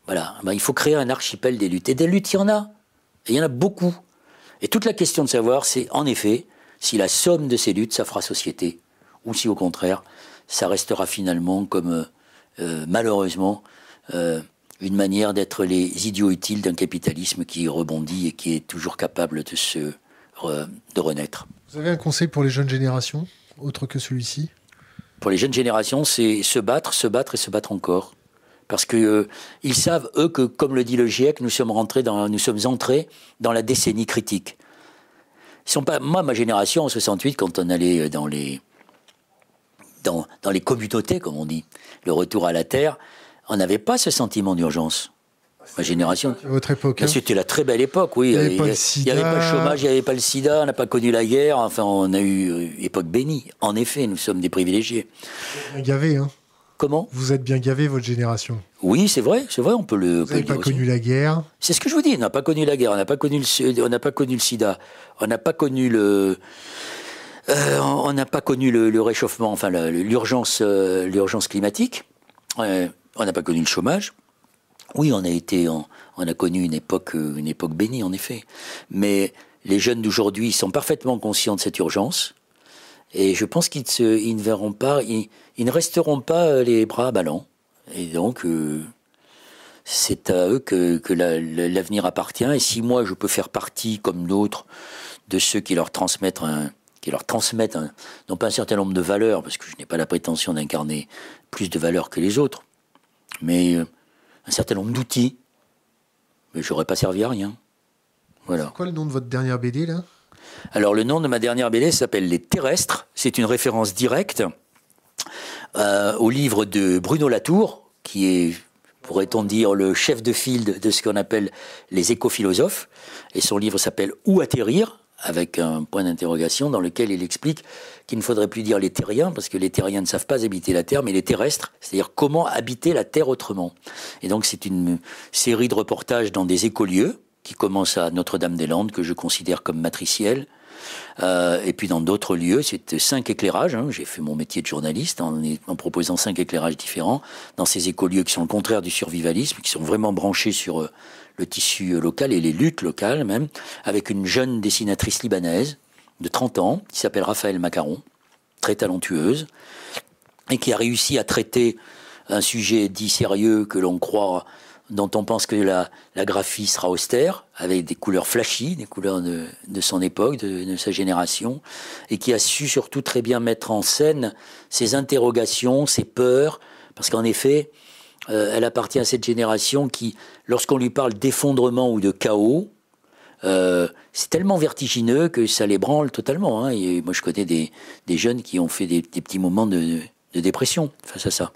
Voilà, ben, il faut créer un archipel des luttes. Et des luttes, il y en a. Et il y en a beaucoup. Et toute la question de savoir, c'est en effet, si la somme de ces luttes, ça fera société, ou si au contraire, ça restera finalement comme, euh, euh, malheureusement, une manière d'être les idiots utiles d'un capitalisme qui rebondit et qui est toujours capable de se de renaître. Vous avez un conseil pour les jeunes générations, autre que celui-ci? Pour les jeunes générations, c'est se battre, se battre et se battre encore. Parce que euh, ils savent, eux, que, comme le dit le GIEC, nous sommes, rentrés dans, nous sommes entrés dans la décennie critique. Ils sont pas, moi, ma génération, en 68, quand on allait dans les, dans, dans les communautés, comme on dit, le retour à la Terre, on n'avait pas ce sentiment d'urgence. Ma génération. Votre époque. Hein. C'était la très belle époque, oui. Il n'y avait, pas, le sida. avait pas le chômage, il n'y avait pas le sida, on n'a pas connu la guerre. Enfin, on a eu euh, époque bénie. En effet, nous sommes des privilégiés. Bien gavé, hein. Comment? Vous êtes bien gavé, votre génération. Oui, c'est vrai, c'est vrai, on peut le. Vous n'avez pas connu la guerre. C'est ce que je vous dis, on n'a pas connu la guerre, on n'a pas connu le, on n'a pas connu le sida, on n'a pas connu le. Euh, on n'a pas connu le, le, réchauffement, enfin l'urgence, euh, l'urgence climatique. Euh, on n'a pas connu le chômage. Oui, on a été, on, a connu une époque, une époque bénie en effet. Mais les jeunes d'aujourd'hui sont parfaitement conscients de cette urgence. Et je pense qu'ils ils ne verront pas, ils, ne resteront pas les bras ballants. Et donc, euh, c'est à eux que, l'avenir la, appartient. Et si moi, je peux faire partie, comme d'autres, de ceux qui leur transmettent qui leur transmettent non pas un certain nombre de valeurs, parce que je n'ai pas la prétention d'incarner plus de valeurs que les autres, mais euh, un certain nombre d'outils, mais j'aurais pas servi à rien. Voilà. C'est quoi le nom de votre dernière BD là? Alors le nom de ma dernière BD s'appelle Les Terrestres. C'est une référence directe euh, au livre de Bruno Latour, qui est, pourrait-on dire, le chef de file de, de ce qu'on appelle les écophilosophes. Et son livre s'appelle Où atterrir? Avec un point d'interrogation dans lequel il explique qu'il ne faudrait plus dire les terriens, parce que les terriens ne savent pas habiter la Terre, mais les terrestres, c'est-à-dire comment habiter la Terre autrement. Et donc c'est une série de reportages dans des écolieux, qui commence à Notre-Dame-des-Landes, que je considère comme matriciel, euh, et puis dans d'autres lieux, c'est cinq éclairages. Hein. J'ai fait mon métier de journaliste en, en, proposant cinq éclairages différents dans ces écolieux qui sont le contraire du survivalisme, qui sont vraiment branchés sur euh, le tissu local et les luttes locales même, avec une jeune dessinatrice libanaise de 30 ans qui s'appelle Raphaël Macaron, très talentueuse, et qui a réussi à traiter un sujet dit sérieux que l'on croit dont on pense que la, la, graphie sera austère, avec des couleurs flashy, des couleurs de, de son époque, de, sa génération, et qui a su surtout très bien mettre en scène ses interrogations, ses peurs, parce qu'en effet, euh, elle appartient à cette génération qui, lorsqu'on lui parle d'effondrement ou de chaos, euh, c'est tellement vertigineux que ça les branle totalement. Hein. Et moi, je connais des, des, jeunes qui ont fait des, des petits moments de, de dépression face à ça.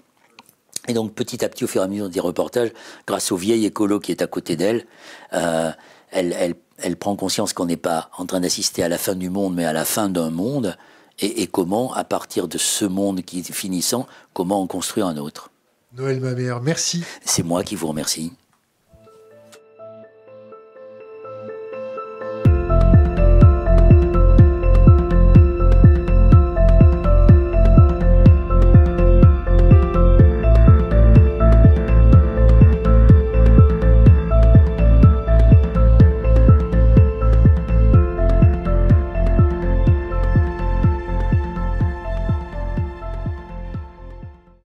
Et donc petit à petit, au fur et à mesure des reportages, grâce au vieil écolo qui est à côté d'elle, euh, elle, elle, elle, prend conscience qu'on n'est pas en train d'assister à la fin du monde, mais à la fin d'un monde, et, et, comment, à partir de ce monde qui est finissant, comment en construire un autre. Noël Mamère, merci. C'est moi qui vous remercie.